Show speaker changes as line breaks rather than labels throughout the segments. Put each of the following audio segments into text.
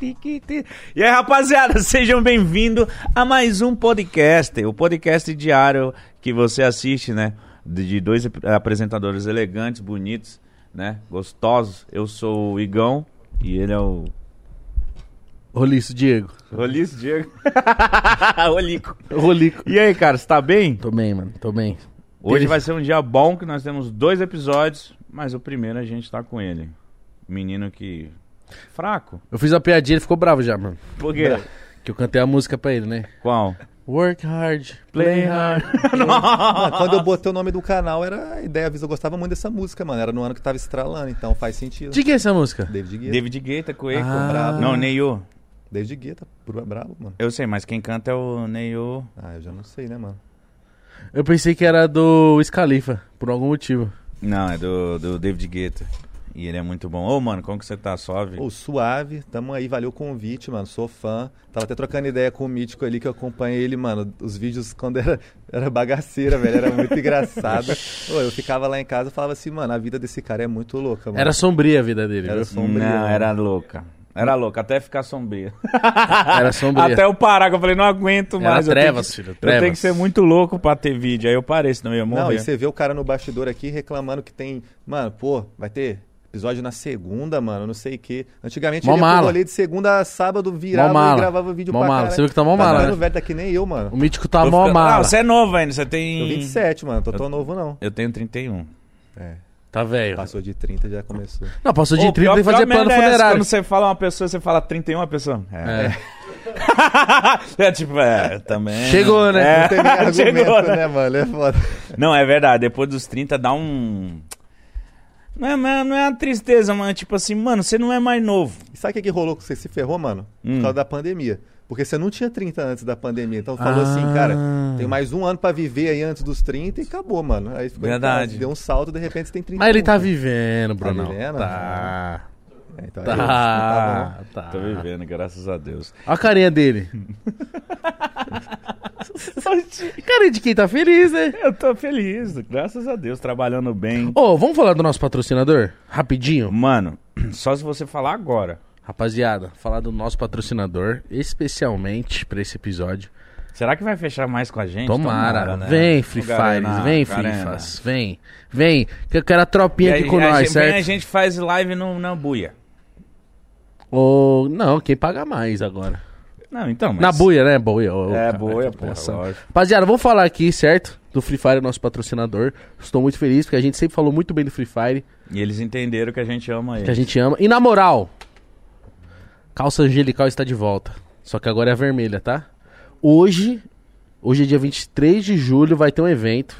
E aí, rapaziada, sejam bem-vindos a mais um podcast, o podcast diário que você assiste, né? De dois apresentadores elegantes, bonitos, né? Gostosos. Eu sou o Igão e ele é o.
Roliço, Diego.
Roliço, Diego. Rolico.
Rolico.
E aí, cara, você tá bem?
Tô bem, mano, tô bem.
Hoje vai ser um dia bom que nós temos dois episódios, mas o primeiro a gente tá com ele. Menino que. Fraco.
Eu fiz a piadinha, ele ficou bravo já, mano.
Por quê?
Que eu cantei a música pra ele, né?
Qual?
Work hard, play hard.
Quando eu botei o nome do canal, era a ideia, eu gostava muito dessa música, mano. Era no ano que tava estralando, então faz sentido.
De que é essa música?
David Guetta.
David Guetta, Cueco.
Ah.
brabo.
Não, Neyo.
David Guetta, brabo, mano.
Eu sei, mas quem canta é o Neyo.
Ah, eu já não sei, né, mano.
Eu pensei que era do Scalifa, por algum motivo.
Não, é do, do David Guetta. E ele é muito bom. Ô, mano, como que você tá? Suave?
Ô, suave, tamo aí, valeu o convite, mano. Sou fã. Tava até trocando ideia com o Mítico ali, que eu acompanhei ele, mano. Os vídeos quando era, era bagaceira, velho. Era muito engraçado. Ô, eu ficava lá em casa e falava assim, mano, a vida desse cara é muito louca, mano.
Era sombria a vida dele,
Era sombria.
Não,
mano.
era louca. Era louca, até ficar sombria.
Era sombria.
Até eu parar, que eu falei, não aguento
Era
mais. eu
trevas, filho,
Eu tenho
trevas.
que ser muito louco pra ter vídeo. Aí eu parei, senão eu ia morrer.
Não, e você vê o cara no bastidor aqui reclamando que tem. Mano, pô, vai ter episódio na segunda, mano, não sei o quê. Antigamente
Mó
ele ia pro rolê de segunda a sábado, virava
Mó
e gravava vídeo
Mó
pra
mala. Você viu que tá mó
Tá
mala,
ficando
né?
velho, tá que nem eu, mano.
O mítico tá
Tô
mó
ficando-
mala.
Não, você é novo ainda, você tem...
Eu 27, mano, tô tão novo não.
Eu tenho 31.
É,
Tá velho.
passou de 30 já começou.
Não, passou de
Ô,
30
pior-
e fazer
pior
plano
é
funerário.
Quando você fala uma pessoa, você fala 31 a pessoa.
É.
É, tipo, é, também.
Chegou, né?
É,
Não tem nem argumento,
chegou, né?
né, mano? É foda.
Não, é verdade. Depois dos 30 dá um. Não é, não é- não é uma tristeza, mas tipo assim, mano, você não é mais novo.
E sabe o que, que rolou que você se ferrou, mano? Por
Hum.
causa da pandemia. Porque você não tinha 30 antes da pandemia. Então falou
Ah.
assim, cara, tem mais um ano pra viver aí antes dos 30 e acabou, mano. Aí ficou
Verdade.
Deu um salto, de repente você tem 30.
Mas ele tá vivendo, Brunão.
vivendo?
Tá.
É, então,
Tá.
aí, não tava, não.
tá.
Tô vivendo, graças a Deus.
Olha a carinha dele. Carinha de quem tá feliz, né?
Eu tô feliz, graças a Deus, trabalhando bem.
Ô, vamos falar do nosso patrocinador? Rapidinho.
Mano, só se você falar agora.
Rapaziada, falar do nosso patrocinador, especialmente pra esse episódio.
Será que vai fechar mais com a gente?
Tomara.
né?
Vem, Free Fires, vem, Fires, vem. Vem, que eu quero a tropinha aqui com nós,
gente- vem,
certo?
A gente faz live no, na buia.
Ou, não, quem paga mais agora.
Não, então, mas...
Na buia, né? Buia. ô,
É,
cara,
boia, porra, lógico.
Rapaziada, vamos falar aqui, certo? Do Free Fire, nosso patrocinador. Estou muito feliz, porque a gente sempre falou muito bem do Free Fire,
E eles entenderam que a gente ama eles.
que a gente ama. E na moral, calça angelical está de volta. Só que agora é a vermelha, tá? Hoje, hoje é dia 23 de julho, vai ter um evento.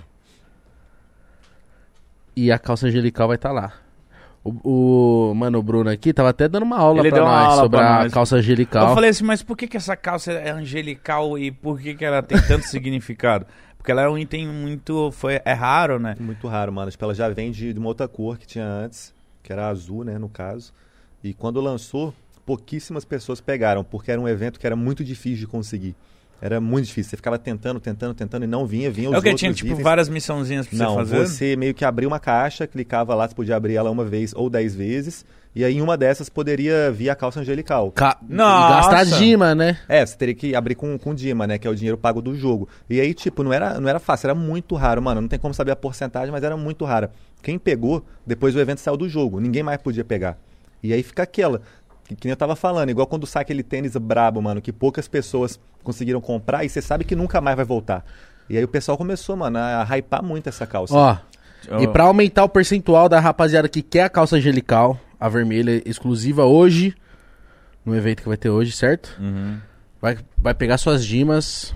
E a calça angelical vai estar lá. O, o mano o Bruno aqui tava até dando uma aula
Ele
pra nós
aula
sobre
pra
a
nós.
calça angelical.
Eu falei assim, mas por que, que essa calça é angelical e por que, que ela tem tanto significado? Porque ela é um item muito. Foi, é raro, né?
Muito raro, mano. Tipo, ela já vem de, de uma outra cor que tinha antes, que era azul, né, no caso. E quando lançou, pouquíssimas pessoas pegaram, porque era um evento que era muito difícil de conseguir. Era muito difícil. Você ficava tentando, tentando, tentando e não vinha, vinha os
É o que tinha, tipo,
itens.
várias missãozinhas pra
Não,
você fazer.
você meio que abria uma caixa, clicava lá, você podia abrir ela uma vez ou dez vezes, e aí em uma dessas poderia vir a calça angelical.
Ca...
Nossa!
Gastar Dima, né?
É, você teria que abrir com, com Dima, né? Que é o dinheiro pago do jogo. E aí, tipo, não era, não era fácil, era muito raro, mano. Não tem como saber a porcentagem, mas era muito rara. Quem pegou, depois o evento saiu do jogo. Ninguém mais podia pegar. E aí fica aquela. Que, que nem eu tava falando, igual quando sai aquele tênis brabo, mano, que poucas pessoas conseguiram comprar e você sabe que nunca mais vai voltar. E aí o pessoal começou, mano, a hypar muito essa calça.
Ó, e pra aumentar o percentual da rapaziada que quer a calça angelical, a vermelha exclusiva hoje, no evento que vai ter hoje, certo?
Uhum.
Vai, vai pegar suas dimas.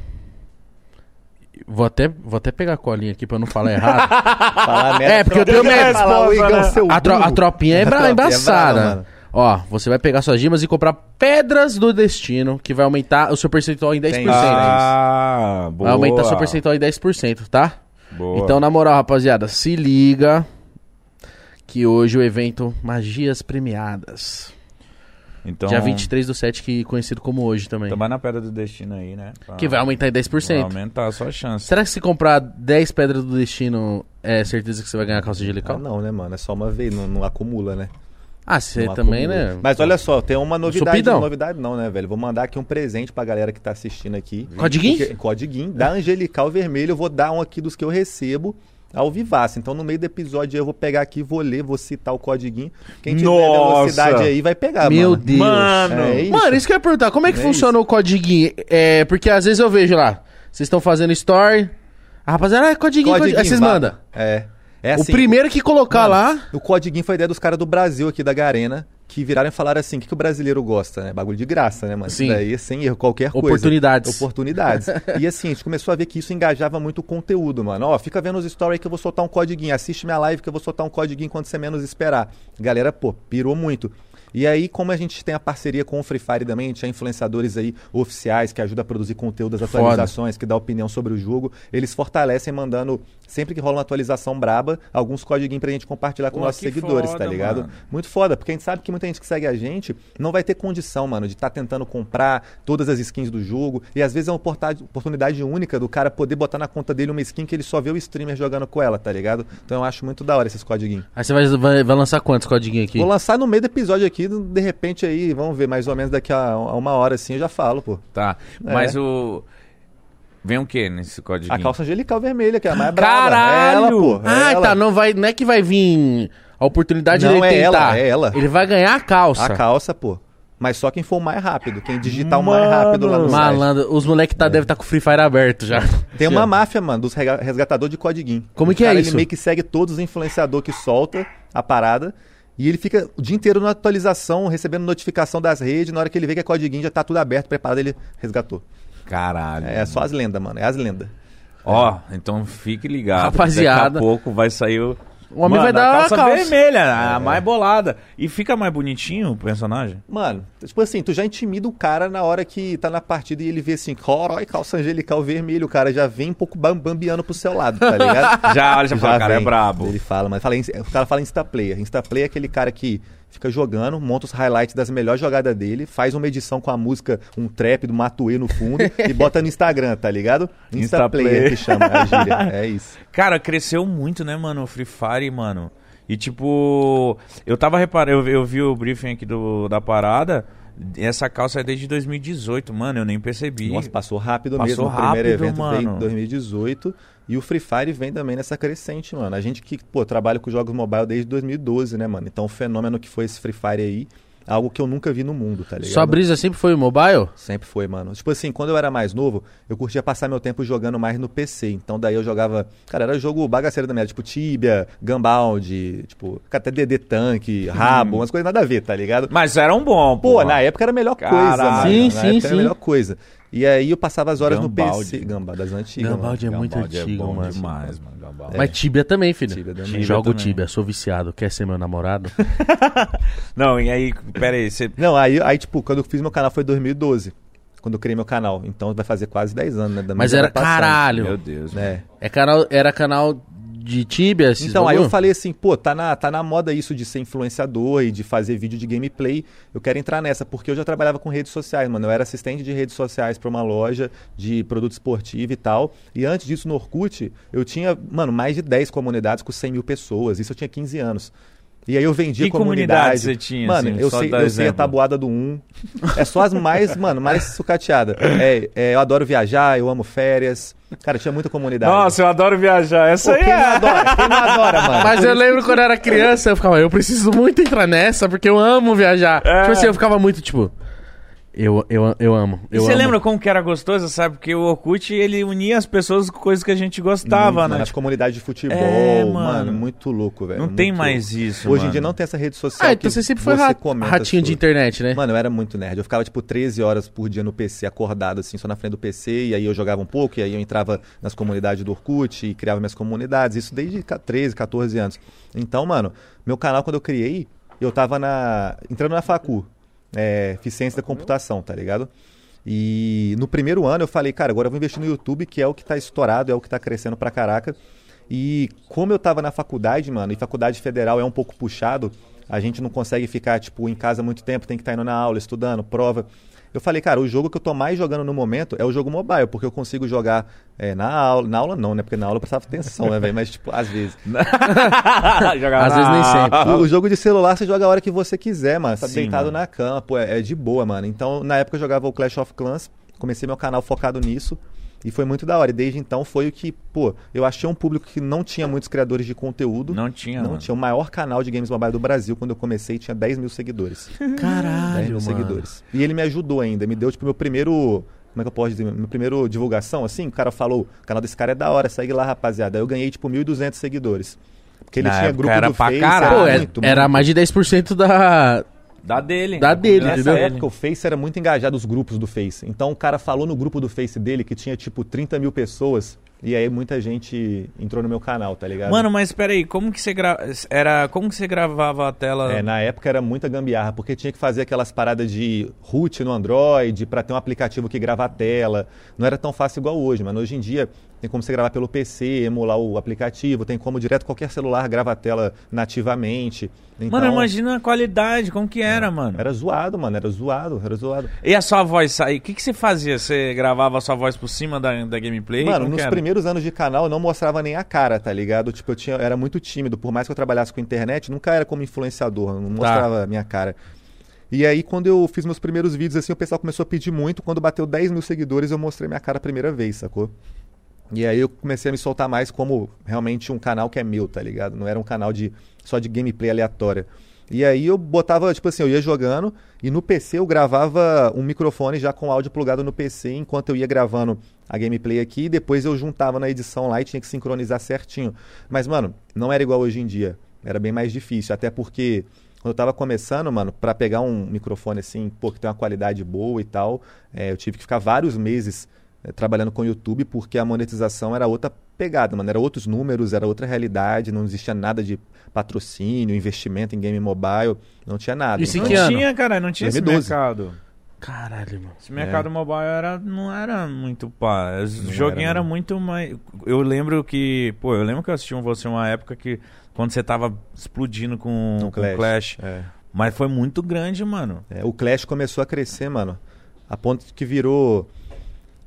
Vou até, vou até pegar a colinha aqui pra não falar errado.
Falar merda,
É, porque eu tenho medo.
Falar, "Ô, Igão,
né?
a, tro- a
burro."
tropinha é,
A
bra-
tropinha é
embaçada.
brava, mano.
Ó, você vai pegar suas dimas e comprar pedras do destino, que vai aumentar o seu percentual em 10%.
Tem.
Ah, boa.
Vai aumentar seu percentual em 10%, tá?
Boa.
Então, na moral, rapaziada, se liga que hoje o evento Magias Premiadas.
Então,
Dia 23 do 7, que conhecido como hoje também.
Tomar na pedra do destino aí, né? Pra-
Que vai aumentar em
Vai
10%.
aumentar a sua chance.
Será que se comprar 10 pedras do destino, é certeza que você vai ganhar a calça
Ah,
angelical?
não, né, mano? É só uma vez, não, não acumula, né?
Ah, você
Não
também, né?
Mas olha só, tem uma novidade.
Supidão.
Novidade não, né, velho? Vou mandar aqui um presente pra galera que tá assistindo aqui.
Codiguinho?
Porque- Codiguinho. Da Angelical Vermelho, eu vou dar um aqui dos que eu recebo ao vivaço. Então, no meio do episódio, eu vou pegar aqui, vou ler, vou citar o codiguinho. Quem tiver
Nossa!
velocidade aí vai pegar,
Meu
mano.
Deus.
Mano.
É isso.
Mano, isso que eu ia perguntar, como é que
É
funciona o codiguinho? É, porque às vezes eu vejo lá, vocês estão fazendo story, a rapaziada, ah, codiguinho, codiguinho, aí vocês mandam.
É. É
o
assim,
primeiro que colocar
Mano,
lá,
O Codiguinho foi ideia dos caras do Brasil aqui da Garena, que viraram e falaram assim: o que, que o brasileiro gosta, né? Bagulho de graça, né, mano?
Sim.
Isso daí, sem erro, qualquer coisa.
Oportunidades.
Oportunidades. e assim, a gente começou a ver que isso engajava muito o conteúdo, mano. Ó, fica vendo os stories que eu vou soltar um codiguinho. Assiste minha live que eu vou soltar um codiguinho quando você menos esperar. Galera, pô, pirou muito. E aí, como a gente tem a parceria com o Free Fire também, a gente tem influenciadores aí oficiais que ajudam a produzir conteúdo das
Foda.
atualizações, que dá opinião sobre o jogo, eles fortalecem mandando, sempre que rola uma atualização braba, alguns codiguinhos pra gente compartilhar com
Pô,
nossos seguidores,
foda,
tá ligado?
mano.
Muito foda, porque a gente sabe que muita gente que segue a gente não vai ter condição, mano, de estar tentando comprar todas as skins do jogo. E às vezes é uma oportunidade única do cara poder botar na conta dele uma skin que ele só vê o streamer jogando com ela, tá ligado? Então eu acho muito da hora esses codiguinhos.
aí você vai, vai, vai lançar quantos codiguinhos aqui?
Vou lançar no meio do episódio aqui, de repente aí, vamos ver, mais ou menos daqui a, a uma hora assim eu já falo, pô.
Tá.
É.
Mas o. Vem o que nesse código?
A calça angelical vermelha, que é a mais brava.
Caralho!
É ela, pô. é
ah,
ela.
tá, não, vai, não é que vai vir a oportunidade
Não,
de ele
é ela,
tentar.
é ela.
Ele vai ganhar a calça.
A calça, pô. Mas só quem for o mais rápido, quem digitar o mais
Mano.
rápido lá no site.
Malandro, os moleques
É.
tá, devem estar com o Free Fire aberto já.
Tem uma máfia, mano, dos resgatadores de codiguinho.
Como
O
que é
cara,
isso?
Ele meio que segue todos os influenciadores que solta a parada. E ele fica o dia inteiro na atualização, recebendo notificação das redes. Na hora que ele vê que é codiguinho, já tá tudo aberto, preparado, ele resgatou.
Caralho.
É só as lendas, mano. É as lendas.
Ó, então fique ligado.
Rapaziada.
Daqui a pouco vai sair o.
O homem vai
Mano,
dar
a calça,
calça.
vermelha, a mais bolada. E fica mais bonitinho o personagem?
Mano, tipo assim, tu já intimida o cara na hora que tá na partida e ele vê assim, corói, calça angelical vermelho. O cara já vem um pouco bam- bambiando pro seu lado, tá ligado?
Já, olha, já fala, cara, é
vem.
brabo.
Ele fala, mas fala, em- o cara fala instaplayer. Instaplayer é aquele cara que fica jogando, monta os highlights das melhores jogadas dele, faz uma edição com a música, um trap do Matuê no fundo e bota no Instagram, tá ligado?
Instaplayer.
Instaplayer que chama, é a gíria. É isso.
Cara, cresceu muito, né, mano, o Free Fire, mano. E tipo, eu tava reparando, eu, eu vi o briefing aqui do, da parada. Essa calça é desde 2018, mano, eu nem percebi.
Nossa, passou rápido
Passou
mesmo. O primeiro
rápido,
evento veio
mano.
em 2018 e o Free Fire vem também nessa crescente, mano. A gente que, pô, trabalha com jogos mobile desde 2012, né, mano? Então o fenômeno que foi esse Free Fire aí, algo que eu nunca vi no mundo, tá ligado?
Sua brisa sempre foi o mobile?
Sempre foi, mano. Tipo assim, quando eu era mais novo, eu curtia passar meu tempo jogando mais no PC. Então daí eu jogava. Cara, era jogo bagaceiro da minha, tipo Tibia, Gunbound, tipo, até DD Tank, Rabo, umas coisas nada a ver, tá ligado?
Mas era um bom,
Pô,
pô.
na época era a melhor
Caralho.
coisa, mano.
Sim,
na
sim,
época
sim.
era a melhor coisa. E aí eu passava as horas
Gambald.
no PC. Gamba, das antigas.
Gambald
mano.
é muito
Gambald
antigo,
bom
mano.
demais, mano.
Mas Tibia também, filho.
Tibia também.
Tibia
Jogo
também.
Tibia, sou viciado. Quer ser meu namorado?
Não, e aí, pera aí, você...
Não, aí, aí, tipo, quando eu fiz meu canal foi em 2012. Quando eu criei meu canal. Então vai fazer quase 10 anos, né? da
Mas era caralho.
Meu Deus.
É.
É canal, era canal de Tibia? esses
Então, aí
bagulho?
eu falei assim, pô, tá na, tá na moda isso de ser influenciador e de fazer vídeo de gameplay. Eu quero entrar nessa, porque eu já trabalhava com redes sociais, mano. Eu era assistente de redes sociais pra uma loja de produto esportivo e tal. E antes disso, no Orkut, eu tinha, mano, mais de 10 comunidades com 100 mil pessoas. Isso eu tinha 15 anos. E aí eu vendia
Que
comunidade.
comunidade você tinha,
Mano,
assim,
eu
só
sei, eu sei a tabuada do 1. É só as mais, mano, mais sucateada. É, é, eu adoro viajar, eu amo férias. Cara, tinha muita comunidade.
Nossa, eu adoro viajar. Essa
Pô,
aí
quem não
é...
adora? Quem não adora, mano?
Mas eu lembro quando eu era criança, eu ficava, eu preciso muito entrar nessa, porque eu amo viajar.
É.
Tipo assim, eu ficava muito, tipo, eu, eu, eu amo.
E
Eu
você
amo.
lembra como que era gostoso, sabe? Porque o Orkut, ele unia as pessoas com coisas que a gente gostava,
Muito,
né?
Nas comunidades de futebol,
É,
mano.
mano.
muito louco, velho.
Não
muito
tem
louco.
mais isso,
Hoje em
mano.
dia não tem essa rede social.
Ah, então
que
você sempre foi
você
ratinho de internet, né?
Mano, eu era muito nerd. Eu ficava, tipo, 13 horas por dia no PC, acordado, assim, só na frente do PC. E aí eu jogava um pouco, e aí eu entrava nas comunidades do Orkut e criava minhas comunidades. Isso desde ca- 13, 14 anos. Então, mano, meu canal, quando eu criei, eu tava na... entrando na facu. É, da computação, tá ligado? E no primeiro ano eu falei, cara, agora eu vou investir no YouTube, que é o que tá estourado, é o que tá crescendo pra caraca. E como eu tava na faculdade, mano, e faculdade federal é um pouco puxado, a gente não consegue ficar, tipo, em casa muito tempo, tem que estar indo na aula, estudando, prova. Eu falei, cara, o jogo que eu tô mais jogando no momento é o jogo mobile, porque eu consigo jogar é, na aula. Na aula não, né? Porque na aula eu prestava atenção, né, velho? Mas, tipo, às vezes.
Jogava
Às vezes nem sempre.
O, o jogo de celular você joga a hora que você quiser, mano. Você tá
Sim,
deitado
mano.
na cama, pô, é, é de boa, mano. Então, na época eu jogava o Clash of Clans, comecei meu canal focado nisso. E foi muito da hora. E desde então foi o que, pô, eu achei um público que não tinha muitos criadores de conteúdo.
Não tinha,
Não
mano.
tinha. O maior canal de games mobile do Brasil, quando eu comecei, tinha 10 mil seguidores. 10
Caralho,
mil
mano.
seguidores. E ele me ajudou ainda, me deu, tipo, meu primeiro. Como é que eu posso dizer? Meu primeiro divulgação, assim, o cara falou, o canal desse cara é da hora, segue lá, rapaziada. Aí eu ganhei, tipo, 1.200 seguidores. Porque ele
Na
tinha
época
grupo
era
do
pra
Face,
caralho.
Era
é-
muito,
era mais de 10% da.
Da dele.
Da dele,
Nessa
entendeu?
época, o Face era muito engajado, os grupos do Face. Então, o cara falou no grupo do Face dele que tinha, tipo, 30 mil pessoas. E aí, muita gente entrou no meu canal, tá ligado?
Mano, mas peraí, como que você gra... era como que você gravava a tela?
É, na época era muita gambiarra, porque tinha que fazer aquelas paradas de root no Android pra ter um aplicativo que grava a tela. Não era tão fácil igual hoje, mas hoje em dia tem como você gravar pelo PC, emular o aplicativo, tem como direto qualquer celular grava a tela nativamente. Então,
Mano, imagina a qualidade, como que era, mano.
Era zoado, mano, era zoado, era zoado.
E a sua voz sair? O que, que você fazia? Você gravava a sua voz por cima da, da gameplay?
Mano, nos primeiros anos de canal eu não mostrava nem a cara, tá ligado? Tipo, eu tinha, era muito tímido. Por mais que eu trabalhasse com internet, nunca era como influenciador, não mostrava a minha cara. E aí, quando eu fiz meus primeiros vídeos, assim, o pessoal começou a pedir muito. Quando bateu 10 mil seguidores, eu mostrei minha cara a primeira vez, sacou? E aí eu comecei a me soltar mais como realmente um canal que é meu, tá ligado? Não era um canal de só de gameplay aleatória. E aí eu botava, tipo assim, eu ia jogando e no PC eu gravava um microfone já com áudio plugado no PC enquanto eu ia gravando a gameplay aqui, e depois eu juntava na edição lá e tinha que sincronizar certinho. Mas, mano, não era igual hoje em dia. Era bem mais difícil, até porque quando eu tava começando, mano, pra pegar um microfone assim, pô, que tem uma qualidade boa e tal, é, eu tive que ficar vários meses trabalhando com o YouTube porque a monetização era outra pegada, mano. Era outros números, era outra realidade, não existia nada de patrocínio, investimento em game mobile, não tinha nada.
Isso em
Não tinha, cara, não tinha esse
2012.
mercado.
Caralho, mano.
Esse mercado mobile era, não era muito pá. O joguinho
era,
era, muito mais. Eu lembro que. Pô, eu lembro que eu assisti um você uma época que. Quando você tava explodindo com,
No
com Clash.
Clash. É.
Mas foi muito grande, mano.
É, o Clash começou a crescer, mano, a ponto de que virou.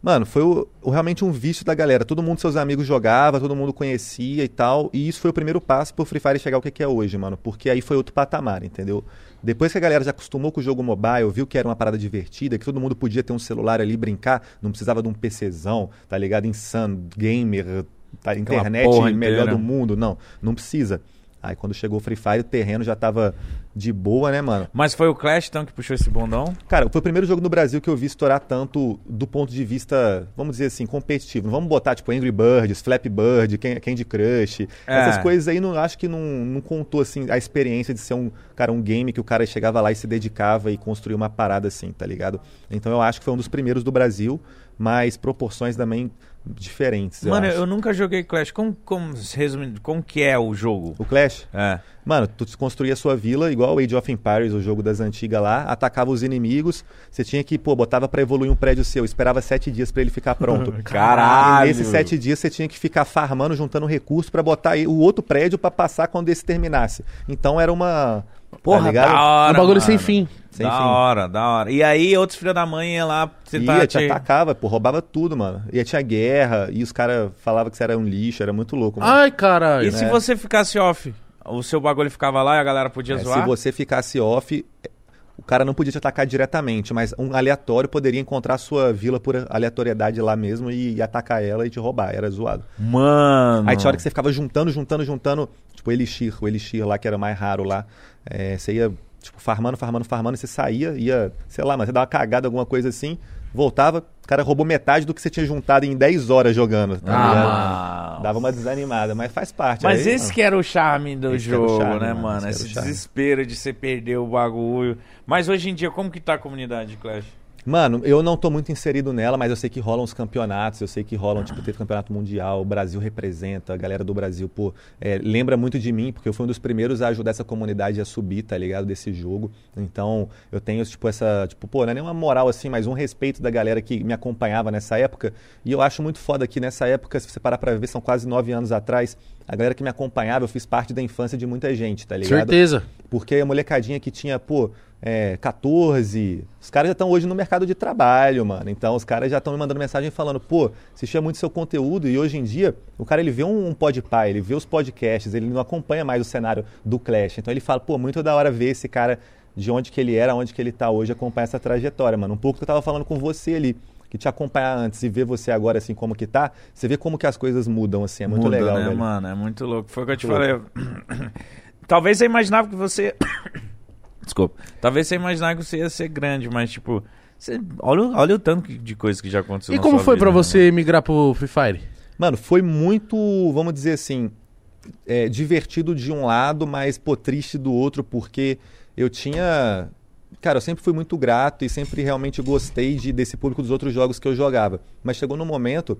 Mano, foi o- o- realmente um vício da galera. Todo mundo, seus amigos, jogava, todo mundo conhecia e tal. E isso foi o primeiro passo pro Free Fire chegar ao que que é hoje, mano. Porque aí foi outro patamar, entendeu? Depois que a galera já acostumou com o jogo mobile, viu que era uma parada divertida, que todo mundo podia ter um celular ali brincar, não precisava de um PCzão, tá ligado? Insano, gamer, tá, internet melhor do mundo. Não, não precisa. Aí quando chegou o Free Fire, o terreno já tava de boa, né, mano?
Mas foi o Clash, então, que puxou esse bondão?
Cara, foi o primeiro jogo no Brasil que eu vi estourar tanto do ponto de vista, vamos dizer assim, competitivo. Não vamos botar, tipo, Angry Birds, Flappy Bird, Can- Candy Crush.
É.
Essas coisas aí, não, acho que não, não contou, assim, a experiência de ser um, cara, um game que o cara chegava lá e se dedicava e construía uma parada assim, tá ligado? Então eu acho que foi um dos primeiros do Brasil, mas proporções também diferentes, eu
Mano,
acho.
eu nunca joguei Clash. Como, como, resumindo, como que é o jogo?
O Clash?
É.
Mano, tu construía a sua vila, igual o Age of Empires, o jogo das antigas lá, atacava os inimigos, você tinha que, pô, botava pra evoluir um prédio seu, esperava sete dias pra ele ficar pronto.
Caralho!
E nesses sete dias você tinha que ficar farmando, juntando recursos pra botar aí o outro prédio pra passar quando esse terminasse. Então era uma...
Porra,
tá ligado?
da hora.
um bagulho
mano.
sem fim.
Sem
da
fim.
hora, da hora. E aí, outros filhos da mãe iam lá tentar
Ia, te atacava, pô, roubava tudo, mano. E aí tinha guerra, e os caras falavam que você era um lixo, era muito louco, mano.
Ai, caralho.
E se você ficasse off? O seu bagulho ficava lá e a galera podia
É,
zoar?
se você ficasse off, o cara não podia te atacar diretamente, mas um aleatório poderia encontrar sua vila por aleatoriedade lá mesmo e, e atacar ela e te roubar. Era zoado.
Mano.
Aí tinha hora que você ficava juntando, juntando, juntando, tipo, Elixir, o Elixir lá que era mais raro lá. É, você ia, tipo, farmando, farmando, farmando, e você saía, ia, sei lá, mas você dava uma cagada, alguma coisa assim, voltava, o cara roubou metade do que você tinha juntado em 10 horas jogando. Tá
Ah.
Dava uma desanimada, mas faz parte.
Mas
aí,
esse
mano.
que era o charme do
Esse
jogo,
charme,
né,
mano, esse
Esse desespero de você perder o bagulho. Mas hoje em dia, como que tá a comunidade de Clash?
Mano, eu não tô muito inserido nela, mas eu sei que rolam os campeonatos, eu sei que rolam, tipo, teve campeonato mundial, o Brasil representa, a galera do Brasil, pô, é, lembra muito de mim, porque eu fui um dos primeiros a ajudar essa comunidade a subir, tá ligado, desse jogo. Então, eu tenho, tipo, essa, tipo, pô, não é nenhuma moral assim, mas um respeito da galera que me acompanhava nessa época. E eu acho muito foda que nessa época, se você parar pra ver, são quase nove anos atrás, a galera que me acompanhava, eu fiz parte da infância de muita gente, tá ligado?
Certeza.
Porque a molecadinha que tinha, pô, é, 14, os caras já estão hoje no mercado de trabalho, mano. Então os caras já estão me mandando mensagem falando, pô, assistia muito seu conteúdo e hoje em dia o cara ele vê um, um podpar, ele vê os podcasts, ele não acompanha mais o cenário do Clash. Então ele fala, pô, muito da hora ver esse cara de onde que ele era, onde que ele tá hoje, acompanhar essa trajetória, mano. Um pouco que eu tava falando com você ali que te acompanhar antes e ver você agora assim como que tá, você vê como que as coisas mudam assim, é muito
Muda,
legal,
né,
velho.
mano? É muito louco. Foi o que eu te
Muito
falei. Talvez você imaginava que você. Desculpa. Talvez você imaginava que você ia ser grande, mas tipo. Você... Olha, o- olha o tanto de coisa que já aconteceu
E
na
como
sua
foi
vida,
pra
né,
você migrar pro Free Fire?
Mano, foi muito, vamos dizer assim, é, divertido de um lado, mas pô, triste do outro, porque eu tinha. Cara, eu sempre fui muito grato e sempre realmente gostei de, desse público dos outros jogos que eu jogava. Mas chegou num momento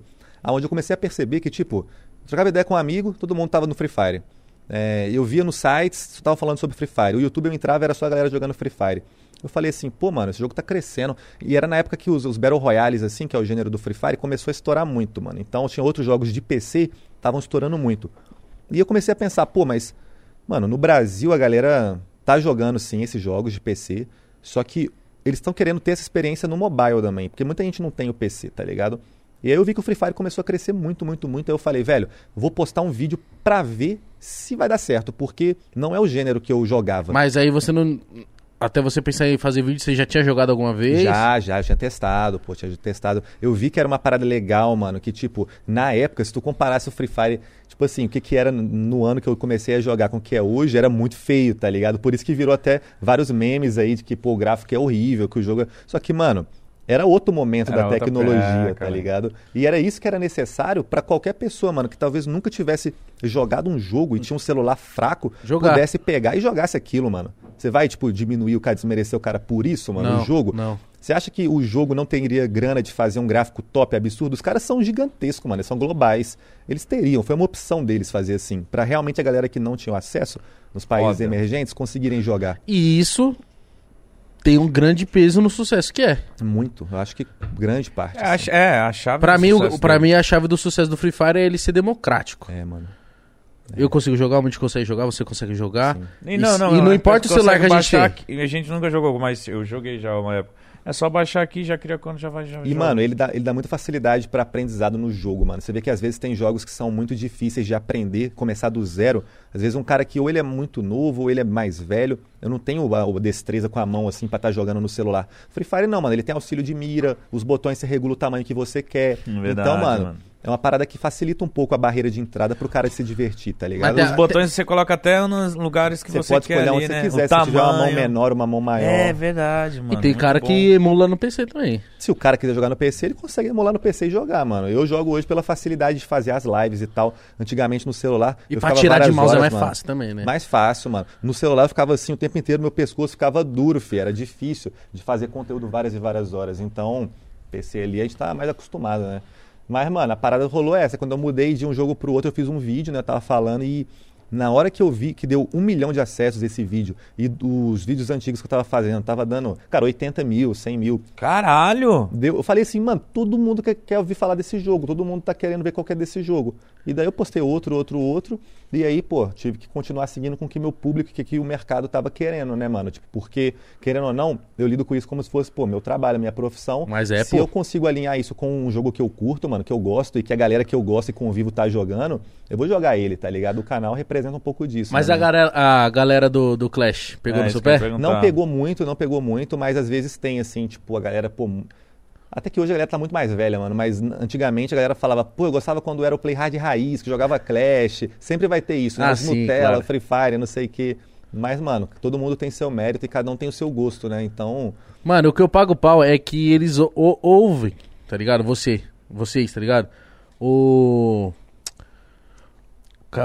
onde eu comecei a perceber que, tipo, trocava ideia com um amigo, todo mundo tava no Free Fire. É, eu via nos sites, só tava falando sobre Free Fire. O YouTube eu entrava, era só a galera jogando Free Fire. Eu falei assim, pô, mano, esse jogo tá crescendo. E era na época que os, os Battle Royales, assim, que é o gênero do Free Fire, começou a estourar muito, mano. Então tinha outros jogos de PC estavam estourando muito. E eu comecei a pensar, pô, mas, mano, no Brasil a galera tá jogando sim esses jogos de PC, só que eles estão querendo ter essa experiência no mobile também, porque muita gente não tem o PC, tá ligado? E aí eu vi que o Free Fire começou a crescer muito, muito, muito. Aí eu falei, velho, vou postar um vídeo pra ver se vai dar certo, porque não é o gênero que eu jogava.
Mas aí você não. Até você pensar em fazer vídeo, você já tinha jogado alguma vez?
Já, já, eu tinha testado, pô, tinha testado. Eu vi que era uma parada legal, mano, que, tipo, na época, se tu comparasse o Free Fire, tipo assim, o que que era no ano que eu comecei a jogar com o que é hoje, era muito feio, tá ligado? Por isso que virou até vários memes aí de que, pô, o gráfico é horrível, que o jogo... é- Só que, mano... Era outro momento
Era
da tecnologia, tá
cara.
ligado? E era isso que era necessário pra qualquer pessoa, mano, que talvez nunca tivesse jogado um jogo e tinha um celular fraco,
Jogar.
pudesse pegar e jogasse aquilo, mano. Você vai, tipo, diminuir o cara, desmerecer o cara por isso, mano,
Não,
no jogo?
não.
Você acha que o jogo não teria grana de fazer um gráfico top, absurdo? Os caras são gigantescos, mano, eles são globais. Eles teriam, foi uma opção deles fazer assim, Pra realmente a galera que não tinha acesso nos países
Óbvio.
emergentes conseguirem jogar.
E isso tem um grande peso no sucesso que é.
Muito, eu acho que grande parte.
É, a, ch- é, a chave
Pra
do
mim,
sucesso
o, pra mim, a chave do sucesso do Free Fire é ele ser democrático.
É, mano.
Eu consigo jogar, o Monte consegue jogar, você consegue jogar.
Sim.
E não, não,
e não
é,
importa o celular que a gente tem.
baixar A gente nunca jogou, mas eu joguei já uma época. É só baixar aqui, já cria conta, já vai já
E,
joga.
mano, ele dá, ele dá muita facilidade pra aprendizado no jogo, mano. Você vê que às vezes tem jogos que são muito difíceis de aprender, começar do zero. Às vezes um cara que ou ele é muito novo, ou ele é mais velho. Eu não tenho a, a destreza com a mão, assim, pra estar jogando no celular. Free Fire não, mano. Ele tem auxílio de mira, os botões você regula o tamanho que você quer.
Hum, verdade,
então, mano,
mano.
é uma parada que facilita um pouco a barreira de entrada pro cara se divertir, tá ligado?
Mas
Os
tem-
botões você coloca até nos lugares que
Você,
você,
pode
quer
escolher
ali,
onde
né?
você quiser,
o
se tiver uma mão
tamanho.
menor, uma mão maior.
É verdade, mano.
e tem
muito
cara
bom.
que emula no PC também.
Se o cara quiser jogar no PC, ele consegue emular no PC e jogar, mano. Eu jogo hoje pela facilidade de fazer as lives e tal. Antigamente no celular.
E
eu
pra tirar de mouse é mais
mano.
fácil também, né?
Mais fácil, mano. No celular eu ficava assim o tempo inteiro, meu pescoço ficava duro, fi. Era difícil de fazer conteúdo várias e várias horas. Então, PC ali a gente tá mais acostumado, né? Mas, mano, a parada rolou essa. Quando eu mudei de um jogo pro outro, eu fiz um vídeo, né? Eu tava falando e na hora que eu vi que deu um milhão de acessos esse vídeo e os vídeos antigos que eu tava fazendo, tava dando, cara, 80 mil, 100 mil.
Caralho!
Deu, eu falei assim, mano, todo mundo quer, quer ouvir falar desse jogo, todo mundo tá querendo ver qual que é desse jogo. E daí eu postei outro, outro, outro, e aí, pô, tive que continuar seguindo com o que meu público, que, que o mercado tava querendo, né, mano? Tipo, porque, querendo ou não, eu lido com isso como se fosse, pô, meu trabalho, minha profissão.
Mas é,
Se
pô.
eu consigo alinhar isso com um jogo que eu curto, mano, que eu gosto, e que a galera que eu gosto e convivo tá jogando, eu vou jogar ele, tá ligado? O canal representa um pouco disso.
Mas
né,
a galera, a galera do, do Clash pegou
É,
no seu pé?
Não pegou muito, não pegou muito, mas às vezes tem, assim, tipo, a galera, pô. Até que hoje a galera tá muito mais velha, mano. Mas antigamente a galera falava, pô, eu gostava quando era o Play Hard raiz, que jogava Clash. Sempre vai ter isso, né?
Ah, sim,
Nutella,
claro.
Free Fire, não sei o quê. Mas, mano, todo mundo tem seu mérito e cada um tem o seu gosto, né? Então,
Mano, o que eu pago pau é que eles o- o- ouvem, tá ligado? Você, vocês, tá ligado? O.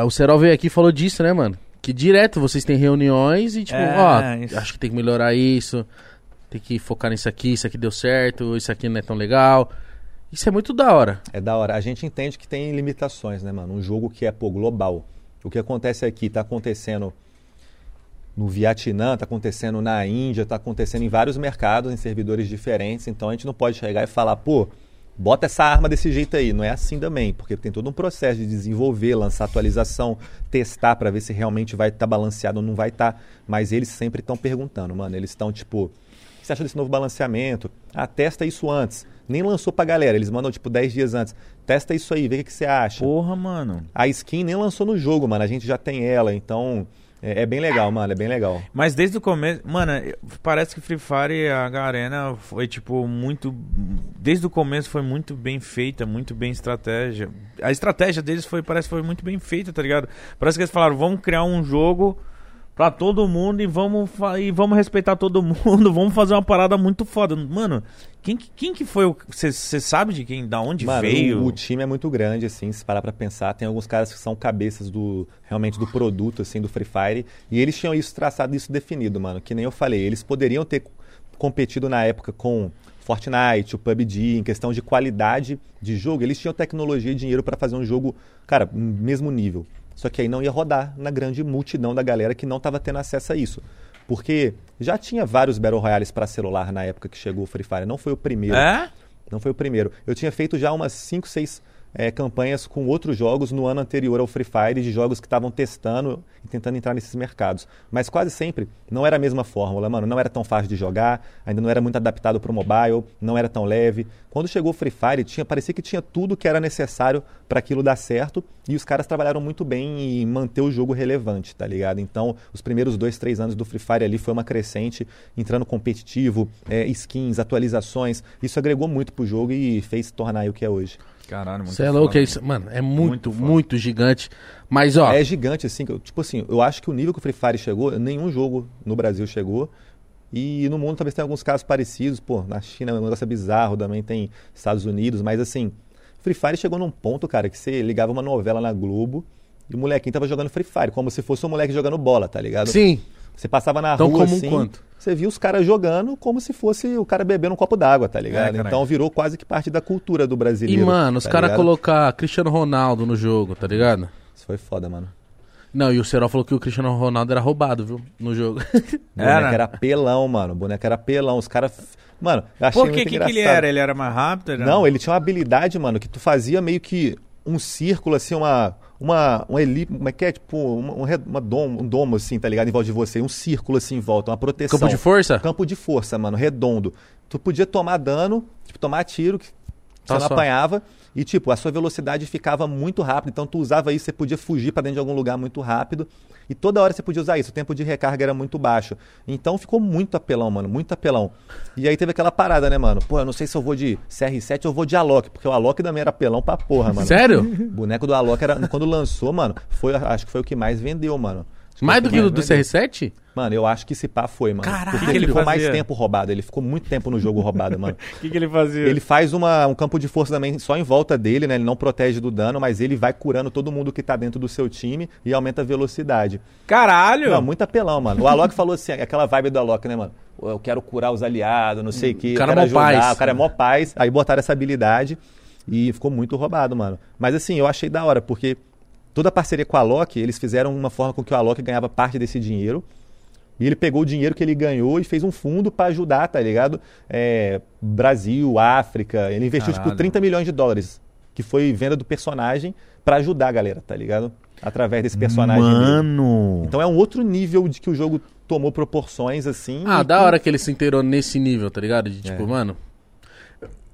O Serol veio aqui e falou disso, né, mano? Que direto vocês têm reuniões e tipo,
É,
ó,
isso.
acho que tem que melhorar isso, tem que focar nisso aqui, isso aqui deu certo, isso aqui não é tão legal. Isso é muito da hora.
É da hora. A gente entende que tem limitações, né, mano? Um jogo que é, pô, global. O que acontece aqui tá acontecendo no Vietnã, tá acontecendo na Índia, tá acontecendo em vários mercados, em servidores diferentes. Então a gente não pode chegar e falar, pô, bota essa arma desse jeito aí. Não é assim também, porque tem todo um processo de desenvolver, lançar atualização, testar para ver se realmente vai estar tá balanceado ou não vai estar. Tá. Mas eles sempre estão perguntando, mano. Eles estão tipo, você acha desse novo balanceamento? Ah, testa isso antes. Nem lançou pra galera, eles mandam tipo 10 dias antes. Testa isso aí, vê o que, você acha.
Porra, mano.
A skin nem lançou no jogo, mano. A gente já tem ela, então é, é, bem legal, mano, é bem legal.
Mas desde o começo, mano, parece que Free Fire e a Garena foi tipo muito. Desde o começo foi muito bem feita, muito bem estratégia. A estratégia deles foi, parece que foi muito bem feita, tá ligado? Parece que eles falaram, vamos criar um jogo pra todo mundo e vamos, e vamos respeitar todo mundo, vamos fazer uma parada muito foda. Mano, quem, quem que foi o. Você sabe de quem, da onde
Mano,
veio?
O, o, time é muito grande, assim, se parar pra pensar. Tem alguns caras que são cabeças do realmente do produto, assim, do Free Fire. E eles tinham isso traçado, isso definido, mano. Que nem eu falei. Eles poderiam ter competido na época com Fortnite, o PUBG, em questão de qualidade de jogo. Eles tinham tecnologia e dinheiro para fazer um jogo, cara, mesmo nível. Só que aí não ia rodar na grande multidão da galera que não estava tendo acesso a isso. Porque já tinha vários Battle Royales para celular na época que chegou o Free Fire. Não foi o primeiro.
É?
Não foi o primeiro. Eu tinha feito já umas 5, 6 é, campanhas com outros jogos no ano anterior ao Free Fire, de jogos que estavam testando e tentando entrar nesses mercados. Mas quase sempre não era a mesma fórmula, mano. Não era tão fácil de jogar, ainda não era muito adaptado para o mobile, não era tão leve. Quando chegou o Free Fire, tinha, parecia que tinha tudo que era necessário para aquilo dar certo e os caras trabalharam muito bem em manter o jogo relevante, tá ligado? Então, os primeiros dois, três anos do Free Fire ali foi uma crescente, entrando competitivo, é, skins, atualizações. Isso agregou muito pro jogo e fez tornar o que é hoje.
Caralho, muito Você é louco, é isso, mano, é muito, muito, muito, gigante. Mas, ó.
É gigante, assim, tipo assim, eu acho que o nível que o Free Fire chegou, nenhum jogo no Brasil chegou. E no mundo talvez tenha alguns casos parecidos, pô, na China é um negócio bizarro, também tem Estados Unidos, mas assim, Free Fire chegou num ponto, cara, que você ligava uma novela na Globo e o molequinho tava jogando Free Fire, como se fosse um moleque jogando bola, tá ligado?
Sim.
Você passava na Tão rua comum assim, quanto? você via os caras jogando como se fosse o cara bebendo um copo d'água, tá ligado? É, então virou quase que parte da cultura do brasileiro.
E, mano, os
tá
caras colocar Cristiano Ronaldo no jogo, tá ligado?
Isso foi foda, mano.
Não, e o Serol falou que o Cristiano Ronaldo era roubado, viu? No jogo. o
boneco era pelão, mano. O boneco era pelão. Os caras. Mano,
eu achei Por que, que, que ele era? Ele era mais rápido? Era...
Não, ele tinha uma habilidade, mano, que tu fazia meio que um círculo, assim, uma uma, uma elipse, como é que é? Tipo, uma, uma domo, um domo, assim, tá ligado? Em volta de você, um círculo assim em volta, uma proteção.
Campo de força?
Campo de força, mano, redondo. Tu podia tomar dano, tipo, tomar tiro, que você não apanhava. E, tipo, a sua velocidade ficava muito rápida. Então, tu usava isso, você podia fugir para dentro de algum lugar muito rápido. E toda hora você podia usar isso. O tempo de recarga era muito baixo. Então, ficou muito apelão, mano. Muito apelão. E aí teve aquela parada, né, mano? Pô, eu não sei se eu vou de CR7 ou vou de Alok. Porque o Alok também era apelão pra porra, mano.
Sério?
O boneco do Alok era... Quando lançou, mano, foi, acho que foi o que mais vendeu, mano.
Mais do que o do CR7?
Mano, eu acho que esse pá foi, mano.
Caraca,
Porque
que ele
ficou
fazia?
mais tempo roubado. Ele ficou muito tempo no jogo roubado, mano.
O que, que ele fazia?
Ele faz uma, um campo de força também só em volta dele, né? Ele não protege do dano, mas ele vai curando todo mundo que tá dentro do seu time e aumenta a velocidade.
Caralho!
Não, muito apelão, mano. O Alok falou assim, aquela vibe do Alok, né, mano? Eu quero curar os aliados, não sei o que.
O cara
é
mó paz.
O cara é mó paz. Aí botaram essa habilidade e ficou muito roubado, mano. Mas assim, eu achei da hora, porque toda a parceria com a Alok, eles fizeram uma forma com que o Alok ganhava parte desse dinheiro. E ele pegou o dinheiro que ele ganhou e fez um fundo para ajudar, tá ligado? É, Brasil, África. Ele investiu tipo, Caralho. tipo 30 milhões de dólares, que foi venda do personagem para ajudar a galera, tá ligado? Através desse personagem.
Mano!
Dele. Então é um outro nível de que o jogo tomou proporções assim.
Ah, da que... hora que ele se inteirou nesse nível, tá ligado? De tipo, é. mano.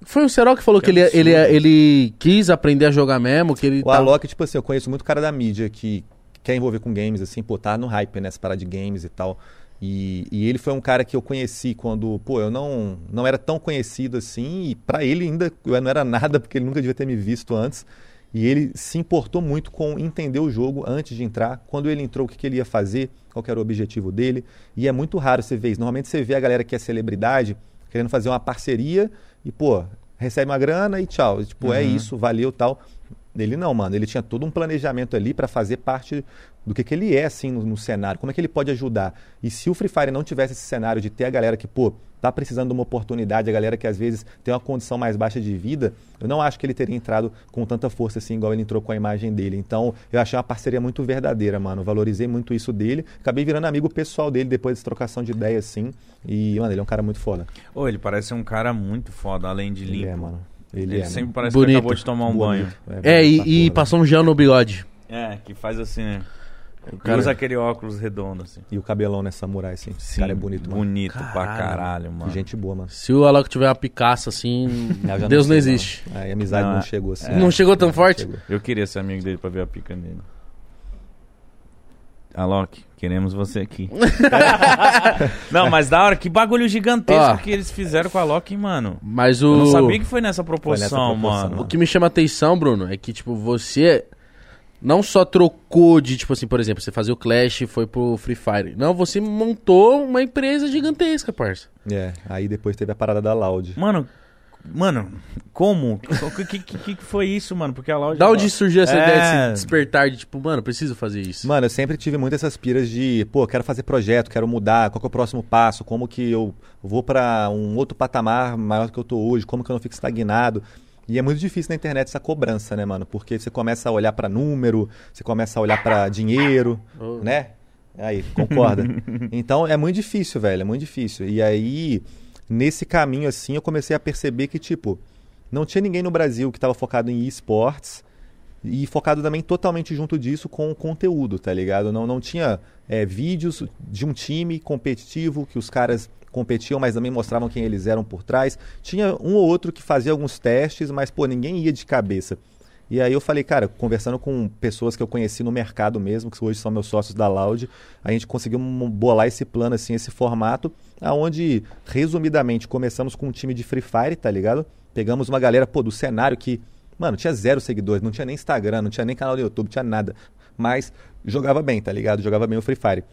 Foi o Serol que falou que, que ele, ele, ele quis aprender a jogar mesmo, que ele.
O tá... Alok, tipo assim, eu conheço muito cara da mídia que quer envolver com games, assim, pô, tá no hype, né? Essa parada de games e tal. E, e, ele foi um cara que eu conheci quando, pô, eu não, não era tão conhecido assim, e para ele ainda eu não era nada, porque ele nunca devia ter me visto antes. E ele se importou muito com entender o jogo antes de entrar. Quando ele entrou, o que, que ele ia fazer, qual era o objetivo dele. E é muito raro você ver isso. Normalmente você vê a galera que é celebridade querendo fazer uma parceria e, pô, recebe uma grana e tchau. Tipo, é uhum. é isso, valeu tal. Ele não, mano. Ele tinha todo um planejamento ali para fazer parte do que, que ele é, assim, no, no, cenário. Como é que ele pode ajudar. E se o Free Fire não tivesse esse cenário de ter a galera que, pô, tá precisando de uma oportunidade, a galera que às vezes tem uma condição mais baixa de vida, eu não acho que ele teria entrado com tanta força assim, igual ele entrou com a imagem dele. Então, eu achei uma parceria muito verdadeira, mano. Valorizei muito isso dele. Acabei virando amigo pessoal dele depois dessa trocação de ideia, assim. E, mano, ele é um cara muito foda.
Ô, ele parece um cara muito foda, além de limpo. Ele é,
mano. Ele,
Ele
é,
sempre
né?
parece
Bonito.
que acabou de tomar um banho.
Bonito.
É,
bonito pra
e, e
porra,
passou um gel no bigode.
É, que faz assim, né?
O
Cara, usa aquele óculos redondo, assim.
E o cabelão, né, samurai, assim. Esse cara é bonito, mano.
Bonito pra
Caralho.
mano.
Que gente boa, mano.
Se o Alok tiver uma picaça assim,
já
Deus não,
sei,
existe.
Aí a amizade
Não,
não,
é-
chegou assim.
Não chegou tão forte?
chegou.
Eu queria ser amigo dele pra ver a pica dele. Alok, queremos você aqui. não, mas da hora, que bagulho gigantesco
Ó.
que eles fizeram com a Loki, mano.
Mas o.
Eu não sabia que foi nessa proporção,
proporção,
mano.
O que me chama atenção, Bruno, é que, tipo, você não só trocou de, tipo assim, por exemplo, você fazia o Clash e foi pro Free Fire. Não, você montou uma empresa gigantesca, parça.
É, aí depois teve a parada da Loud.
Mano, mano, como? O que, que, que, foi isso, mano? Porque a Loud...
Da onde surgiu essa
É.
ideia de se despertar de, tipo, mano, preciso fazer isso?
Mano, eu sempre tive muito essas piras de, pô, quero fazer projeto, quero mudar, qual que é o próximo passo, como que eu vou pra um outro patamar maior do que eu tô hoje, como que eu não fico estagnado. E é muito difícil na internet essa cobrança, né, mano? Porque você começa a olhar pra número, você começa a olhar pra dinheiro,
Oh.
né? Aí, concorda? então é muito difícil, velho, é muito difícil. E aí, nesse caminho assim, eu comecei a perceber que, tipo, não tinha ninguém no Brasil que tava focado em esportes e focado também totalmente junto disso com o conteúdo, tá ligado? Não, não tinha é, vídeos de um time competitivo que os caras competiam, mas também mostravam quem eles eram por trás. Tinha um ou outro que fazia alguns testes, mas, pô, ninguém ia de cabeça. E aí eu falei, cara, conversando com pessoas que eu conheci no mercado mesmo, que hoje são meus sócios da Loud, a gente conseguiu bolar esse plano, assim, esse formato, aonde, resumidamente, começamos com um time de Free Fire, tá ligado? Pegamos uma galera, pô, do cenário que, mano, tinha zero seguidores, não tinha nem Instagram, não tinha nem canal do YouTube, tinha nada. Mas jogava bem, tá ligado? Jogava bem o Free Fire.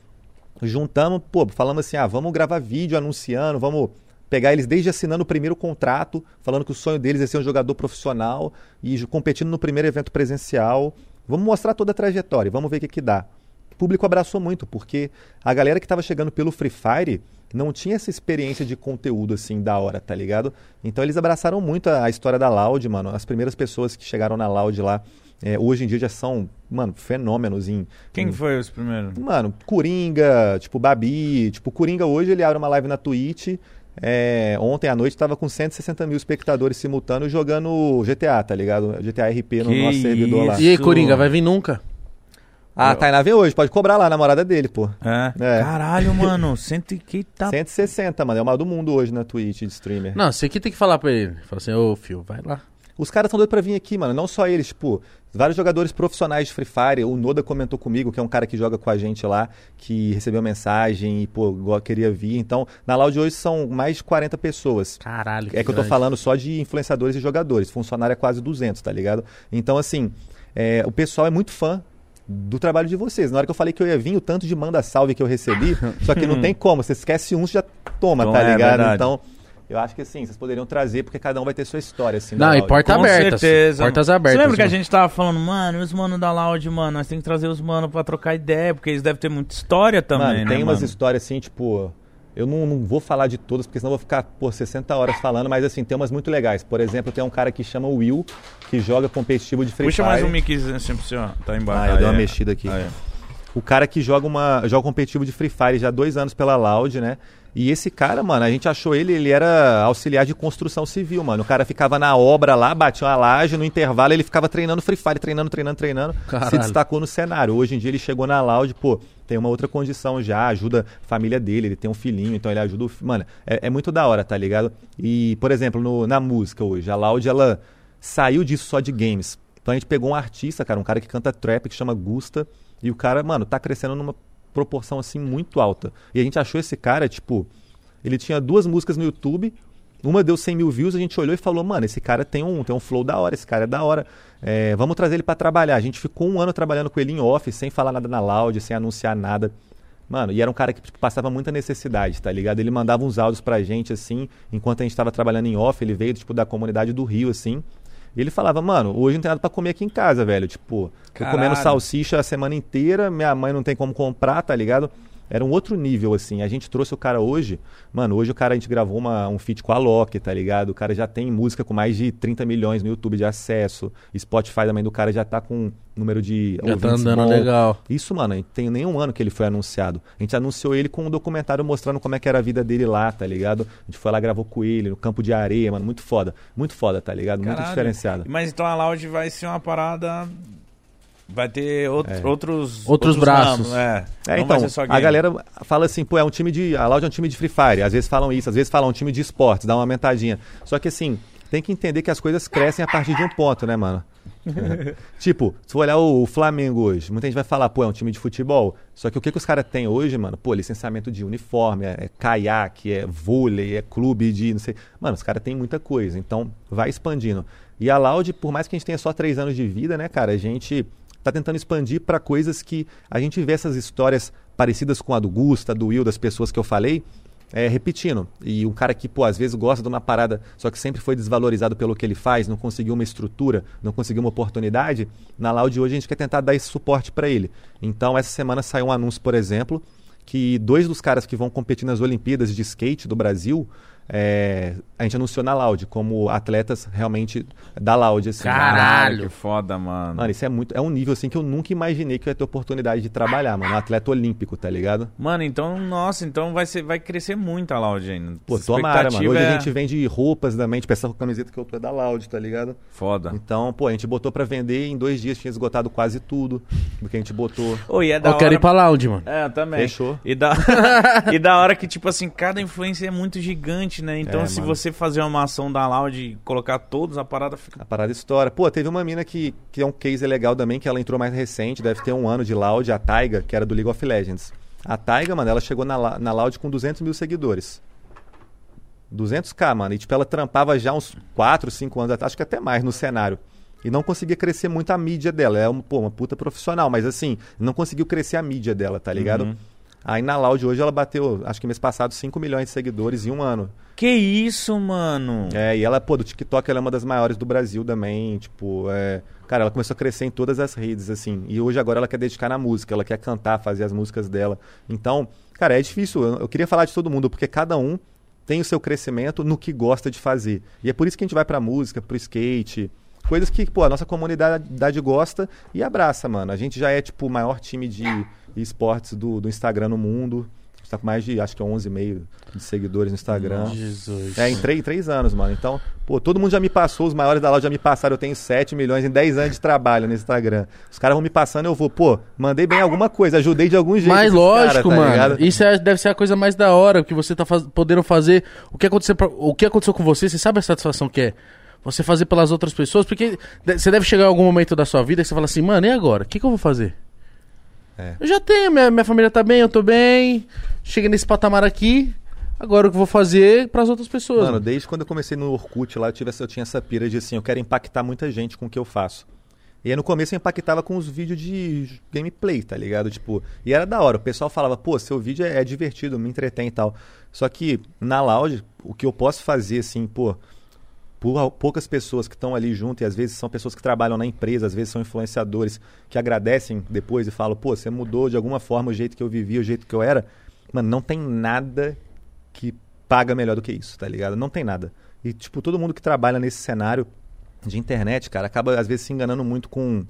Juntamos, pô, falamos assim, ah, vamos gravar vídeo anunciando, vamos pegar eles desde assinando o primeiro contrato, falando que o sonho deles é ser um jogador profissional e competindo no primeiro evento presencial. Vamos mostrar toda a trajetória, vamos ver o que que dá. O público abraçou muito, porque a galera que estava chegando pelo Free Fire não tinha essa experiência de conteúdo assim da hora, tá ligado? Então eles abraçaram muito a, a história da Loud, mano. As primeiras pessoas que chegaram na Loud lá, é, hoje em dia já são, mano, fenômenos em,
Quem
em
foi os primeiros?
Mano, Coringa, tipo Babi, tipo Coringa hoje ele abre uma live na Twitch. É, ontem à noite tava com 160 mil espectadores simultâneos jogando GTA, tá ligado? GTA RP no
Que
nosso servidor lá.
isso?
E aí, Coringa, vai vir nunca?
Ah, a Tainá vem hoje, pode cobrar lá a namorada dele, pô.
É.
É.
Caralho, mano, cento e que tá...
160, mano, é o maior do mundo hoje na Twitch de streamer.
Não, você que tem que falar pra ele. Fala assim, ô, fio, vai lá.
Os caras estão doidos pra vir aqui, mano. Não só eles, tipo, vários jogadores profissionais de Free Fire. O Noda comentou comigo, que é um cara que joga com a gente lá, que recebeu mensagem e, pô, queria vir. Então, na Loud hoje são mais de 40 pessoas.
Caralho.
É que eu tô
grande.
falando só de influenciadores e jogadores. Funcionário é quase 200, tá ligado? Então, assim, é, o pessoal é muito fã do trabalho de vocês. Na hora que eu falei que eu ia vir, o tanto de manda salve que eu recebi, só que não tem como. Você esquece um, você já toma,
Então,
tá
é
ligado?
verdade.
Então, eu acho que assim, vocês poderiam trazer, porque cada um vai ter sua história, assim.
Não, e porta
Com
abertas.
certeza.
Portas abertas.
Você lembra que a
mano.
gente tava falando, mano, e os manos da Loud, mano, nós temos que trazer os manos pra trocar ideia, porque eles devem ter muita história também,
Mano,
né,
tem umas
mano?
histórias assim, tipo. Eu não, não vou falar de todas, porque senão eu vou ficar por 60 horas falando, mas assim, tem umas muito legais. Por exemplo, tem um cara que chama Will, que joga competitivo de Free
Puxa
Fire.
mais um miczinho assim pra você, ó. Tá embaixo.
Ah, eu
Aí,
dei uma
é.
mexida aqui.
Aí.
O cara que joga uma joga competitivo de Free Fire já há dois anos pela Loud, né? E esse cara, mano, a gente achou ele, ele era auxiliar de construção civil, mano. O cara ficava na obra lá, batia uma laje, no intervalo ele ficava treinando Free Fire, treinando, treinando, treinando. Se
Caralho.
destacou no cenário. Hoje em dia ele chegou na Loud, pô, tem uma outra condição já, ajuda a família dele, ele tem um filhinho, então ele ajuda o... Mano, é, é muito da hora, tá ligado? E, por exemplo, no- na música hoje, a Loud, ela saiu disso só de games. Então a gente pegou um artista, cara, um cara que canta trap, que chama Gusta, e o cara, mano, tá crescendo numa proporção, assim, muito alta. E a gente achou esse cara, tipo, ele tinha duas músicas no YouTube, uma deu 100 mil views, a gente olhou e falou, mano, esse cara tem um, tem um flow da hora, esse cara é da hora. É, vamos trazer ele pra trabalhar. A gente ficou um ano trabalhando com ele em off, sem falar nada na loud, sem anunciar nada. Mano, e era um cara que tipo, passava muita necessidade, tá ligado? Ele mandava uns áudios pra gente, assim, enquanto a gente tava trabalhando em off, ele veio, tipo, da comunidade do Rio, assim. E ele falava, mano, hoje não tem nada pra comer aqui em casa, velho. Tipo, tô
Caralho.
comendo salsicha a semana inteira, minha mãe não tem como comprar, tá ligado? Era um outro nível, assim. A gente trouxe o cara hoje, mano, hoje o cara, a gente gravou uma, um feat com a Loki, tá ligado? O cara já tem música com mais de 30 milhões no YouTube de acesso. Spotify também do cara já tá com número de
Já tá andando
bom.
legal.
Isso, mano, tem nenhum ano que ele foi anunciado. A gente anunciou ele com um documentário mostrando como é que era a vida dele lá, tá ligado? A gente foi lá, gravou com ele, no campo de areia, mano, muito foda. Muito foda, tá ligado? Muito
Caralho.
diferenciado.
Mas então a Loud vai ser uma parada. Vai ter out-
É.
outros,
Outros braços.
ramos, é.
É, então, a galera fala assim, pô, é um time de. A Loud é um time de Free Fire. Às vezes falam isso, às vezes falam um time de esportes, dá uma aumentadinha. Só que assim, tem que entender que as coisas crescem a partir de um ponto, né, mano? Tipo, se for olhar o Flamengo hoje, muita gente vai falar, pô, é um time de futebol. Só que o que, que os caras têm hoje, mano? Pô, licenciamento de uniforme, é, é caiaque, é vôlei, é clube de não sei. Mano, os caras têm muita coisa. Então, vai expandindo. E a Loud, por mais que a gente tenha só três anos de vida, né, cara, a gente tá tentando expandir para coisas que a gente vê essas histórias parecidas com a do Gusta, do Will, das pessoas que eu falei, é, repetindo. E um cara que, pô, às vezes gosta de uma parada, só que sempre foi desvalorizado pelo que ele faz, não conseguiu uma estrutura, não conseguiu uma oportunidade, na Loud hoje a gente quer tentar dar esse suporte para ele. Então, essa semana saiu um anúncio, por exemplo, que dois dos caras que vão competir nas Olimpíadas de skate do Brasil, é, a gente anunciou na Loud como atletas realmente da Loud. Assim,
Caralho.
Que foda, mano.
Mano, isso é muito. É um nível assim que eu nunca imaginei que eu ia ter oportunidade de trabalhar, mano. Um atleta olímpico, tá ligado?
Mano, então, nossa, então vai, ser, vai crescer muito a Loud ainda.
Pô, tomara, mano. Hoje
é
a gente vende roupas também, tipo, essa camiseta que eu tô é da Loud, tá ligado?
Foda.
Então, pô, a gente botou pra vender em dois dias, tinha esgotado quase tudo do que a gente botou.
Ô, e é da
Eu quero
hora-
ir pra lounge, mano.
É, também.
Fechou.
E da... e da hora que, tipo assim, cada influência é muito gigante, né? Então,
É,
se
mano.
você fazer uma ação da Loud e colocar todos, a parada fica.
A parada história. Pô, teve uma mina que, que é um case legal também, que ela entrou mais recente, deve ter um ano de Loud, a Taiga, que era do League of Legends. A Taiga, mano, ela chegou na, na Loud com 200 mil seguidores. 200k, mano. E, tipo, ela trampava já uns 4, 5 anos atrás, acho que até mais no cenário. E não conseguia crescer muito a mídia dela. É uma, pô, uma puta profissional, mas assim, não conseguiu crescer a mídia dela, tá ligado?
Uhum.
Aí na Loud hoje ela bateu, acho que mês passado, 5 milhões de seguidores em um ano.
Que isso, mano?
É, e ela, pô, do TikTok ela é uma das maiores do Brasil também, tipo, é... Cara, ela começou a crescer em todas as redes, assim, e hoje agora ela quer dedicar na música, ela quer cantar, fazer as músicas dela. Então, cara, é difícil, eu, eu queria falar de todo mundo, porque cada um tem o seu crescimento no que gosta de fazer. E é por isso que a gente vai pra música, pro skate, coisas que, pô, a nossa comunidade gosta e abraça, mano. A gente já é, tipo, o maior time de esportes do, do Instagram no mundo. A gente tá com mais de, acho que 11,5 de seguidores no Instagram.
Jesus.
É, em três, três anos, mano. Então, pô, todo mundo já me passou, os maiores da loja já me passaram. Eu tenho 7 milhões em 10 anos de trabalho no Instagram. Os caras vão me passando, eu vou, pô, mandei bem alguma coisa, ajudei de algum jeito.
Mas lógico,
caras, tá
mano.
ligado?
Isso é- deve ser a coisa mais da hora, que você tá faz- podendo fazer. O que, aconteceu o que aconteceu com você, você sabe a satisfação que é? Você fazer pelas outras pessoas, porque você deve chegar em algum momento da sua vida que você fala assim, mano, e agora? O que, que eu vou fazer?
É.
Eu já tenho, minha, minha família tá bem, eu tô bem. Cheguei nesse patamar aqui. Agora o que eu vou fazer pras outras pessoas?
Mano,
mano?
desde quando eu comecei no Orkut lá, eu, tive essa, eu tinha essa pira de assim, eu quero impactar muita gente com o que eu faço. E aí no começo eu impactava com os vídeos de gameplay, tá ligado? Tipo, e era da hora. O pessoal falava, pô, seu vídeo é, é divertido, me entretém e tal. Só que na Loud, o que eu posso fazer, assim, pô, poucas pessoas que estão ali junto, e às vezes são pessoas que trabalham na empresa, às vezes são influenciadores que agradecem depois e falam, pô, você mudou de alguma forma o jeito que eu vivia, o jeito que eu era. Mano, não tem nada que paga melhor do que isso, tá ligado? Não tem nada. E, tipo, todo mundo que trabalha nesse cenário de internet, cara, acaba às vezes se enganando muito com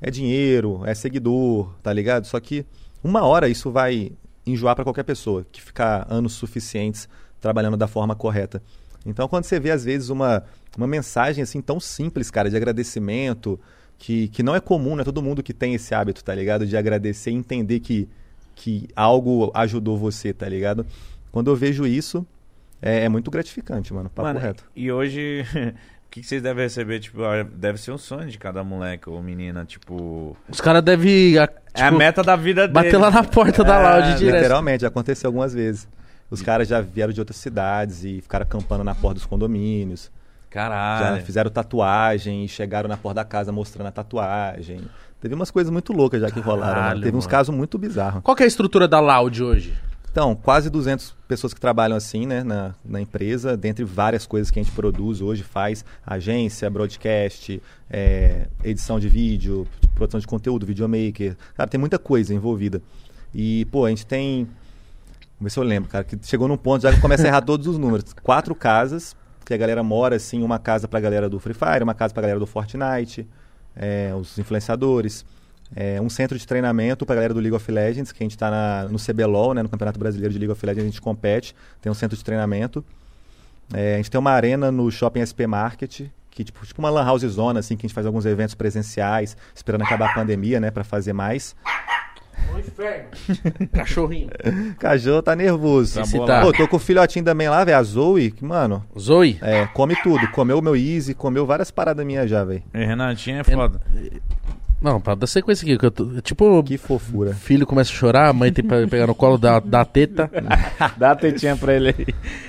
é dinheiro, é seguidor, tá ligado? Só que uma hora isso vai enjoar pra qualquer pessoa que ficar anos suficientes trabalhando da forma correta. Então, quando você vê às vezes uma, uma mensagem assim tão simples, cara, de agradecimento, que, que não é comum, não é todo mundo que tem esse hábito, tá ligado? De agradecer e entender que, que algo ajudou você, tá ligado? Quando eu vejo isso, é, é muito gratificante, mano. Papo
Mano,
reto.
E hoje, o que, que vocês devem receber? Tipo, deve ser um sonho de cada moleque ou menina, tipo.
Os caras devem. a-
é a
tipo,
meta da vida
bater
deles.
lá na porta da
É,
Loud direto.
Literalmente, aconteceu algumas vezes. Os caras já vieram de outras cidades e ficaram acampando na porta dos condomínios. Já
Caralho.
fizeram tatuagem e chegaram na porta da casa mostrando a tatuagem. Teve umas coisas muito loucas já que rolaram.
Caralho,
né? Teve uns
mano.
casos muito bizarros.
Qual que é a estrutura da Loud hoje?
Então, quase 200 pessoas que trabalham assim, né, na, na empresa, dentre várias coisas que a gente produz hoje, faz agência, broadcast, é, edição de vídeo, produção de conteúdo, videomaker. Cara, tem muita coisa envolvida. E, pô, a gente tem. Vamos ver se eu lembro, cara, que chegou num ponto já que começa a errar todos os números. Quatro casas, que a galera mora, assim, uma casa pra galera do Free Fire, uma casa pra galera do Fortnite, é, os influenciadores. É, um centro de treinamento pra galera do League of Legends, que a gente tá na, no CBLOL, né, no Campeonato Brasileiro de League of Legends, a gente compete, tem um centro de treinamento. É, a gente tem uma arena no Shopping SP Market, que tipo, tipo uma lan house zona, assim, que a gente faz alguns eventos presenciais, esperando acabar a pandemia, né, pra fazer mais.
Inferno. Cachorrinho.
Cajô tá nervoso.
Esse
boa
tá.
Pô, tô com o filhotinho também lá, velho, a Zoe, que, mano,
Zoe.
é, come tudo. Comeu o meu Easy, comeu várias paradas minhas já, velho.
E Renatinho é foda.
Não, pra dar sequência aqui, que eu tô. Tipo,
Que fofura.
filho começa a chorar, a mãe tem pra pegar no colo da, da teta.
Dá a tetinha pra ele aí.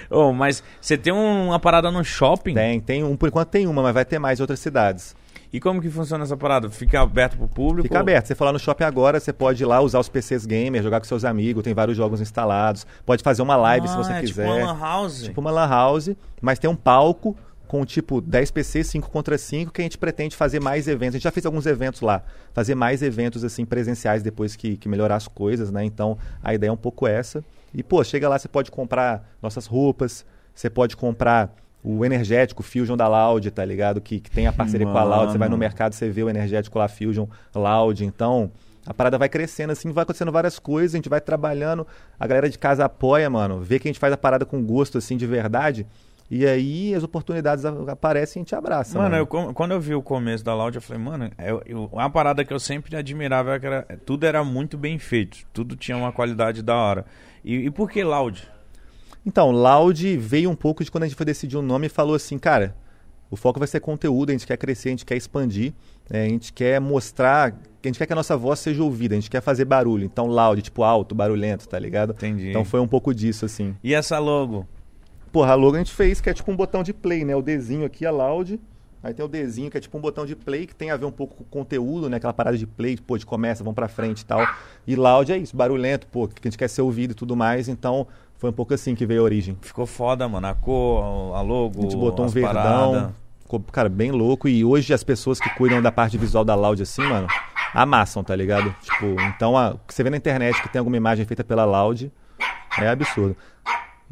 Ô, mas você tem um- uma parada no shopping?
Tem, tem um, por enquanto tem uma, mas vai ter mais em outras cidades.
E como que funciona essa parada? Fica aberto pro público?
Fica aberto. Você for lá no shopping agora, você pode ir lá usar os PCs gamer, jogar com seus amigos, tem vários jogos instalados. Pode fazer uma live se
Ah,
você
é
quiser.
Tipo uma lan house.
Tipo uma lan house, mas tem um palco com tipo 10 PCs, 5 contra 5, que a gente pretende fazer mais eventos. A gente já fez alguns eventos lá, fazer mais eventos assim presenciais depois que, que melhorar as coisas, né? Então a ideia é um pouco essa. E pô, chega lá, você pode comprar nossas roupas, você pode comprar o energético Fusion da Loud, tá ligado? Que, que tem a parceria com a Loud. Você vai no
Mano.
mercado, você vê o energético lá Fusion Loud. Então, a parada vai crescendo assim, vai acontecendo várias coisas, a gente vai trabalhando, a galera de casa apoia, mano, vê que a gente faz a parada com gosto assim de verdade. E aí as oportunidades aparecem e a gente abraça.
Mano,
Mano,
eu com- quando eu vi o começo da Loud, eu falei, mano, eu, eu- uma parada que eu sempre admirava era que era, tudo era muito bem feito. Tudo tinha uma qualidade da hora. E, e por que Loud?
Então, Loud veio um pouco de quando a gente foi decidir o nome e falou assim, cara, o foco vai ser conteúdo, a gente quer crescer, a gente quer expandir, né, a gente quer mostrar, a gente quer que a nossa voz seja ouvida, a gente quer fazer barulho. Então, loud, tipo alto, barulhento, tá ligado?
Entendi.
Então foi um pouco disso, assim.
E essa logo?
Porra, a logo a gente fez que é tipo um botão de play, né? O Dzinho aqui é loud. Aí tem o Dzinho que é tipo um botão de play que tem a ver um pouco com o conteúdo, né? Aquela parada de play, pô, de começa, vamos pra frente e tal. E loud é isso, barulhento, pô, que a gente quer ser ouvido e tudo mais. Então foi um pouco assim que veio a origem.
Ficou foda, mano. A cor, a logo,
A gente botou um verdão,
paradas.
ficou, cara, bem louco. E hoje as pessoas que cuidam da parte visual da Loud, assim, mano, amassam, tá ligado? Tipo, então a- o que você vê na internet que tem alguma imagem feita pela Loud é absurdo.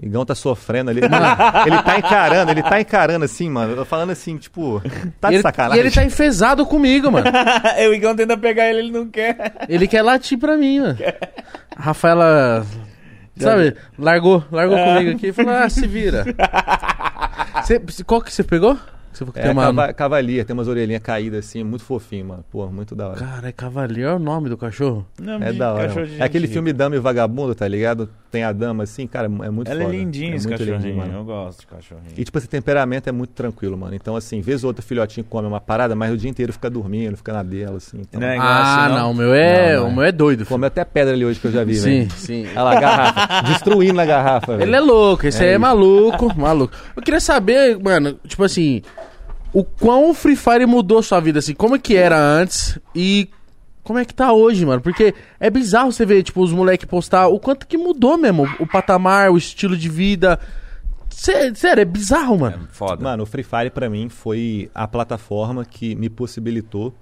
Igão tá sofrendo ali. Mano, ele tá encarando, ele tá encarando assim, mano. Eu tô falando assim, tipo, tá de
ele,
sacanagem.
e ele tá enfesado comigo, mano.
o Igão tenta pegar ele, ele não quer.
Ele quer latir pra mim, mano. A Rafaela, sabe, largou, largou
É.
comigo aqui e falou, ah, se vira. Cê- qual que você pegou? Você falou que
É,
tem uma...
cava- cavalia, tem umas orelhinhas caídas assim, muito fofinho, mano. Pô, muito da hora.
Cara, é cavaleiro, é o nome do cachorro?
Não,
É da hora.
cachorro
mano.
de
É aquele filme Dama e Vagabundo, tá ligado? Tem a dama assim, cara, é muito
Ela
foda.
é lindinha,
é
esse
muito
cachorrinho.
lindinho, mano.
Eu gosto de cachorrinho.
E, tipo, esse temperamento é muito tranquilo, mano. Então, assim, vez ou outra, filhotinho come uma parada, mas o dia inteiro fica dormindo, fica na dela, assim. Então...
Não é igual
Ah,
assim,
não, o meu é,
Não, não
o
é.
meu é doido.
Comeu até pedra ali hoje que eu já vi,
Sim,
velho.
sim.
Olha lá, a garrafa. Destruindo a garrafa, velho.
Ele é louco, esse
É
aí é maluco, maluco. Eu queria saber, mano, tipo assim, o quão o Free Fire mudou sua vida, assim, como é que era antes e como é que tá hoje, mano? Porque é bizarro você ver, tipo, os moleques postar o quanto que mudou mesmo, o patamar, o estilo de vida. Sé- Sério, é bizarro,
É
mano.
foda.
Mano, o Free Fire pra mim foi a plataforma que me possibilitou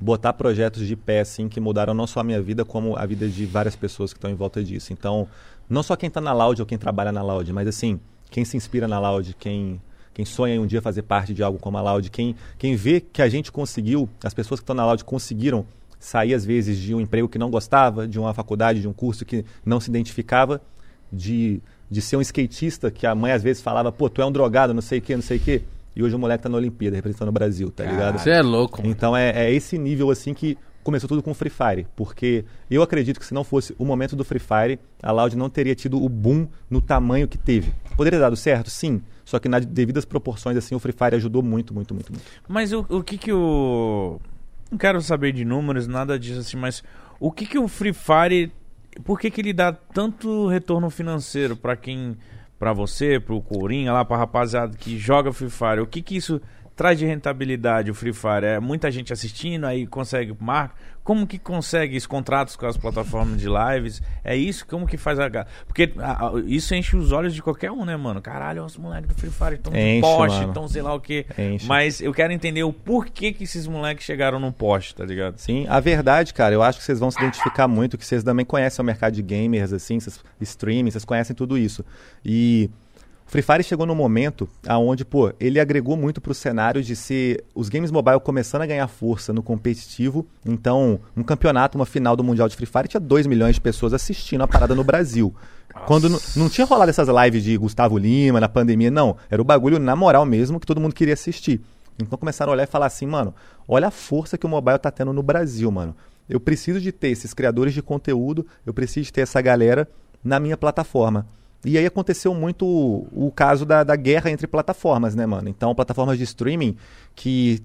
botar projetos de pé assim que mudaram não só a minha vida como a vida de várias pessoas que estão em volta disso. Então, não só quem tá na Loud ou quem trabalha na Loud, mas assim, quem se inspira na Loud, quem quem sonha em um dia fazer parte de algo como a Loud, quem quem vê que a gente conseguiu, as pessoas que estão na Loud conseguiram sair às vezes de um emprego que não gostava, de uma faculdade, de um curso que não se identificava, de, de ser um skatista que a mãe às vezes falava, pô, tu é um drogado, não sei o que, não sei o que. E hoje o moleque tá na Olimpíada, representando o Brasil, tá ligado?
Você é louco, mano.
Então é, é esse nível assim que começou tudo com o Free Fire. Porque eu acredito que se não fosse o momento do Free Fire, a Loud não teria tido o boom no tamanho que teve. Poderia ter dado certo? Sim. Só que nas devidas proporções, assim, o Free Fire ajudou muito, muito, muito, muito.
Mas o, o que que o... Não quero saber de números, nada disso assim, mas o que que o Free Fire... Por que que ele dá tanto retorno financeiro pra quem... Pra você, pro Coringa lá, pra rapaziada que joga Free Fire? O que que isso traz de rentabilidade o Free Fire? É muita gente assistindo, aí consegue marca. Como que consegue os contratos com as plataformas de lives? É isso? Como que faz a. Porque a- a- isso enche os olhos de qualquer um, né, mano? Caralho, os moleques do Free Fire estão no poste, estão sei lá o quê.
Enche.
Mas eu quero entender o porquê que esses moleques chegaram no poste, tá ligado?
Sim, a verdade, cara, eu acho que vocês vão se identificar muito, que vocês também conhecem o mercado de gamers, assim, vocês, streaming, vocês conhecem tudo isso. E Free Fire chegou num momento aonde, pô, ele agregou muito pro cenário de ser os games mobile começando a ganhar força no competitivo. Então, um campeonato, uma final do Mundial de Free Fire, tinha 2 milhões de pessoas assistindo a parada no Brasil. Quando não, não tinha rolado essas lives de Gustavo Lima na pandemia, não. Era o bagulho na moral mesmo que todo mundo queria assistir. Então começaram a olhar e falar assim, mano, olha a força que o mobile tá tendo no Brasil, mano. Eu preciso de ter esses criadores de conteúdo, eu preciso de ter essa galera na minha plataforma. E aí aconteceu muito o, o caso da, da guerra entre plataformas, né, mano? Então, plataformas de streaming que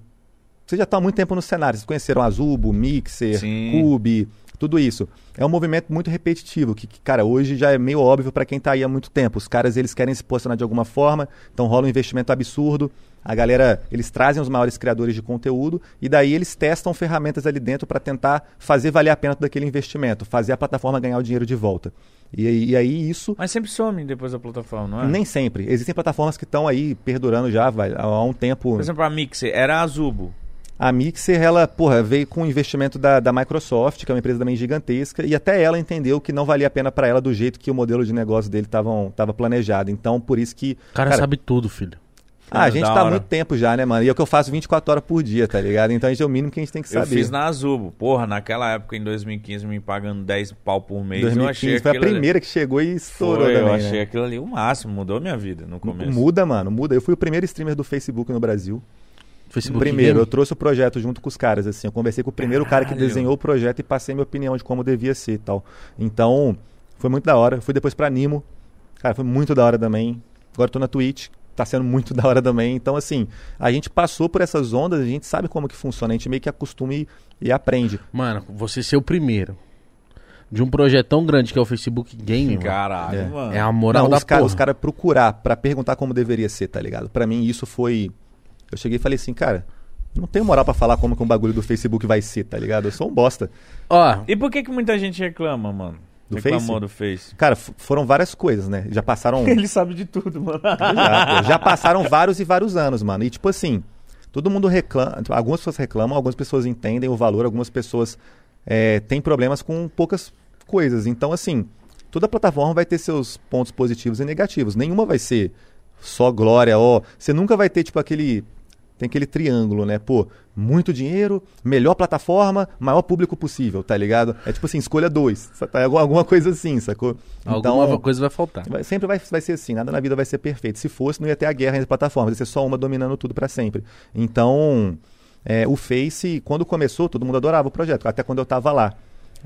você já está há muito tempo no cenário. Vocês conheceram Azubo, Mixer,
Sim.
Cube, tudo isso. É um movimento muito repetitivo, que, que, cara, hoje já é meio óbvio para quem está aí há muito tempo. Os caras, eles querem se posicionar de alguma forma, então rola um investimento absurdo. A galera, eles trazem os maiores criadores de conteúdo e daí eles testam ferramentas ali dentro para tentar fazer valer a pena todo aquele investimento, fazer a plataforma ganhar o dinheiro de volta. E, aí- e aí isso
Mas sempre some depois da plataforma, não é?
nem sempre. Existem plataformas que estão aí perdurando já vai, há um tempo.
Por exemplo, a Mixer era a Azubo.
A Mixer, ela, porra, veio com o investimento da, da Microsoft, que é uma empresa também gigantesca, e até ela entendeu que não valia a pena para ela do jeito que o modelo de negócio dele estava planejado. Então, por isso que.
O cara, sabe tudo, filho.
Ah, a gente tá há muito tempo já, né, mano? E é o que eu faço 24 horas por dia, tá ligado? Então gente é o mínimo que a gente tem que
Eu
saber.
fiz na Azubo. Porra, naquela época, em 2015, me pagando 10 pau por mês. eu
2015
achei
foi a
aquilo ali-
primeira que chegou e estourou
Foi,
também.
eu achei
né?
aquilo ali o máximo. Mudou minha vida no começo.
Muda, mano, muda. Eu fui o primeiro streamer do Facebook no Brasil.
Facebook
Primeiro,
Game.
eu trouxe o projeto junto com os caras, assim. Eu conversei com o primeiro cara que
Caralho.
desenhou o projeto e passei minha opinião de como devia ser e tal. Então, foi muito da hora. Fui depois pra Nimo. Cara, foi muito da hora também. Agora tô na Twitch. Tá sendo muito da hora também. Então, assim, a gente passou por essas ondas, a gente sabe como que funciona. A gente meio que acostuma e, e aprende.
Mano, você ser o primeiro de um projeto tão grande que é o Facebook Game, mano,
Caralho,
É.
mano.
é a moral
Não,
da
os caras
porra.
os cara procurar pra perguntar como deveria ser, tá ligado? Pra mim, isso foi... Eu cheguei e falei assim, cara... Não tenho moral pra falar como que um bagulho do Facebook vai ser, tá ligado? Eu sou um bosta.
Ó,
E por que, que muita gente reclama, mano?
Do
Reclamou
Face?
do Face.
Cara, foram várias coisas, né? Já passaram.
Ele sabe de tudo, mano.
já, já passaram vários e vários anos, mano. E tipo assim, todo mundo reclama. Algumas pessoas reclamam, algumas pessoas entendem o valor, algumas pessoas é, têm problemas com poucas coisas. Então, assim, toda plataforma vai ter seus pontos positivos e negativos. Nenhuma vai ser só glória, ó. Você nunca vai ter, tipo, aquele. Tem aquele triângulo, né? Pô, muito dinheiro, melhor plataforma, maior público possível, tá ligado? É tipo assim, escolha dois. Tá? Alguma coisa assim, sacou?
alguma coisa vai faltar.
Vai- sempre vai, vai ser assim, nada na vida vai ser perfeito. Se fosse, não ia ter a guerra entre plataformas, ia ser só uma dominando tudo pra sempre. Então, é, o Face, quando começou, todo mundo adorava o projeto, até quando eu tava lá.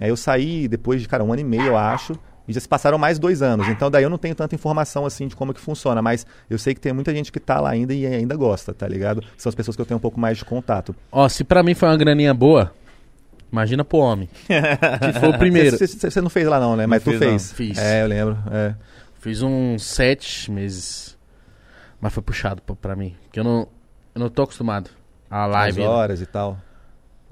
Aí eu saí depois de, cara, um ano e meio, eu acho, e já se passaram mais dois anos. Então, daí eu não tenho tanta informação assim de como que funciona, mas eu sei que tem muita gente que tá lá ainda e ainda gosta, tá ligado? São as pessoas que eu tenho um pouco mais de contato.
Ó, se pra mim foi uma graninha boa, imagina pro homem. que foi o primeiro.
Você- não fez lá não, né? Mas tu
fiz, não.
fez.
Fiz.
É, eu lembro. É.
Fiz uns sete meses. Mas foi puxado pra, pra mim. Porque eu não, eu não tô acostumado a
As
live. né?
horas e tal.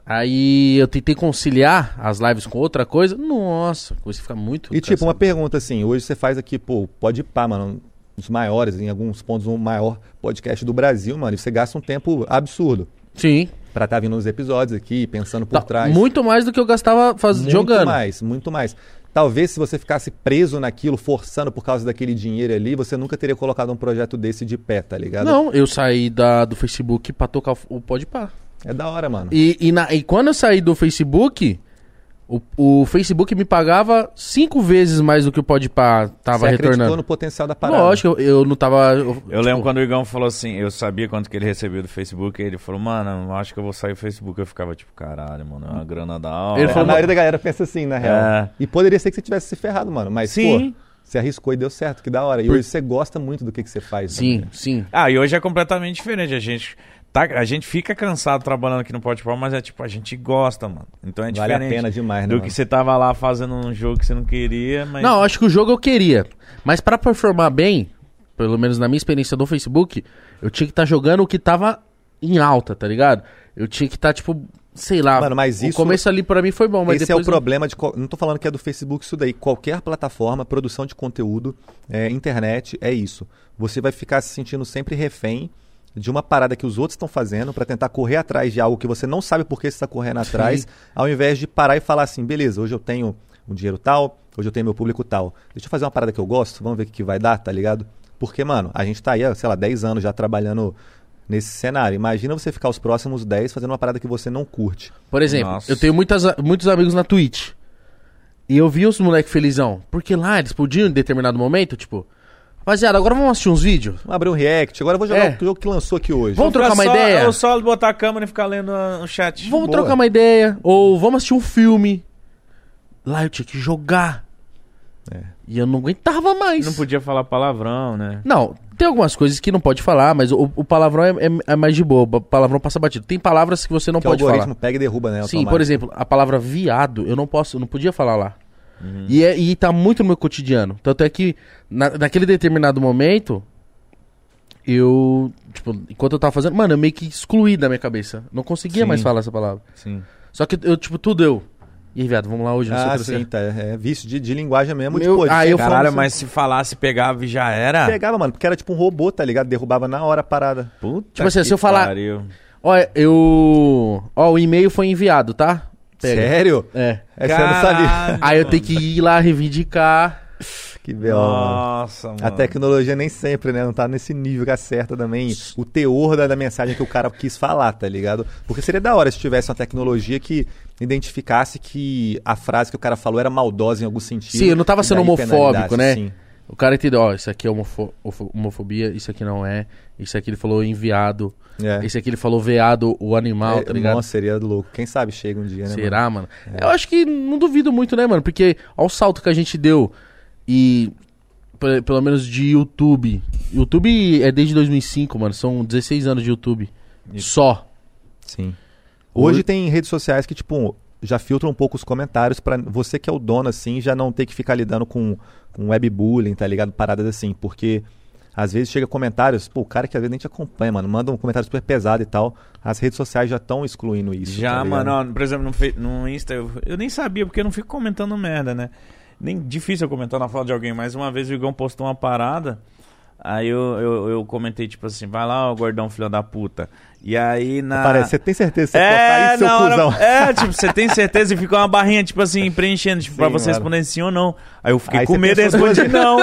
Aí eu tentei conciliar as lives com outra coisa. Nossa, coisa fica muito.
E tipo, uma
cansado.
pergunta assim, hoje você faz aqui, pô, pode pá, mano, um dos maiores, em alguns pontos, um maior podcast do Brasil, mano, e você gasta um tempo absurdo
Sim.
pra estar vindo nos episódios aqui, pensando por
Tá,
trás.
Muito mais do que eu gastava faz...
Muito
jogando.
mais, muito mais. Talvez se você ficasse preso naquilo, forçando por causa daquele dinheiro ali, você nunca teria colocado um projeto desse de pé, tá ligado?
Não, eu saí da, do Facebook pra tocar o, o Podpah.
É da hora, mano.
E, e, na- e quando eu saí do Facebook, o, o Facebook me pagava cinco vezes mais do que o Podpah tava
você acreditou
retornando.
no potencial da parada.
Lógico, eu, eu não tava. Eu,
Eu lembro
tipo,
quando o Igão falou assim, eu sabia quanto que ele recebeu do Facebook, e ele falou, mano, eu acho que eu vou sair do Facebook. Eu ficava tipo, caralho, mano, é uma grana da hora.
Ele falou,
a maioria da galera pensa assim, na real.
É.
E poderia ser que você tivesse se ferrado, mano. Mas,
Sim.
pô, você arriscou e deu certo, que da hora. E
Por-
hoje você gosta muito do que, que você faz.
Sim,
né?
sim.
Ah, e hoje é completamente diferente. A gente, tá, a gente fica cansado trabalhando aqui no Podpah, mas é tipo, a gente gosta, mano. Então é
Vale a
diferente
pena demais, né?
do
mano?
que você tava lá fazendo um jogo que você não queria, mas...
Não, acho que o jogo eu queria. Mas pra performar bem, pelo menos na minha experiência do Facebook, eu tinha que estar jogando o que tava em alta, tá ligado? Eu tinha que estar, tipo, sei lá.
Mano, mas
o
isso-
começo ali pra mim foi bom, mas
Esse é o problema de. Não tô falando que é do Facebook isso daí. Qualquer plataforma, produção de conteúdo, é, internet, é isso. Você vai ficar se sentindo sempre refém de uma parada que os outros estão fazendo pra tentar correr atrás de algo que você não sabe por que você está correndo atrás, ao invés de parar e falar assim, beleza, hoje eu tenho um dinheiro tal, hoje eu tenho meu público tal. Deixa eu fazer uma parada que eu gosto, vamos ver o que, que vai dar, tá ligado? Porque, mano, a gente tá aí, há, sei lá, 10 anos já trabalhando nesse cenário. Imagina você ficar os próximos 10 fazendo uma parada que você não curte.
Por exemplo,
Nossa.
eu tenho muitas, muitos amigos na Twitch. E eu vi os moleque felizão. Porque lá eles podiam, em determinado momento, tipo... Rapaziada, agora vamos assistir uns vídeos?
Vamos abrir um react. Agora eu vou jogar
É.
o jogo que lançou aqui hoje.
Vamos trocar uma
só,
ideia?
Eu só botar a câmera e ficar lendo ah, o chat.
Vamos
boa.
trocar uma ideia. Ou vamos assistir um filme. Lá eu tinha que jogar.
É.
E eu não aguentava mais.
Não podia falar palavrão, né?
Não, tem algumas coisas que não pode falar, mas o, o palavrão é, é- é mais de boa. O palavrão passa batido. Tem palavras que você não
que o
pode
algoritmo
falar.
pega e derruba, né?
Sim,
automático.
por exemplo, a palavra viado, eu não posso, eu não podia falar lá.
Uhum.
E, é, e tá muito no meu cotidiano. Tanto é que na, naquele determinado momento, eu, tipo, enquanto eu tava fazendo, mano, eu meio que excluí da minha cabeça. Não conseguia
Sim.
mais falar essa palavra.
Sim.
Só que eu, tipo, tudo eu. E aí, viado, vamos lá hoje, não sei o
Ah,
sei o
sim,
que.
tá. É vício de, de linguagem mesmo.
Meu-
de, pô, de
ah, eu
Caralho,
falo-
mas se falasse, pegava e já era.
Pegava, mano, porque era tipo um robô, tá ligado? Derrubava na hora a parada.
Puta
Tipo assim,
que
se eu falar-
pariu.
Olha, eu. Ó, o e-mail foi enviado, tá? Pega.
Sério?
É.
Essa eu não sabia.
Aí eu tenho que ir lá reivindicar.
Que B.O., mano.
Nossa, mano.
A tecnologia nem sempre, né? Não tá nesse nível que acerta também o teor da, da mensagem que o cara quis falar, tá ligado? Porque seria da hora se tivesse uma tecnologia que identificasse que a frase que o cara falou era maldosa em algum sentido.
Sim, eu não tava sendo homofóbico, né?
Sim.
O cara entendeu, ó, isso aqui é homofo- ofo- homofobia, isso aqui não é. Isso aqui ele falou enviado.
É.
Esse aqui ele falou veado, o animal,
É,
tá ligado?
Nossa, seria louco. Quem sabe chega um dia, né? mano?
Será, mano? Eu acho que não duvido muito, né, mano? Porque olha o salto que a gente deu. E pe- pelo menos de YouTube. YouTube é desde 2005, mano. São 16 anos de YouTube. Só.
Sim. Hoje
Hoje-
tem redes sociais que, tipo, já filtram um pouco os comentários pra você que é o dono, assim, já não ter que ficar lidando com, com webbullying, tá ligado? Paradas assim, porque às vezes chega comentários, pô, o cara que às vezes nem te acompanha, mano, manda um comentário super pesado e tal. As redes sociais já estão excluindo isso.
Já,
tá
mano, ó, por exemplo, no, no Insta, eu, eu nem sabia, porque eu não fico comentando merda, né? Nem difícil eu comentar na foto de alguém, mas uma vez o Igão postou uma parada, aí eu, eu, eu comentei, tipo assim, vai lá, ó, gordão filho da puta. E aí na.
Parece, você tem certeza que você
É,
isso, seu
na hora,
cuzão?
é, tipo, você tem certeza e fica uma barrinha, tipo assim, preenchendo, tipo,
Sim,
pra você
mano.
responder sim ou não. Aí eu fiquei
Aí
com medo e respondi não.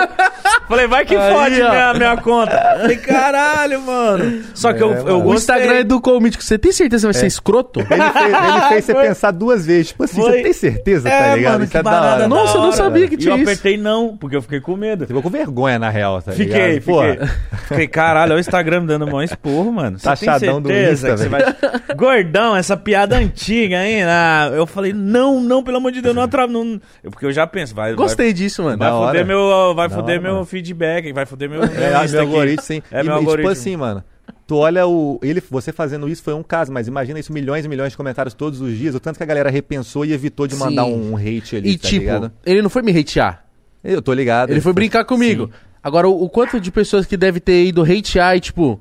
Falei, vai que
Aí,
fode
ó.
minha, minha conta. Falei, caralho, mano. Só que eu,
É,
eu
mano.
O
gostei.
Instagram educou o mítico. Você tem certeza que vai ser escroto?
Ele fez, ele fez você
Foi.
pensar duas vezes. Tipo assim,
Foi.
você tem certeza,
É,
tá ligado?
mano, que
é da hora.
da
Nossa, eu não sabia
velho.
que
E
tinha
eu
isso.
apertei não, porque eu fiquei com medo.
Você ficou com vergonha, na real, tá
Fiquei,
ligado? Pô,
fiquei. Fiquei, caralho, olha o Instagram dando mão esporro, mano. Você tem
Taxadão do
certeza que você vai... Gordão, essa piada antiga, hein? Ah, eu falei, não, não, pelo amor de Deus, não atrava. Não... Porque eu já penso, vai.
Gostei disso, mano.
Vai, vai foder meu, vai foder
hora,
meu
mano.
feedback, vai foder meu,
É,
meu
meu algoritmo, sim.
É
e,
meu
e, tipo
algoritmo.
assim, mano. Tu olha o. Ele, você fazendo isso foi um caso, mas imagina isso, milhões e milhões de comentários todos os dias. O tanto que a galera repensou e evitou de mandar um, um hate ali,
E
tá
tipo,
ligado?
ele não foi me hatear.
Eu tô ligado.
Ele foi brincar comigo.
Sim.
Agora, o, o quanto de pessoas que deve ter ido hatear e, tipo,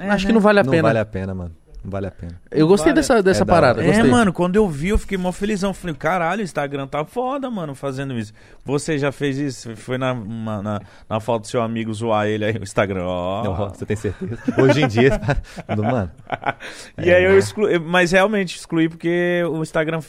É,
acho
né?
que não vale a
Não
pena.
vale a pena, mano. Não vale a pena.
Eu gostei
Vale.
dessa, dessa
É
parada.
É, mano, quando eu vi, eu fiquei mó felizão. Falei, caralho, o Instagram tá foda, mano, fazendo isso. Você já fez isso? Foi na, uma- na, na foto do seu amigo zoar ele aí, o Instagram. Ó.
Não, você tem certeza? Hoje em dia, mano.
E aí eu excluí, mas realmente excluí porque o Instagram.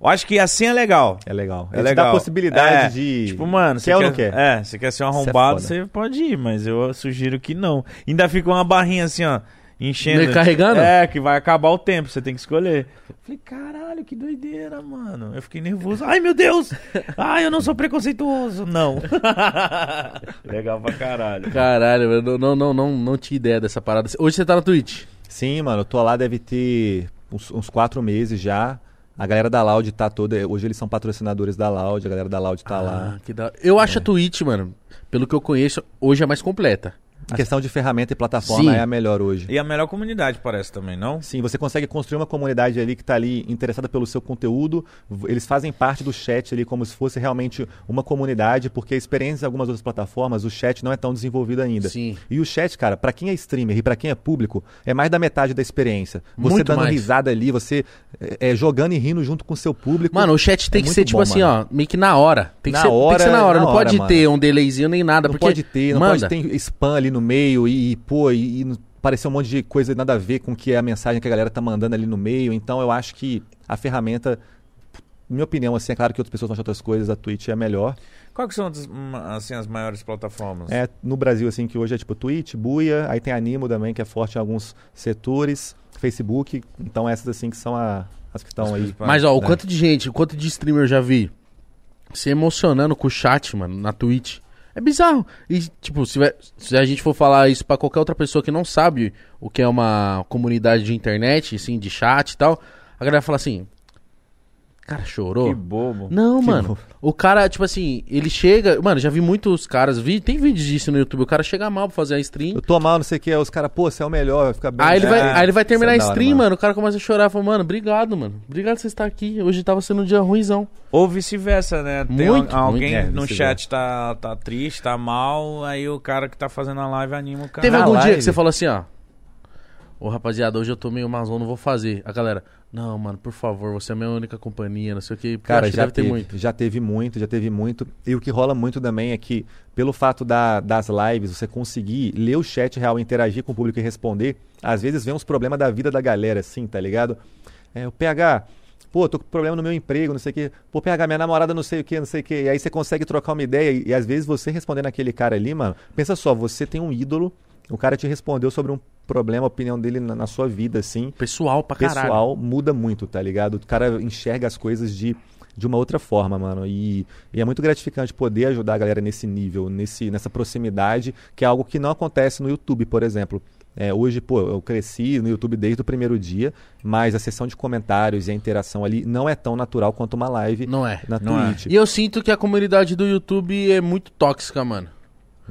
Eu acho que assim é legal.
É legal.
É
Ele
legal.
dá a possibilidade
É,
de.
Tipo, mano, você
quer ou
quer,
não quer?
É, você quer ser um
é
arrombado, você pode ir, mas eu sugiro que não. Ainda fica uma barrinha assim, ó, enchendo.
Carregando?
É, que vai acabar o tempo, você tem que escolher. Falei, caralho, que doideira, mano. Eu fiquei nervoso. Ai, meu Deus! Ai, eu não sou preconceituoso. Não. Legal pra caralho.
Caralho, eu não, não, não, não, não tinha ideia dessa parada. Hoje você tá na Twitch.
Sim, mano, eu tô lá, deve ter uns, uns quatro meses já. A galera da Loud tá toda. Hoje eles são patrocinadores da Loud, a galera da Loud tá lá.
Ah, que da... Eu acho a Twitch, mano, pelo que eu conheço, hoje é mais completa.
Em questão de ferramenta e plataforma,
Sim.
é a melhor hoje.
E a melhor comunidade parece também, não?
Sim, você consegue construir uma comunidade ali que está ali interessada pelo seu conteúdo. Eles fazem parte do chat ali como se fosse realmente uma comunidade, porque a experiência em algumas outras plataformas, o chat não é tão desenvolvido ainda.
Sim.
E o chat, cara, pra quem é streamer e pra quem é público, é mais da metade da experiência. Você
Muito
dando
mais.
risada ali, você é, é, jogando e rindo junto com o seu público.
Mano, o chat tem
É
que ser, tipo
bom,
assim,
mano.
ó, meio que na hora. Tem que,
Na
ser, tem que
hora,
ser na hora,
na
não
hora,
pode
mano.
ter um delayzinho nem nada.
não
porque
pode ter, não
manda.
pode ter spam ali no meio e, e, pô, e, e parecer um monte de coisa nada a ver com o que é a mensagem que a galera tá mandando ali no meio. Então eu acho que a ferramenta, minha opinião, assim, é claro que outras pessoas vão achar outras coisas, a Twitch é melhor.
Quais que são as, ma- assim, as maiores plataformas?
É no Brasil, assim, que hoje é tipo Twitch, Buia, aí tem Animo também, que é forte em alguns setores, Facebook, então essas assim que são a- as que estão aí.
Mas, ó, o
né?
quanto de gente, o quanto de streamer eu já vi se emocionando com o chat, mano, na Twitch. É bizarro. E, tipo, se, se a gente for falar isso pra qualquer outra pessoa que não sabe o que é uma comunidade de internet, assim, de chat e tal, a galera fala assim. Cara, chorou.
Que bobo.
Não,
Que
mano.
bom.
O cara, tipo assim, ele chega. Mano, já vi muitos caras. Vi, tem vídeos disso no YouTube. O cara chega mal pra fazer a stream.
Eu tô mal, não sei o que, os caras, pô, você é o melhor, vai ficar bem.
Aí ele, vai,
É,
aí ele vai terminar a
é da hora,
stream,
mano.
mano. O cara começa a chorar. Fala, mano, obrigado, mano. Obrigado por você estar aqui. Hoje tava sendo um dia ruimzão.
Ou vice-versa, né? Tem
Muito,
al- alguém
muito. É,
no chat tá, tá triste, tá mal, aí o cara que tá fazendo a live anima o cara.
Teve algum dia que você falou assim, ó. Ô rapaziada, hoje eu tô meio mazão, não vou fazer. A galera, não, mano, por favor, você é a minha única companhia, não sei o que.
Cara, já teve,
muito.
já teve muito, já teve muito. E o que rola muito também é que, pelo fato da- das lives, você conseguir ler o chat real, interagir com o público e responder, às vezes vem uns problemas da vida da galera, assim, tá ligado? É, o PH, pô, tô com problema no meu emprego, não sei o quê. Pô, PH, minha namorada não sei o quê, não sei o quê. E aí você consegue trocar uma ideia e, e às vezes você respondendo aquele cara ali, mano, pensa só, você tem um ídolo, o cara te respondeu sobre um problema, a opinião dele na, na sua vida, assim
Pessoal pra caralho.
pessoal muda muito, tá ligado? O cara enxerga as coisas de, de uma outra forma, mano. E, e é muito gratificante poder ajudar a galera nesse nível, nesse, nessa proximidade, que é algo que não acontece no YouTube, por exemplo. É, hoje, pô, eu cresci no YouTube desde o primeiro dia, mas a sessão de comentários e a interação ali não é tão natural quanto uma live
Não é.
na
Não é.
Twitch.
E eu sinto que a comunidade do YouTube é muito tóxica, mano.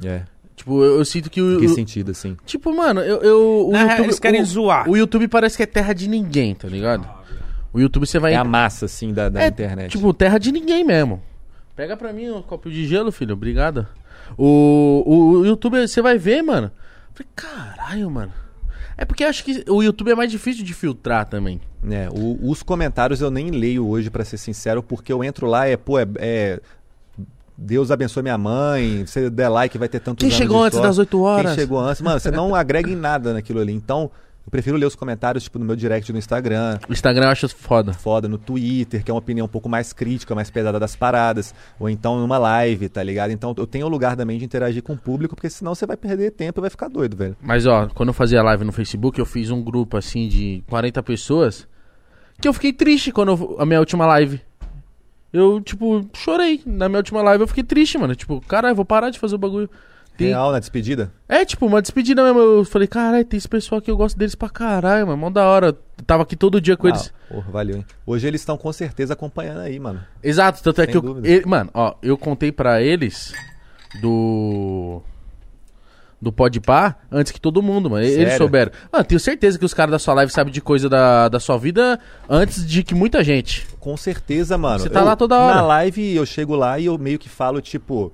É.
Tipo, eu, eu sinto que o.
Em que sentido, assim?
tipo, mano, eu. eu o
Na real,
YouTube,
eles querem
o,
zoar.
O YouTube parece que é terra de ninguém, tá ligado? O YouTube você vai.
É a massa, assim, da, da
É,
internet.
Tipo, terra de ninguém mesmo. Pega pra mim um copo de gelo, filho. Obrigado. O, o, o YouTube, você vai ver, mano. Eu Falei, caralho, mano. É porque eu acho que o YouTube é mais difícil de filtrar também.
É, o- os comentários eu nem leio hoje, pra ser sincero, porque eu entro lá, é, pô, é, é, Deus abençoe minha mãe, você der like vai ter tantos
Quem chegou antes das 8 horas?
Quem chegou antes, mano, você não agrega em nada naquilo ali. Então, eu prefiro ler os comentários, tipo, no meu direct no Instagram,
O Instagram eu acho foda.
foda, no Twitter, que é uma opinião um pouco mais crítica, mais pesada das paradas, ou então numa live, tá ligado? Então, eu tenho o lugar também de interagir com o público, porque senão você vai perder tempo e vai ficar doido, velho.
Mas ó, quando eu fazia live no Facebook, eu fiz um grupo assim de 40 pessoas. Que eu fiquei triste quando eu- a minha última live. Eu, tipo, chorei. Na minha última live eu fiquei triste, mano. Tipo, caralho, vou parar de fazer o bagulho. Tem-
Real, na despedida?
É, tipo, uma despedida mesmo. Eu falei, caralho, tem esse pessoal aqui, eu gosto deles pra caralho, mano. Mó da hora. Eu tava aqui todo dia com eles.
Ah, porra, valeu, hein? Hoje eles estão com certeza acompanhando aí, mano.
Exato, tanto é
Sem
que eu.
dúvida.
ele- mano, ó, eu contei pra eles do. Do Podpah antes que todo mundo, mano. E- Eles
Sério?
souberam. Mano, tenho certeza que os caras da sua live sabem de coisa da, da sua vida antes de que muita gente.
Com certeza, mano.
Você tá
Eu-
lá toda hora.
Na live eu chego lá e eu meio que falo, tipo,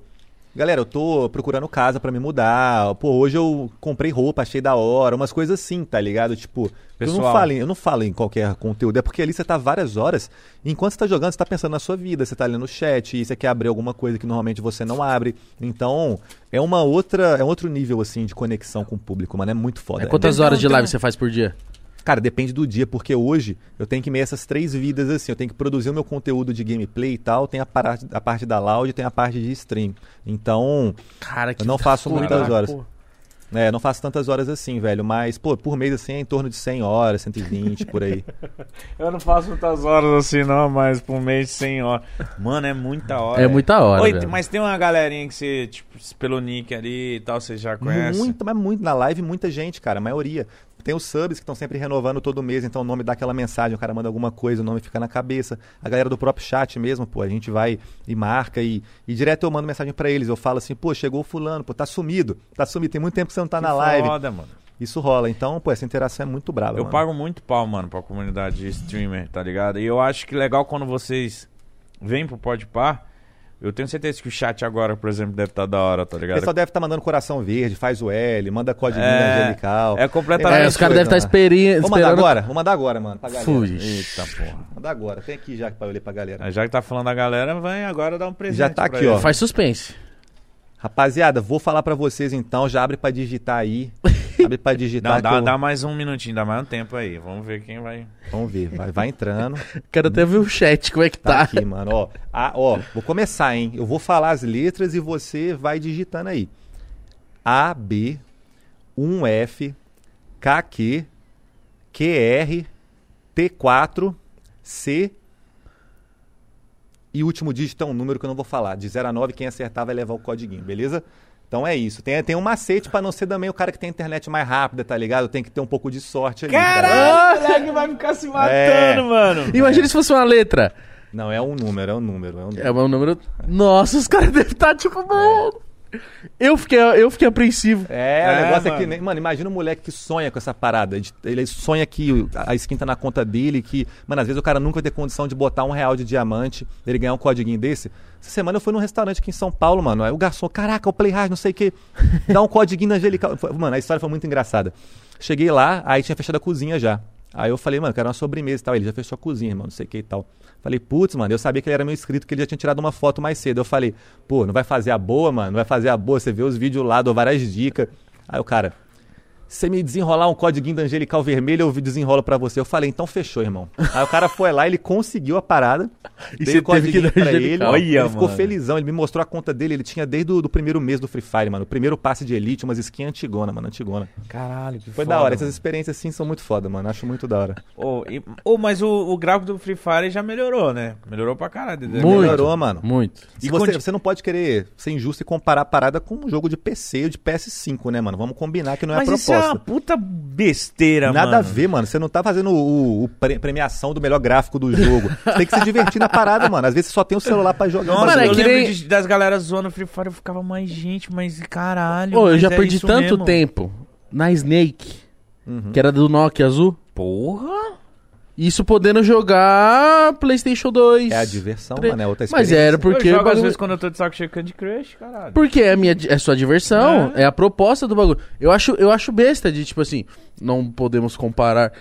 galera, eu tô procurando casa pra me mudar. Pô, hoje eu comprei roupa, achei da hora, umas coisas assim, tá ligado? Tipo, eu não,
Pessoal.
falo em, eu não falo em qualquer conteúdo, é porque ali você tá várias horas, enquanto você tá jogando, você tá pensando na sua vida, você tá lendo no chat, e você quer abrir alguma coisa que normalmente você não abre. Então, é uma outra, é um outro nível assim de conexão com o público, mano, é muito foda.
É, quantas
Então,
horas de live você faz por dia?
Cara, depende do dia, porque hoje eu tenho que meio essas três vidas assim. Eu tenho que produzir o meu conteúdo de gameplay e tal, tem a parte, a parte da loud e tem a parte de stream. Então,
Cara, que
Eu não faço
corrida
muitas horas.
porra.
é, não faço tantas horas assim, velho. Mas, pô, por mês assim é em torno de 100 horas, 120, por aí.
Eu não faço muitas horas assim, não, mas por mês 100 horas. Mano, é muita hora.
É muita hora.
Oi,
velho.
mas tem uma galerinha que você, tipo, pelo nick ali e tal, você já conhece?
Muito, mas muito. Na live, muita gente, cara, a maioria. Tem os subs que estão sempre renovando todo mês, então o nome dá aquela mensagem, o cara manda alguma coisa, o nome fica na cabeça. A galera do próprio chat mesmo, pô, a gente vai e marca e, e direto eu mando mensagem pra eles. Eu falo assim, pô, chegou o fulano, pô, tá sumido, tá sumido, tem muito tempo que você não tá
Que
na live.
Foda, mano.
Isso rola. Então, pô, essa interação é muito brava.
Eu
mano.
pago muito pau, mano, pra comunidade de streamer, tá ligado? E eu acho que legal quando vocês vêm pro Podpar. Eu tenho certeza que o chat agora, por exemplo, deve estar da hora, tá
O
ligado?
pessoal deve estar mandando coração verde, faz o L, manda código
É,
angelical.
é completamente-
É, os caras devem estar esperando.
Vou mandar agora? Vou mandar agora, mano, pra galera.
Fui.
Eita porra.
Mandar agora. Tem aqui já pra eu ler pra galera.
Já que tá falando da galera, vai agora dar um presente.
Já tá aqui, ó.
Faz suspense.
Rapaziada, vou falar pra vocês então, já abre pra digitar aí. abre pra digitar
Não, dá,
eu-
dá mais um minutinho, dá mais um tempo aí. Vamos ver quem vai.
Vamos ver, vai, vai entrando.
Quero até ver o chat, como é que
Tá
tá.
aqui, mano, ó. Ah, ó, vou começar, hein? Eu vou falar as letras e você vai digitando aí. A, B, 1F, KQ, QR, T4, C e o último dígito é um número que eu não vou falar. De 0 a 9, quem acertar vai levar o codiguinho, beleza? Então é isso. Tem, tem um macete pra não ser também o cara que tem a internet mais rápida, tá ligado? Tem que ter um pouco de sorte ali. cara.
Caralho, o moleque vai ficar se matando,
É.
mano.
Imagina se fosse uma letra.
Não, é um número, é um número, é um número.
É um número. Nossa, os caras devem estar tipo, mano. Eu fiquei, eu fiquei apreensivo.
É,
É,
o negócio é
mano.
que. nem- Mano, imagina um moleque que sonha com essa parada. de- Ele sonha que a skin tá na conta dele, que. Mano, às vezes o cara nunca vai ter condição de botar um real de diamante, ele ganhar um códiguinho desse. Essa semana eu fui num restaurante aqui em São Paulo, mano. Aí o garçom, caraca, o Play Hard, não sei o que. Dá um códiguinho na Angelical. Mano, a história foi muito engraçada. Cheguei lá, aí tinha fechado a cozinha já. Aí eu falei, mano, quero uma sobremesa e tal. Ele já fechou a cozinha, irmão, não sei o que e tal. Falei, putz, mano, eu sabia que ele era meu inscrito, que ele já tinha tirado uma foto mais cedo. Eu falei, pô, não vai fazer a boa, mano? Não vai fazer a boa? Você vê os vídeos lá, dou várias dicas. Aí o cara, você me desenrolar um códiguinho da Angelical Vermelho, eu desenrolo pra você. Eu falei, então fechou, irmão. Aí o cara foi lá, ele conseguiu a parada.
E
dei
você
o
teve que
códiguinho
dar
pra ele.
Angelical.
ele
Olha,
ficou
mano.
felizão, ele me mostrou a conta dele. Ele tinha desde o do primeiro mês do Free Fire, mano. O primeiro passe de Elite, umas skins antigona, mano, antigona.
Caralho, que
Foi
foda,
da hora. Essas
mano.
experiências assim são muito foda, mano. Acho muito da hora.
Ô, e- ô, mas o, o gráfico do Free Fire já melhorou, né? Melhorou pra caralho.
Muito.
Melhorou, mano.
Muito.
E você,
conti-
você não pode querer ser injusto e comparar a parada com um jogo de PC ou de PS5, né, mano? Vamos combinar que não é
Mas
a
isso é
proposta.
uma puta besteira,
Nada
mano.
a ver, mano. Você não tá fazendo o, o pre- premiação do melhor gráfico do jogo. Você tem que se divertir na parada, mano. Às vezes você só tem o celular pra jogar.
Nossa,
Mano, é
eu lembro
nem-
de- das galera zoando Free Fire, eu ficava mais gente, mas caralho.
Ô, eu
mas
já
é
perdi tanto
mesmo.
tempo na Snake,
Uhum.
que era do Nokia azul.
Porra!
Isso podendo jogar PlayStation 2.
É a diversão,
Tre-
mano. É outra
Mas era porque.
eu jogo às
bagulho-
vezes quando eu tô de saco cheio Candy Crush, caralho.
Porque é, a minha, é sua diversão,
É.
é. a proposta do bagulho. Eu acho, eu acho besta de, tipo assim, não podemos comparar.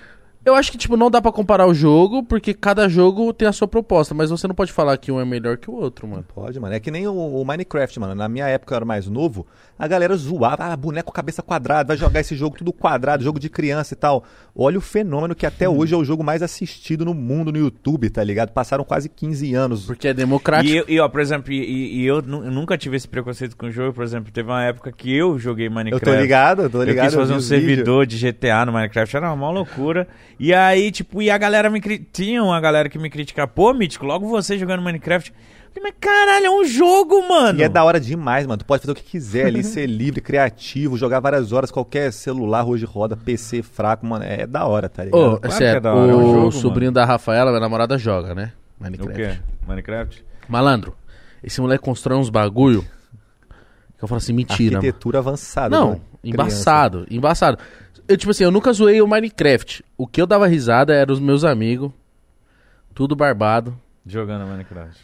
Eu acho que, tipo, não dá pra comparar o jogo, porque cada jogo tem a sua proposta, mas você não pode falar que um é melhor que o outro, mano.
Pode, mano. É que nem o, o Minecraft, mano. Na minha época eu era mais novo, a galera zoava, ah, boneco cabeça quadrada, vai jogar esse jogo tudo quadrado, jogo de criança e tal. Olha o fenômeno que até hoje é o jogo mais assistido no mundo no YouTube, tá ligado? Passaram quase 15 anos.
Porque é democrático.
E, eu- e, ó, por exemplo, e, e- eu, eu nunca tive esse preconceito com o jogo, por exemplo, teve uma época que eu joguei
Eu
Minecraft.
tô ligado, eu tô ligado.
Eu quis fazer
vi
um servidor de GTA no Minecraft, era uma loucura. E aí, tipo, e a galera me cri... tinha uma galera que me criticava, pô, Mítico, logo você jogando Minecraft. Eu falei, mas caralho, é um jogo, mano.
E é da hora demais, mano. Tu pode fazer o que quiser ali, ser livre, criativo, jogar várias horas, qualquer celular hoje roda, PC fraco, mano. É da hora, tá ligado?
Ô, é
Claro
sério,
é da hora, é um
o
jogo,
sobrinho da Rafaela, minha namorada, joga, né?
O
Minecraft.
quê? Minecraft?
Malandro, esse moleque constrói uns bagulho que eu falo assim, mentira. mano.
Arquitetura avançada.
Não,
né?
embaçado, embaçado. Eu, tipo assim, eu nunca zoei o Minecraft. O que eu dava risada era os meus amigos, tudo barbado.
Jogando Minecraft.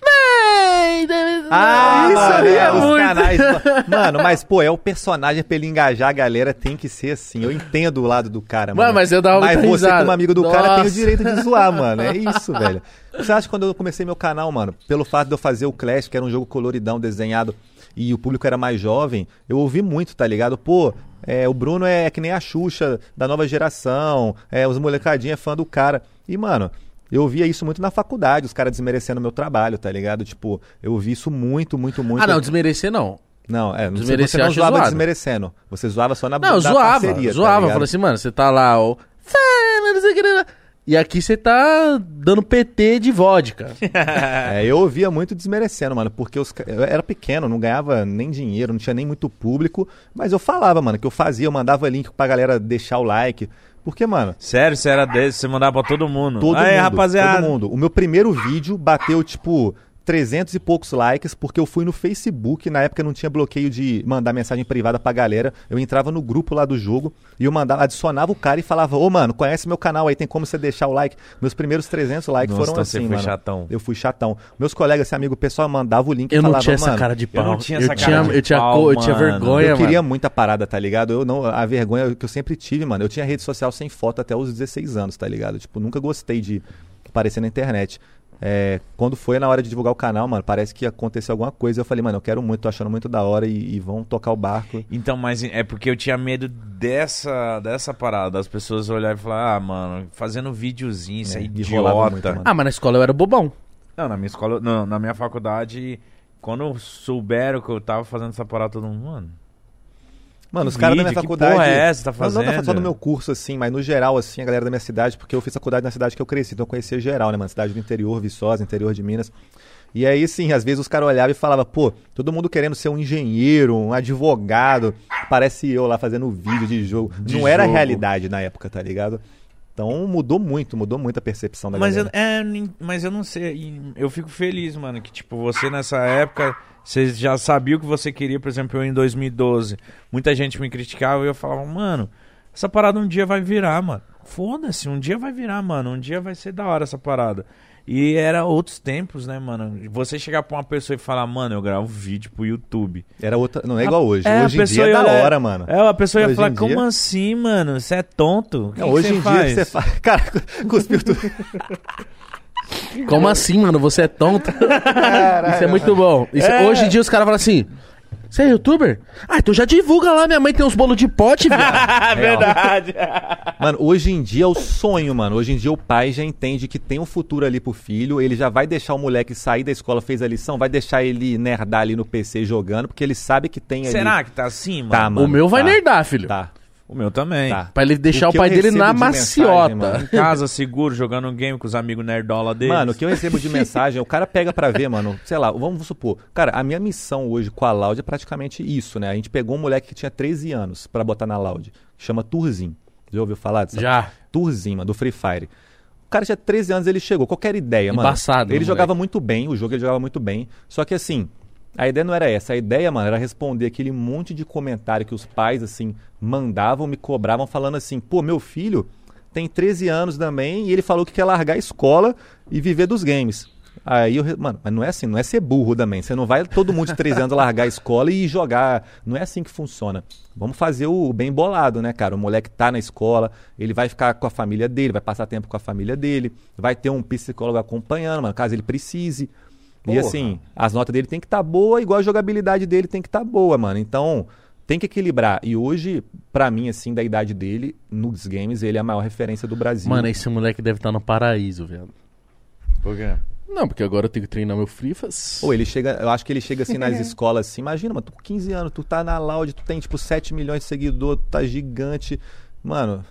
Ah,
isso
mano,
aí é
os
muito.
canais. Mano, mas, pô, é o personagem pra ele engajar a galera, tem que ser assim. Eu entendo o lado do cara, mano.
Mano, mas eu dava
Mas
muita
você,
risada.
como amigo do cara, tem o
Nossa.
direito de zoar, mano. É isso, velho. Você acha que quando eu comecei meu canal, mano, pelo fato de eu fazer o Clash, que era um jogo coloridão, desenhado, e o público era mais jovem, eu ouvi muito, tá ligado? Pô, é, o Bruno é que nem a Xuxa da nova geração, é, os molecadinhos é fã do cara. E, mano, eu via isso muito na faculdade, os caras desmerecendo meu trabalho, tá ligado? Tipo, eu vi isso muito, muito, muito.
Ah, não, desmerecer não.
Não, é, não você não zoava
zoado.
desmerecendo. Você zoava só na
Não, zoava,
parceria, tá
zoava.
ligado?
falei assim, mano, você tá lá, ó. E aqui você tá dando PT de vodka.
É, eu ouvia muito desmerecendo, mano, porque os eu era pequeno, não ganhava nem dinheiro, não tinha nem muito público, mas eu falava, mano, que eu fazia, eu mandava link pra galera deixar o like. Porque, mano,
Sério, você era desse, você mandava pra todo mundo.
todo
Aí,
mundo,
rapaziada.
todo mundo. O meu primeiro vídeo bateu, tipo, 300 e poucos likes, porque eu fui no Facebook, na época não tinha bloqueio de mandar mensagem privada pra galera. Eu entrava no grupo lá do jogo e eu mandava, adicionava o cara e falava: "Ô, mano, conhece meu canal aí, tem como você deixar o like?". Meus primeiros 300 likes
Nossa,
foram
então
assim,
você foi
mano.
chatão.
Eu fui chatão. Meus colegas, esse amigo pessoal mandava o link e
Eu não
falava:
tinha essa
"Mano,
cara de pau.
eu não tinha essa
tinha,
cara de
eu tinha,
pau,
eu tinha vergonha,
eu queria
mano.
muita parada, tá ligado? Eu não, a vergonha que eu sempre tive, mano. Eu tinha rede social sem foto até os 16 anos, tá ligado? Tipo, nunca gostei de aparecer na internet. É, quando foi na hora de divulgar o canal, mano, parece que aconteceu alguma coisa. Eu falei, mano, eu quero muito, tô achando muito da hora e, e vão tocar o barco.
Então, mas é porque eu tinha medo dessa, dessa parada, das pessoas olharem e falar, ah, mano, fazendo videozinho, isso é,
É, e
idiota.
muito, mano.
Ah, mas na escola eu era bobão.
Não, na minha escola, não, na minha faculdade, quando souberam que eu tava fazendo essa parada, todo mundo, mano.
Mano, os caras da minha
vídeo, que
faculdade.
porra é essa tá
Não, não
fazendo?
tá só no meu curso, assim, mas no geral, assim, a galera da minha cidade, porque eu fiz faculdade na cidade que eu cresci, então eu conhecia geral, né, mano? Cidade do interior, Viçosa, interior de Minas. E aí, sim, às vezes os caras olhavam e falavam, pô, todo mundo querendo ser um engenheiro, um advogado. Parece eu lá fazendo vídeo de jogo.
De
não era a
jogo.
realidade na época, tá ligado? Então mudou muito, mudou muito a percepção da
Mas eu,
galera.
é, nin- mas eu não sei, eu fico feliz, mano, que tipo, você nessa época, você já sabia o que você queria, por exemplo, eu em 2012, muita gente me criticava e eu falava, mano, essa parada um dia vai virar, mano. Foda-se, um dia vai virar, mano, um dia vai ser da hora essa parada. E era outros tempos, né, mano? Você chegar pra uma pessoa e falar, mano, eu gravo vídeo pro YouTube.
Era outra. Não é igual hoje.
É,
hoje em dia é da hora, mano.
É, a pessoa ia
Hoje
falar, como
dia-
assim, mano? Você é tonto? Que que
hoje em
faz?
dia você faz. Cara, cuspiu tudo.
Como assim, mano? Você é tonto? Isso é muito bom. Isso-
É.
Hoje em dia os caras falam assim: Você é youtuber? Ah, então já divulga lá. Minha mãe tem uns bolos de pote, viado.
Verdade.
Mano, hoje em dia é o sonho, mano. Hoje em dia o pai já entende que tem um futuro ali pro filho. Ele já vai deixar o moleque sair da escola, fez a lição, vai deixar ele nerdar ali no PC jogando, porque ele sabe que tem ali.
Será que tá assim, mano?
Tá, mano.
o meu vai
tá.
nerdar, filho.
Tá,
O meu também.
tá.
Pra ele deixar
O
o, pai dele na
de mensagem,
maciota.
mano.
Em casa, seguro, jogando um game com os amigos nerdola dele.
Mano, o que eu recebo de mensagem, o cara pega pra ver, mano. Sei lá, vamos supor. Cara, a minha missão hoje com a Loud é praticamente isso, né? A gente pegou um moleque que tinha 13 anos pra botar na Loud. Chama Turzin. Já ouviu falar disso?
Já.
Turzin, mano, do Free Fire. O cara tinha 13 anos, ele chegou. Qualquer ideia, mano.
Embaçado,
Ele jogava
moleque?
muito bem, o jogo ele jogava muito bem. Só que assim, a ideia não era essa. A ideia, mano, era responder aquele monte de comentário que os pais, assim, mandavam, me cobravam, falando assim: pô, meu filho tem 13 anos também e ele falou que quer largar a escola e viver dos games. Aí eu, mano, mas não é assim, não é ser burro também. Você não vai todo mundo de 13 anos largar a escola e jogar. Não é assim que funciona. Vamos fazer o bem bolado, né, cara? O moleque tá na escola, ele vai ficar com a família dele, vai passar tempo com a família dele, vai ter um psicólogo acompanhando, mano, caso ele precise. E
Porra.
assim, as notas dele tem que estar boa, igual a jogabilidade dele tem que estar boa, mano. Então, tem que equilibrar. E hoje, pra mim, assim, da idade dele, nos games, ele é a maior referência do Brasil.
Mano, esse moleque deve estar no paraíso, velho.
Por quê?
Não, porque agora eu tenho que treinar meu Frifas.
Ou ele chega, eu acho que ele chega assim nas escolas assim, imagina, mano, tu com 15 anos, tu tá na Loud, tu tem tipo 7 milhões de seguidores, tu tá gigante. Mano,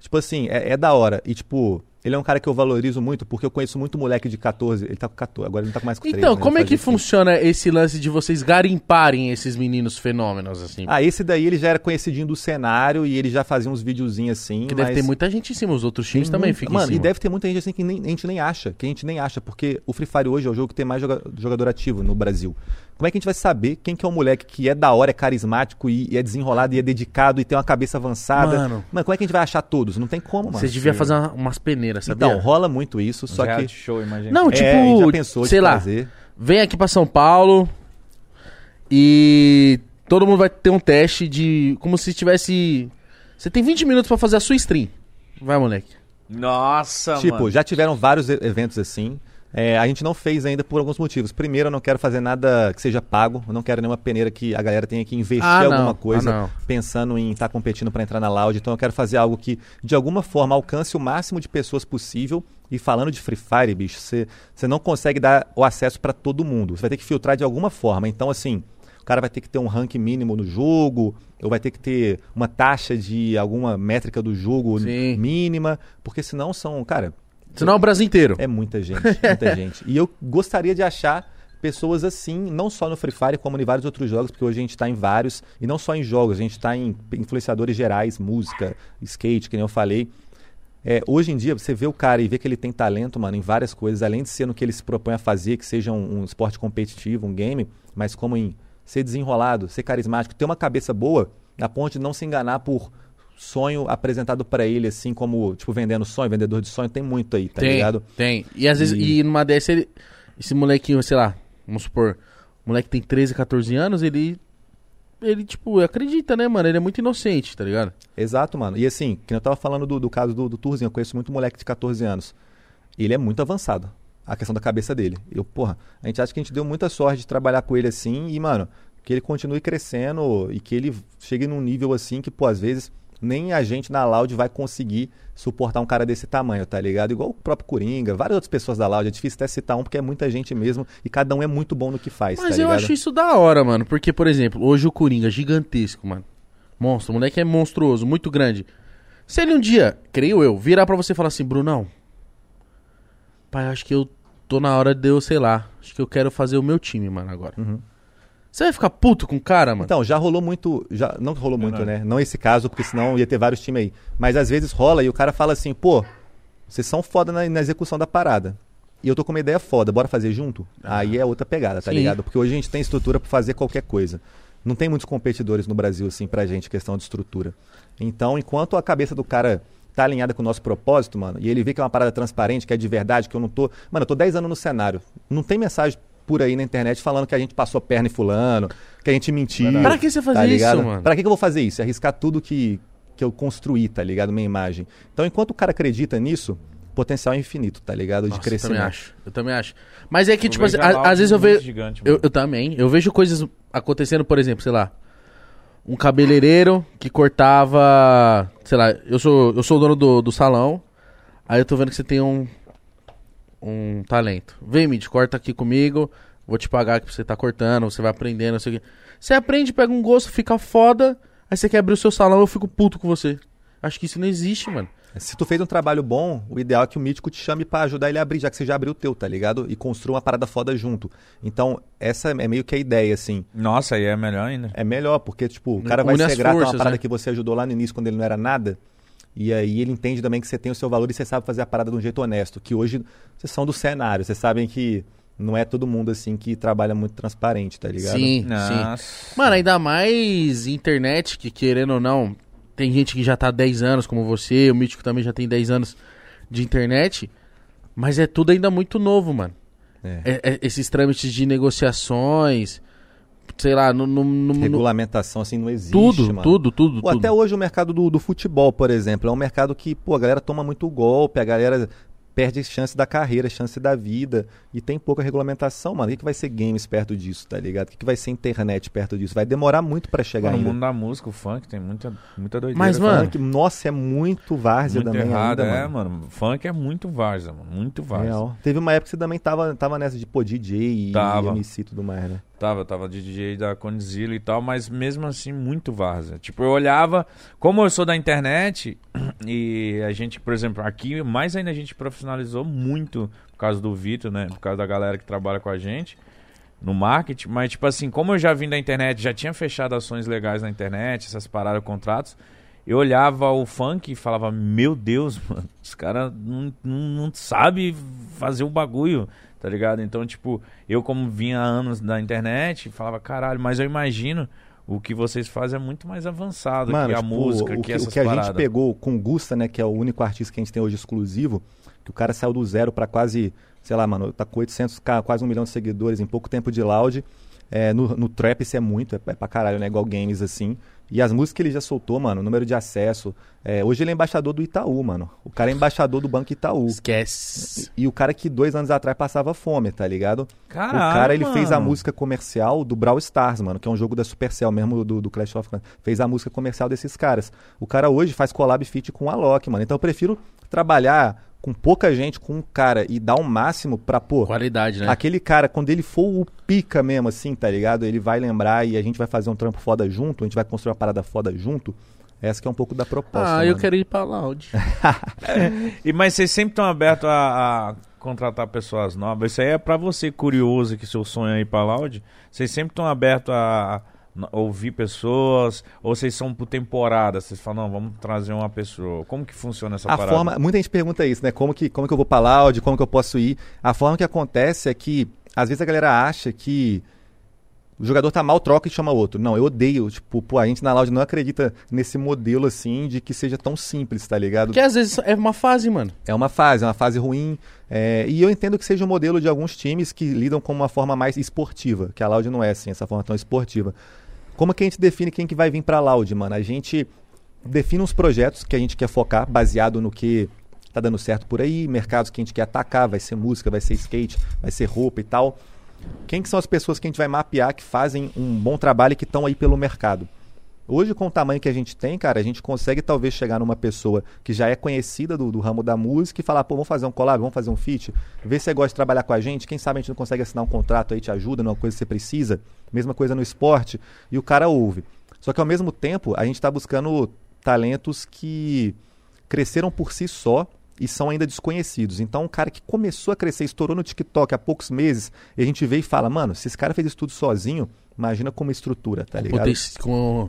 tipo assim, é, é da hora. E tipo, ele é um cara que eu valorizo muito, porque eu conheço muito moleque de 14, ele tá com 14, agora ele não tá com mais com 13.
Então,
né?
como é que
faz 15.
funciona esse lance de vocês garimparem esses meninos fenômenos, assim?
Ah, esse daí ele já era conhecidinho do cenário e ele já fazia uns videozinhos assim.
Porque deve
mas-
ter muita gente em cima, os outros times também
Muito-
ficam
Mano,
em cima.
e deve ter muita gente assim que nem- a gente nem acha, que a gente nem acha, porque o Free Fire hoje é o jogo que tem mais joga- jogador ativo no Brasil. Como é que a gente vai saber quem que é o moleque que é da hora, é carismático e, e é desenrolado e é dedicado e tem uma cabeça avançada?
Mano.
como é que a gente vai achar todos? Não tem como, mano.
Vocês deviam fazer uma- umas peneiras, sabia?
Então, rola muito isso, só que
show, imagina.
Não,
é,
tipo,
a gente já pensou
sei lá,
fazer.
vem aqui pra São Paulo e todo mundo vai ter um teste de como se tivesse você tem 20 minutos pra fazer a sua stream. Vai, moleque.
Nossa,
Tipo,
mano.
já tiveram vários eventos assim. É, a gente não fez ainda por alguns motivos. Primeiro, eu não quero fazer nada que seja pago. Eu não quero nenhuma peneira que a galera tenha que investir
Ah, não.
alguma coisa
Ah,
pensando em estar competindo para entrar na Loud. Então eu quero fazer algo que, de alguma forma, alcance o máximo de pessoas possível. E falando de Free Fire, bicho, você você não consegue dar o acesso para todo mundo. Você vai ter que filtrar de alguma forma. Então, assim, o cara vai ter que ter um rank mínimo no jogo, ou vai ter que ter uma taxa de alguma métrica do jogo
Sim.
mínima, porque senão são, cara,
Senão é o Brasil inteiro.
é muita gente, muita gente. E eu gostaria de achar pessoas assim, não só no Free Fire, como em vários outros jogos, porque hoje a gente tá em vários, e não só em jogos, a gente tá em influenciadores gerais, música, skate, que nem eu falei. É, hoje em dia, você vê o cara e vê que ele tem talento, mano, em várias coisas, além de ser no que ele se propõe a fazer, que seja um, um esporte competitivo, um game, mas como em ser desenrolado, ser carismático, ter uma cabeça boa, a ponto de não se enganar por sonho apresentado pra ele, assim, como, tipo, vendendo sonho, vendedor de sonho, tem muito aí, tá
tem,
ligado?
tem. E às vezes,
E-
e numa dessa, ele, esse molequinho, sei lá, vamos supor, moleque tem 13, 14 anos, ele, ele, tipo, acredita, né, mano? Ele é muito inocente, tá ligado?
Exato, mano. E assim, que eu tava falando do, do caso do, do Turzinho, eu conheço muito moleque de 14 anos. Ele é muito avançado, a questão da cabeça dele. Eu, porra, a gente acha que a gente deu muita sorte de trabalhar com ele assim e, mano, que ele continue crescendo e que ele chegue num nível assim que, pô, às vezes nem a gente na Loud vai conseguir suportar um cara desse tamanho, tá ligado? Igual o próprio Coringa, várias outras pessoas da Loud. É difícil até citar um porque é muita gente mesmo e cada um é muito bom no que faz,
Mas
tá
eu acho isso da hora, mano. Porque, por exemplo, hoje o Coringa, gigantesco, mano. Monstro, o moleque é monstruoso, muito grande. Se ele um dia, creio eu, virar pra você e falar assim, Brunão, pai, acho que eu tô na hora de eu, sei lá, acho que eu quero fazer o meu time, mano, agora.
Uhum.
Você vai ficar puto com o cara, mano?
Então, já rolou muito. Já, não rolou muito, né? Não esse caso, porque senão ia ter vários times aí. Mas às vezes rola e o cara fala assim, pô, vocês são foda na, na execução da parada. E eu tô com uma ideia foda, bora fazer junto? Aí é outra pegada, tá
Sim.
ligado? Porque hoje a gente tem estrutura pra fazer qualquer coisa. Não tem muitos competidores no Brasil, assim, pra gente, questão de estrutura. Então, enquanto a cabeça do cara tá alinhada com o nosso propósito, mano, e ele vê que é uma parada transparente, que é de verdade, que eu não tô. Mano, eu tô 10 anos no cenário. Não tem mensagem por aí na internet falando que a gente passou perna em fulano, que a gente mentiu.
Verdade.
Pra que você fazer
tá
isso, mano?
Pra que, que eu vou fazer isso? Arriscar tudo que, que eu construí, tá ligado? Minha imagem. Então, enquanto o cara acredita nisso, o potencial é infinito, tá ligado? De
Nossa, eu também
crescimento.
acho. Eu também acho. Mas é que,
Eu
tipo assim,
a
às vezes eu vejo.
gigante,
Eu, eu também. Eu vejo coisas acontecendo, por exemplo, sei lá. Um cabeleireiro que cortava. Sei lá, eu sou, eu sou o dono do, do salão. Aí eu tô vendo que você tem um. Um talento. Vem, Mid, corta aqui comigo. Vou te pagar que você tá cortando. Você vai aprendendo, não sei o quê. Você aprende, pega um gosto, fica foda. Aí você quer abrir o seu salão, eu fico puto com você. Acho que isso não existe, mano.
Se tu fez um trabalho bom, o ideal é que o mítico te chame pra ajudar ele a abrir, já que você já abriu o teu, tá ligado? E construa uma parada foda junto. Então, essa é meio que a ideia, assim.
Nossa, aí é melhor ainda.
É melhor, porque, tipo, o cara vai ser grato a uma parada
né?
que você ajudou lá no início, quando ele não era nada. E aí ele entende também que você tem o seu valor e você sabe fazer a parada de um jeito honesto. Que hoje vocês são do cenário, vocês sabem que não é todo mundo assim que trabalha muito transparente, tá ligado?
Sim, sim.
Nossa.
Mano, ainda mais internet, que querendo ou não, tem gente que já tá há 10 anos, como você, o Mítico também já tem 10 anos de internet, mas é tudo ainda muito novo, mano.
É.
É- é- esses trâmites de negociações, sei lá, no, no- no-
Regulamentação assim não existe.
tudo,
mano.
tudo, tudo,
Pô,
tudo.
até hoje o mercado do, do futebol, por exemplo, é um mercado que, pô, a galera toma muito golpe, a galera perde chance da carreira, chance da vida, e tem pouca regulamentação, mano. O que, que vai ser games perto disso, tá ligado? O que, que vai ser internet perto disso? Vai demorar muito pra chegar
no
ainda.
mundo da música, o funk tem muita, muita doideira.
Mas, mano,
Funk, nossa, é muito várzea
muito
também
errado,
ainda,
é,
mano.
mano. Funk é muito várzea, mano. Muito várzea.
Real. Teve uma época que você também tava, tava nessa de pô, DJ e
Tava.
MC e tudo mais, né?
Tava, tava de DJ da Condzilla e tal, mas mesmo assim muito várzea. Tipo, eu olhava, como eu sou da internet, e a gente, por exemplo, aqui mais ainda a gente profissionalizou muito por causa do Vitor, né? Por causa da galera que trabalha com a gente no marketing, mas tipo assim, como eu já vim da internet, já tinha fechado ações legais na internet, essas paradas, contratos, eu olhava o funk e falava, meu Deus, mano, os caras não, não, não sabem fazer o bagulho, tá ligado? Então, tipo, eu como vinha há anos da internet, falava, caralho, mas eu imagino o que vocês fazem é muito mais avançado que a
tipo,
música,
o
que,
que,
essas
o que a
paradas.
gente pegou com o Gusta, né, que é o único artista que a gente tem hoje exclusivo, que o cara saiu do zero pra quase, sei lá, mano, tá com 800k, quase um milhão de seguidores em pouco tempo de loud. É, no, no trap isso é muito, é, é pra caralho, né, igual games assim. E as músicas que ele já soltou, mano, número de acesso. É, hoje ele é embaixador do Itaú, mano. O cara é embaixador do Banco Itaú.
Esquece.
E o cara que dois anos atrás passava fome, tá ligado?
Caralho,
o cara, ele fez a
mano.
música comercial do Brawl Stars, mano, que é um jogo da Supercell mesmo, do, do Clash of Clans. Fez a música comercial desses caras. O cara hoje faz collab feat com a Loki, mano. Então eu prefiro trabalhar com pouca gente, com um cara e dar o máximo pra, pô,
Qualidade, né?
aquele cara, quando ele for o pica mesmo, assim, tá ligado? Ele vai lembrar e a gente vai fazer um trampo foda junto, a gente vai construir uma parada foda junto. Essa que é um pouco da proposta.
Ah, eu
mano.
quero ir pra Loud.
E, mas vocês sempre estão abertos a, a contratar pessoas novas. Isso aí é pra você, curioso, que seu sonho é ir pra Loud. Vocês sempre estão abertos a ouvir pessoas? Ou vocês são por temporada? Vocês falam, não, vamos trazer uma pessoa. Como que funciona essa
A
parada?
forma, muita gente pergunta isso, né? Como que, como que eu vou pra Loud, como que eu posso ir? A forma que acontece é que, às vezes a galera acha que o jogador tá mal, troca e chama outro. Não, eu odeio. Tipo, pô, a gente na Loud não acredita nesse modelo assim de que seja tão simples, tá ligado?
Porque às vezes é uma fase, mano.
É uma fase, é uma fase ruim. é, e eu entendo que seja o modelo de alguns times que lidam com uma forma mais esportiva, que a Loud não é assim, essa forma tão esportiva. Como que a gente define quem que vai vir pra Loud, mano? A gente define uns projetos que a gente quer focar, baseado no que tá dando certo por aí, mercados que a gente quer atacar, vai ser música, vai ser skate, vai ser roupa e tal. Quem que são as pessoas que a gente vai mapear que fazem um bom trabalho e que estão aí pelo mercado? Hoje, com o tamanho que a gente tem, cara, a gente consegue talvez chegar numa pessoa que já é conhecida do, do ramo da música e falar, pô, vamos fazer um collab, vamos fazer um feat, ver se você gosta de trabalhar com a gente, quem sabe a gente não consegue assinar um contrato aí, te ajuda numa coisa que você precisa, mesma coisa no esporte, e o cara ouve. Só que ao mesmo tempo, a gente está buscando talentos que cresceram por si só e são ainda desconhecidos. Então, um cara que começou a crescer, estourou no TikTok há poucos meses, e a gente vê e fala, mano, se esse cara fez isso tudo sozinho, imagina como estrutura, tá ligado?
Com,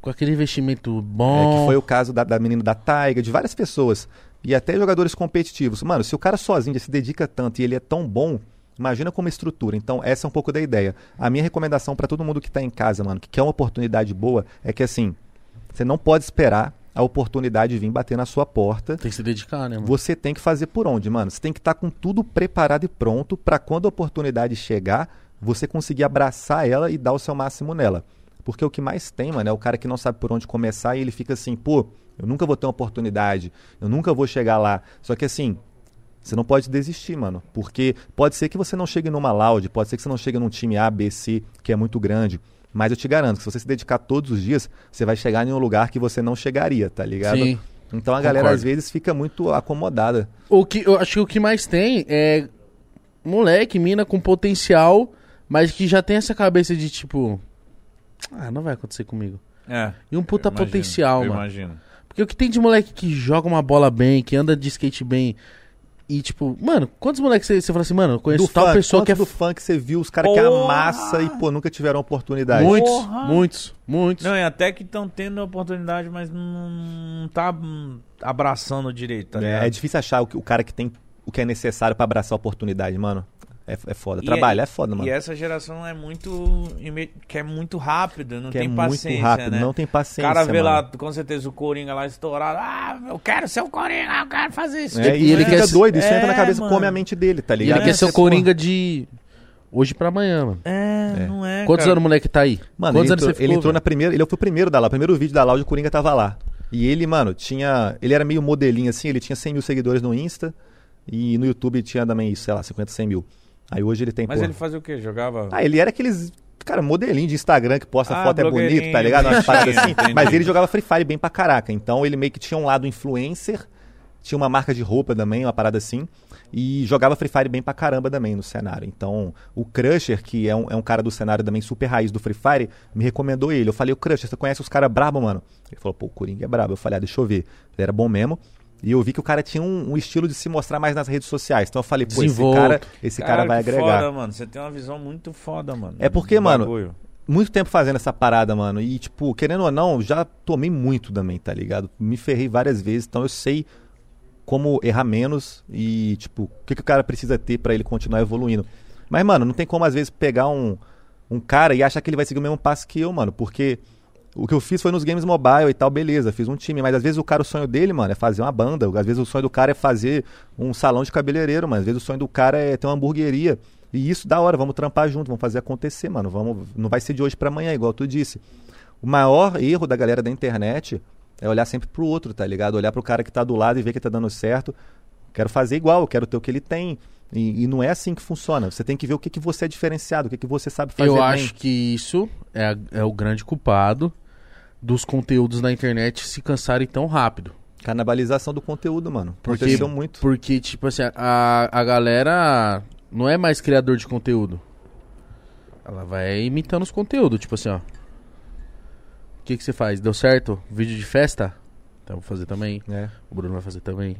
com aquele investimento
É,
bom.
que foi o caso da, da menina da Taiga, de várias pessoas. E até jogadores competitivos. Mano, se o cara sozinho já se dedica tanto e ele é tão bom, imagina como estrutura. Então, essa é um pouco da ideia. A minha recomendação pra todo mundo que tá em casa, mano, que quer uma oportunidade boa, é que assim, você não pode esperar a oportunidade vir bater na sua porta.
Tem que se dedicar, né, mano?
Você tem que fazer por onde, mano? Você tem que estar com tudo preparado e pronto pra quando a oportunidade chegar, você conseguir abraçar ela e dar o seu máximo nela. Porque o que mais tem, mano, é o cara que não sabe por onde começar e ele fica assim, pô, eu nunca vou ter uma oportunidade, eu nunca vou chegar lá. Só que assim, você não pode desistir, mano. Porque pode ser que você não chegue numa loud, pode ser que você não chegue num time A, B, C, que é muito grande. Mas eu te garanto que se você se dedicar todos os dias, você vai chegar em um lugar que você não chegaria, tá ligado?
Sim.
Então a galera
Concordo.
às vezes fica muito acomodada.
O que eu acho que o que mais tem é moleque, mina com potencial, mas que já tem essa cabeça de tipo, ah, não vai acontecer comigo.
É.
E um puta
imagino,
potencial,
eu
mano.
imagino.
Porque o que tem de moleque que joga uma bola bem, que anda de skate bem, e tipo, mano, quantos moleques você você fala assim, mano, eu conheço
do
tal
funk,
pessoa que é
quantos do funk você viu os caras que
Porra!
amassa e pô, nunca tiveram oportunidade.
Muitos,
Porra!
muitos, muitos.
Não, e até que estão tendo a oportunidade, mas não, tá abraçando direito, tá ligado?
É, é difícil achar o, que- o cara que tem o que é necessário pra abraçar a oportunidade, mano. É, é foda.
E
Trabalhar
é-
é foda, mano.
E essa geração é muito. que é muito rápido, não
que
tem
é
paciência.
muito rápido,
né?
não tem
O
paciência.
cara vê
mano.
lá, com certeza, o Coringa lá estourado. Ah, eu quero ser o Coringa, eu quero fazer isso.
É,
E
e
ele
ele
quer
fica
se-
doido, isso
É,
entra na cabeça,
mano.
come a mente dele, tá
E ele
ligado?
quer ser o
Você,
Coringa de hoje pra amanhã, mano.
É, não é.
Quantos
cara.
anos o moleque tá aí?
Mano,
Quantos
ele
anos
entrou,
você ficou?
ele entrou na primeira, ele foi o primeiro da lá, o primeiro vídeo da Loud, o Coringa tava lá. E ele, mano, tinha, ele era meio modelinho assim, ele tinha 100 mil seguidores no Insta e no YouTube tinha também, sei lá, 50, 100 mil. Aí hoje ele tem,
Mas
pô...
ele fazia o quê? Jogava.
Ah, ele era aqueles, cara, modelinho de Instagram que posta
Ah,
foto é bonito, tá ligado? Umas paradas assim. Mas ele jogava Free Fire bem pra caraca. Então ele meio que tinha um lado influencer, tinha uma marca de roupa também, uma parada assim. E jogava Free Fire bem pra caramba também no cenário. Então, o Crusher, que é um, é um cara do cenário também super raiz do Free Fire, me recomendou ele. Eu falei, o Crusher, você conhece os caras brabo, mano? Ele falou, pô, o Coringa é brabo. Eu falei, ah, deixa eu ver. Ele era bom mesmo. E eu vi que o cara tinha um, um estilo de se mostrar mais nas redes sociais. Então eu falei, pô, esse cara, esse cara
Caralho,
vai
que
agregar.
Foda, mano. Você tem uma visão muito foda, mano.
É porque, mano,
bagulho.
muito tempo fazendo essa parada, mano. E, tipo, querendo ou não, já tomei muito também, tá ligado? Me ferrei várias vezes, então eu sei como errar menos e, tipo, o que, que o cara precisa ter pra ele continuar evoluindo. Mas, mano, não tem como às vezes pegar um, um cara e achar que ele vai seguir o mesmo passo que eu, mano, porque o que eu fiz foi nos games mobile e tal, beleza, fiz um time, mas às vezes o cara, o sonho dele, mano, é fazer uma banda, às vezes o sonho do cara é fazer um salão de cabeleireiro, mano, às vezes o sonho do cara é ter uma hamburgueria. E isso da hora, vamos trampar junto, vamos fazer acontecer, mano. Vamos, não vai ser de hoje pra amanhã, igual tu disse. O maior erro da galera da internet é olhar sempre pro outro, tá ligado? Olhar pro cara que tá do lado e ver que tá dando certo. Quero fazer igual, eu quero ter o que ele tem. E, e não é assim que funciona. Você tem que ver o que, que você é diferenciado, o que, que você sabe fazer
Eu
bem.
acho que isso é, é o grande culpado dos conteúdos na internet se cansarem tão rápido.
Canibalização do conteúdo, mano.
Porque-
Aconteceu muito.
Porque, tipo assim, a, a galera não é mais criador de conteúdo. Ela vai imitando os conteúdos, tipo assim, ó. O que, que você faz? Deu certo? Vídeo de festa? Então eu vou fazer também.
É.
O Bruno vai fazer também.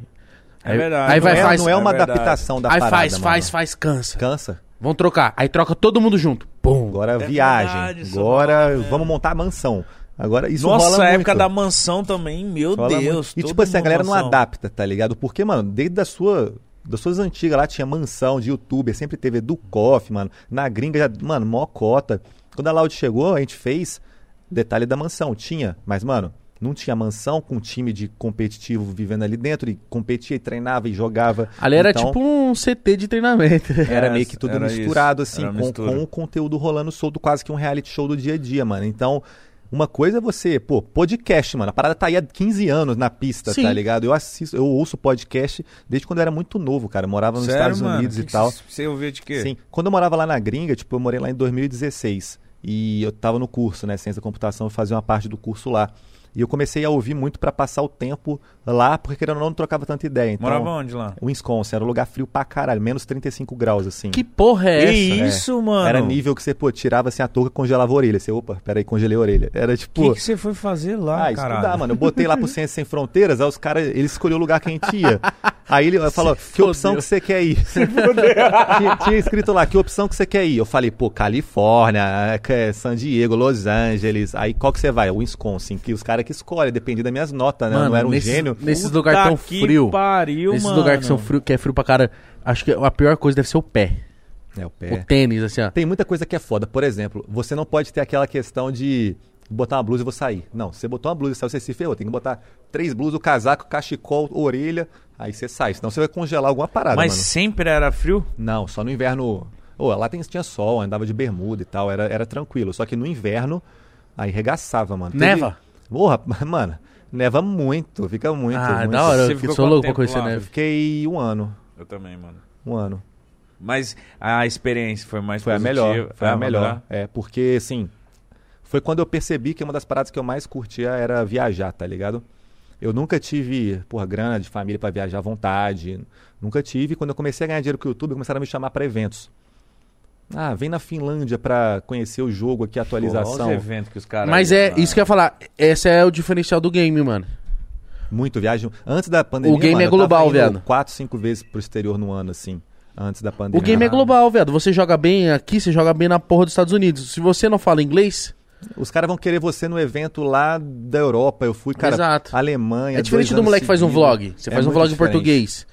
É
Aí-
verdade.
aí vai,
não, é,
faz-
não é uma
é verdade.
adaptação da
aí
parada,
faz,
mano.
faz, faz, cansa.
Cansa.
Vão trocar. Aí troca todo mundo junto. Pum.
Agora
É
viagem.
verdade,
Agora
mesmo.
vamos montar a mansão. Agora isso
Nossa,
rola
a época
muito.
da mansão também, meu
Rola
Deus.
muito. E tipo assim, a galera não
mansão.
adapta, tá ligado? Porque, mano, desde a sua. Das suas antigas lá tinha mansão de youtuber, sempre teve do Coffee, mano. Na gringa já, mano, mó cota. Quando a Loud chegou, a gente fez detalhe da mansão. Tinha, mas, mano, não tinha mansão com um time de competitivo vivendo ali dentro e competia e treinava e jogava.
Ali era
Então,
tipo um CT de treinamento.
Era meio que tudo
era isso.
misturado, assim, com,
mistura.
com o conteúdo rolando solto, quase que um reality show do dia a dia, mano. Então, uma coisa é você, pô, podcast, mano. A parada tá aí há 15 anos na pista,
Sim.
tá ligado? Eu assisto, eu ouço podcast desde quando eu era muito novo, cara. Eu morava nos
Sério,
Estados
mano?
Unidos
Que
e
que
tal.
Você ouvia de quê?
Sim. Quando eu morava lá na gringa, tipo, eu morei lá em 2016. E eu tava no curso, né? Ciência da computação, eu fazia uma parte do curso lá. E eu comecei a ouvir muito pra passar o tempo lá, porque querendo ou não, não trocava tanta ideia. Então,
Morava onde lá?
Wisconsin, era um lugar frio pra caralho, menos 35 graus, assim.
Que porra é
Que
essa?
isso, mano?
Era nível que você, pô, tirava assim a touca e congelava a orelha. Você, opa, peraí, congelei a orelha. Era
O
tipo.
que, que você foi fazer lá,
ah,
caralho?
estudar, mano. Eu botei lá pro Ciência Sem Fronteiras, aí os caras, eles escolheram o lugar que a gente ia. Aí ele falou, que opção que você quer ir? tinha, tinha escrito lá, que opção que você quer ir? Eu falei, pô, Califórnia, é, San Diego, Los Angeles. Aí qual que você vai? Wisconsin, que os caras que escolhem, depende das minhas notas, né? eu
Mano,
não era um
nesses,
gênio.
Nesses lugares tão
que
frio.
pariu,
Nesses lugares que são frio, que é frio pra cara. Acho que a pior coisa deve ser o pé.
É, o
O
pé.
tênis, assim, ó.
Tem muita coisa que é foda. Por exemplo, você não pode ter aquela questão de botar uma blusa e vou sair. Não, você botou uma blusa e saiu, você se ferrou. Tem que botar três blusas, o casaco, cachecol, orelha, aí você sai. Senão você vai congelar alguma parada,
Mas
mano.
sempre era frio?
Não, só no inverno. Ô, lá tem, tinha sol, andava de bermuda e tal, era, era tranquilo. Só que no inverno, aí regaçava, mano. Teve-
Neva?
Porra, mano, neva muito, fica muito.
ah,
muito.
da hora.
Você
Eu sou louco pra conhecer?
Eu
neve.
fiquei um ano.
Eu também, mano.
Um ano.
Mas a experiência foi mais
Foi a
positiva?
melhor. Foi a
Ah,
melhor. É, porque, assim, foi quando eu percebi que uma das paradas que eu mais curtia era viajar, tá ligado? Eu nunca tive, porra, grana de família pra viajar à vontade. Nunca tive. Quando eu comecei a ganhar dinheiro com o YouTube, começaram a me chamar pra eventos. Ah, vem na Finlândia pra conhecer o jogo aqui, a
Pô,
atualização.
os eventos que os caras...
Mas é isso que eu ia falar. Esse é o diferencial do game, mano.
Muito viagem. Antes da pandemia,
O game
mano,
é
eu tava
global, viado.
Quatro, cinco vezes pro exterior no ano, assim. Antes da
O
pandemia.
game é global, velho. Você joga bem aqui, você joga bem na porra dos Estados Unidos. Se você não fala inglês,
Os caras vão querer você no evento lá da Europa. Eu fui, cara,
Exato.
Alemanha.
é diferente
dois
do
anos
moleque que faz um vlog. Você
É
faz um vlog em
diferente.
português.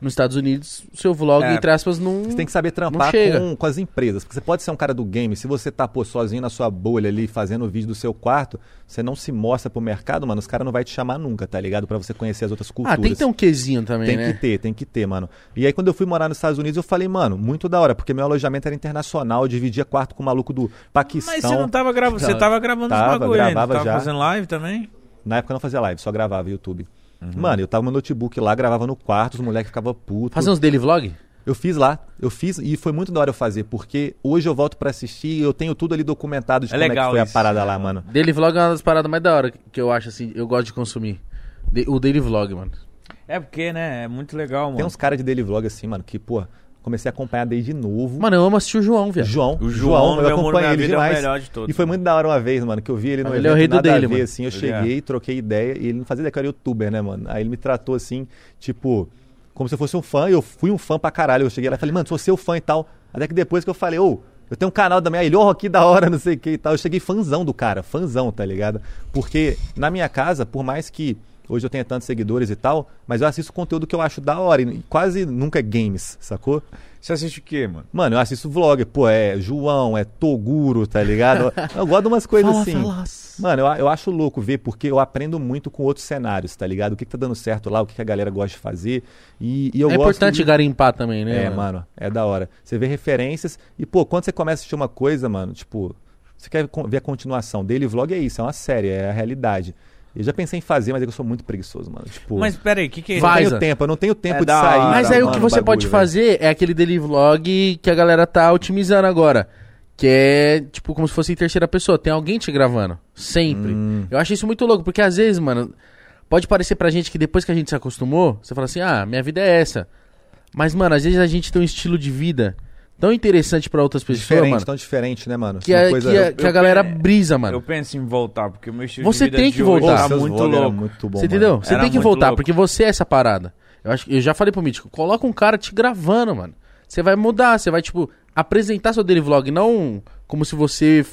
Nos Estados Unidos, o seu vlog,
É.
entre aspas, não.
Você tem que saber trampar com, com as empresas. Porque você pode ser um cara do game. Se você tá, pô, sozinho na sua bolha ali, fazendo o vídeo do seu quarto, você não se mostra pro mercado, mano, os caras não vai te chamar nunca, tá ligado? Pra você conhecer as outras
Ah,
culturas.
tem que ter um quesinho também,
Tem
né?
que ter, tem que ter, mano. E aí, quando eu fui morar nos Estados Unidos, eu falei, mano, muito da hora, porque meu alojamento era internacional, eu dividia quarto com o maluco do Paquistão.
Mas você não tava gravando, você tava gravando
Tava,
os bagulho ainda,
gravava
tava
já.
fazendo live também?
Na época eu não fazia live, só gravava YouTube.
Uhum.
Mano, eu tava no notebook lá, gravava no quarto, os moleques ficavam putos.
Fazer uns daily vlog?
Eu fiz lá, eu fiz e foi muito da hora eu fazer, porque hoje eu volto pra assistir e eu tenho tudo ali documentado de
É
como é
legal
que foi a
isso.
parada lá, mano.
Daily vlog é uma das paradas mais da hora que eu acho, assim, eu gosto de consumir. O daily vlog, mano.
É porque, né, é muito legal, mano.
Tem uns caras de daily vlog assim, mano, que, pô, comecei a acompanhar desde novo.
Mano, eu amo assistir o João, viado.
João,
O
João,
João,
eu acompanho
Minha
ele
Vida, é o
demais.
melhor de todos.
E foi muito da hora uma vez, mano, que eu vi ele no
Ele é
evento,
o rei do
nada a ver,
mano.
assim, eu
Ele
cheguei, troquei ideia e ele não fazia ideia que eu era youtuber, né, mano? Aí ele me tratou assim, tipo, como se eu fosse um fã, e eu fui um fã pra caralho. Eu cheguei lá e falei, mano, sou seu fã e tal. Até que depois que eu falei, ô, eu tenho um canal da minha, ele, ó, que da hora, não sei o que e tal. Eu cheguei fãzão do cara, fãzão, tá ligado? Porque na minha casa, por mais que hoje eu tenha tantos seguidores e tal, mas eu assisto conteúdo que eu acho da hora e quase nunca é games, sacou?
Você assiste o quê, mano?
Mano, eu assisto vlog, pô, é João, é Toguro, tá ligado? Eu gosto de umas coisas
Fala,
assim.
fala.
Mano, eu, eu acho louco ver, porque eu aprendo muito com outros cenários, tá ligado? O que, que tá dando certo lá, o que, que a galera gosta de fazer. E, e eu
é
gosto
importante
de...
garimpar também, né?
É, mano, é da hora. Você vê referências e, pô, quando você começa a assistir uma coisa, mano, tipo, você quer ver a continuação. Daily Vlog é isso, é uma série, é a realidade. Eu já pensei em fazer, mas é que eu sou muito preguiçoso, mano. Tipo,
Mas peraí, o que que é isso?
não tenho tempo, eu não tenho tempo
É
de
da
sair.
hora,
Mas aí o
mano,
que você
bagulho,
pode
velho.
fazer é aquele daily vlog que a galera tá otimizando agora. Que é, tipo, como se fosse em terceira pessoa. Tem alguém te gravando. Sempre.
Hum.
Eu acho isso muito louco, porque às vezes, mano, pode parecer pra gente que depois que a gente se acostumou, você fala assim, ah, minha vida é essa. Mas, mano, às vezes a gente tem um estilo de vida tão interessante pra outras pessoas,
Diferente,
mano.
tão diferente, né, mano?
Que, a,
coisa-
que, a, que a
eu-
galera
eu-
brisa, mano.
Eu penso em voltar, porque o meu estilo
Você
de vida
tem que voltar.
tá muito louco.
muito bom,
você
mano.
entendeu? Você
Era
tem que voltar,
louco.
porque você é essa parada. Eu, acho, eu já falei pro Mítico, coloca um cara te gravando, mano. Você vai mudar, você vai, tipo, apresentar seu daily vlog, não como se você.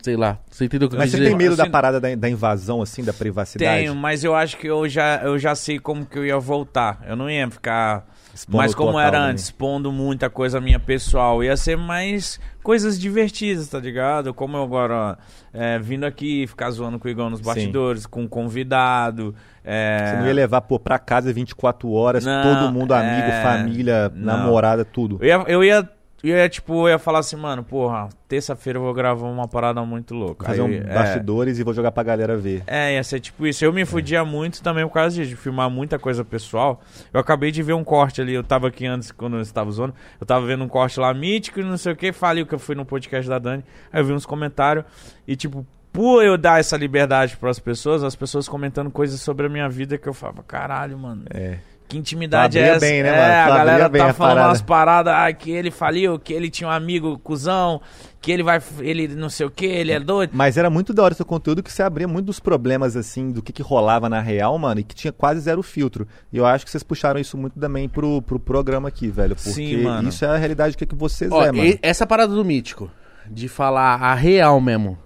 Sei lá, você entendeu o que eu
Mas você
dizer?
tem medo da
Assim-
parada da, da invasão, assim, da privacidade?
Tenho, mas eu acho que eu já, eu já sei como que eu ia voltar. Eu não ia ficar
Expondo
mais como era
né?
antes, expondo muita coisa minha pessoal. Ia ser mais coisas divertidas, tá ligado? Como eu agora é, vindo aqui, ficar zoando com o Igão nos
Sim.
bastidores, com um convidado. é,
Você não ia levar, pô, pra casa 24 horas,
Não,
todo mundo, amigo,
é,
família,
não.
namorada, tudo.
Eu ia, eu ia, eu ia, tipo, eu ia falar assim, mano, porra, terça-feira eu vou gravar uma parada muito louca.
Fazer
Aí
um
é,
bastidores e vou jogar pra galera ver.
É, ia ser tipo isso. Eu me fudia muito também por causa disso, de filmar muita coisa pessoal. Eu acabei de ver um corte ali, eu tava aqui antes, quando eu estava usando, eu tava vendo um corte lá mítico e não sei o que, falei que eu fui no podcast da Dani, aí eu vi uns comentários e tipo, por eu dar essa liberdade pras pessoas, as pessoas comentando coisas sobre a minha vida que eu falava, caralho, mano.
É.
Que intimidade é
Abria
essa?
bem, né,
é,
mano?
a
Tu
galera tá
a
falando
parada.
umas paradas, ah, que ele faliu, que ele tinha um amigo cuzão, que ele vai, ele não sei o que, ele é doido.
Mas era muito da hora seu conteúdo que você abria muito dos problemas, assim, do que, que rolava na real, mano, e que tinha quase zero filtro. E eu acho que vocês puxaram isso muito também pro, pro programa aqui, velho. Porque
Sim, mano.
isso é a realidade que, que vocês
Ó,
é, mano.
e- essa parada do mítico, de falar a real mesmo.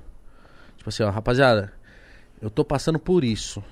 Tipo assim, ó, rapaziada, eu tô passando por isso.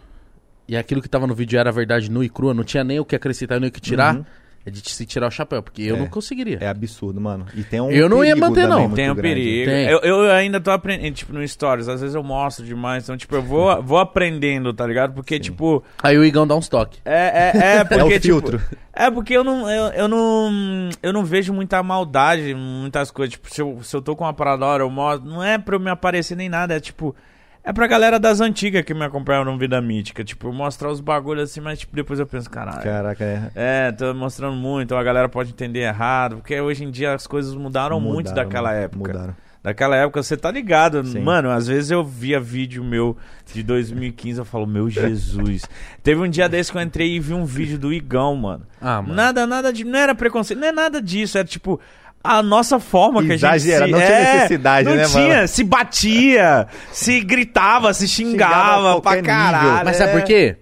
E aquilo que tava no vídeo era verdade nua e crua, não tinha nem o que acrescentar nem o que tirar.
Uhum.
É de se tirar o chapéu, porque eu
É.
não conseguiria.
É absurdo, mano. E tem um
Eu não ia manter, não.
Tem um
grande.
perigo.
Tem.
Eu, eu ainda tô aprendendo, tipo, no Stories. Às vezes eu mostro demais. Então, tipo, eu vou, vou aprendendo, tá ligado? Porque, tipo.
Aí o Igão dá uns toques.
É, é, é porque.
É o
tipo,
filtro.
é porque eu não, eu, eu não. Eu não vejo muita maldade muitas coisas. Tipo, se eu, se eu tô com uma parada da hora, eu mostro. Não é pra eu me aparecer nem nada. É tipo. É pra galera das antigas que me acompanharam no Vida Mítica. Tipo, mostrar os bagulhos assim, mas tipo, depois eu penso, caralho.
Caraca, é.
É, tô mostrando muito, a galera pode entender errado, porque hoje em dia as coisas mudaram, muito
Mudaram,
daquela
mano,
época.
Mudaram.
Daquela época, você tá ligado,
Sim.
mano, às vezes eu via vídeo meu de 2015, eu falo, meu Jesus. Teve um dia desse que eu entrei e vi um vídeo do Igão, mano.
Ah, mano.
Nada, nada de, não era preconceito, não é nada disso, era tipo a nossa forma que a gente se,
não tinha
é,
necessidade,
não
né,
tinha,
mano?
se batia, se gritava, se xingava,
Xingava
pra caralho.
nível.
Mas sabe
é.
por quê?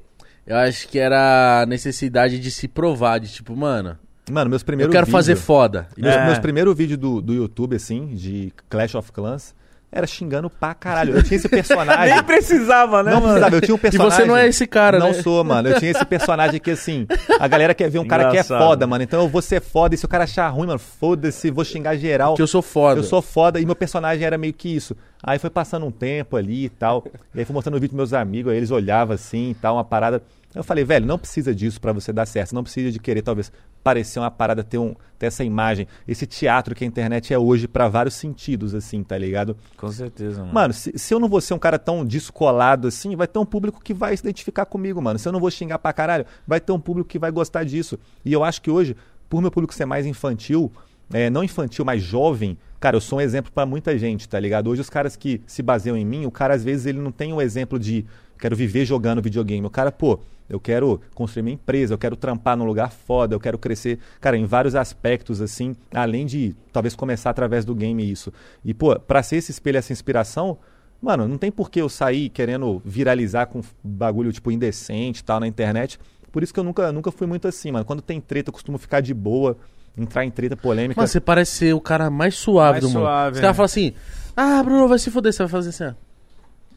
Eu acho que era a necessidade de se provar, de tipo, mano,
Mano, meus primeiros
eu quero
vídeos-
fazer foda.
Meus,
É.
meus primeiros vídeos do, do YouTube, assim, de Clash of Clans, era xingando pra caralho. Eu tinha esse personagem.
Nem precisava, né,
não
mano?
precisava, eu tinha um
E
personagem.
você não é esse cara,
Não
né?
sou, mano. Eu tinha esse personagem que, assim, a galera quer ver um cara que é
Engraçado.
foda, mano. Então eu vou ser foda. E se o cara achar ruim, mano, foda-se, vou xingar geral.
Que eu sou foda.
Eu sou foda e meu personagem era meio que isso. Aí foi passando um tempo ali e tal. E aí fui mostrando o vídeo pros meus amigos, aí eles olhavam assim e tal, uma parada. Eu falei, velho, não precisa disso pra você dar certo. Não precisa de querer, talvez, parecer uma parada, ter, um, ter essa imagem. Esse teatro que a internet é hoje pra vários sentidos, assim, tá ligado?
Com certeza, mano.
Mano, se, se eu não vou ser um cara tão descolado assim, vai ter um público que vai se identificar comigo, mano. Se eu não vou xingar pra caralho, vai ter um público que vai gostar disso. E eu acho que hoje, por meu público ser mais infantil, é, não infantil, mas jovem, cara, eu sou um exemplo pra muita gente, tá ligado? Hoje os caras que se baseiam em mim, o cara às vezes ele não tem um exemplo de quero viver jogando videogame. O cara, pô, eu quero construir minha empresa, eu quero trampar num lugar foda, eu quero crescer, cara, em vários aspectos, assim, além de talvez começar através do game isso. E, pô, pra ser esse espelho, essa inspiração, mano, não tem por que eu sair querendo viralizar com bagulho, tipo, indecente e tal na internet. Por isso que eu nunca, nunca fui muito assim, mano. Quando tem treta, eu costumo ficar de boa, entrar em treta polêmica.
Mano, você parece ser o cara mais suave
Mais
do mundo.
suave,
Os caras
é.
falam assim, ah, Bruno, vai se foder, você vai fazer assim, ó.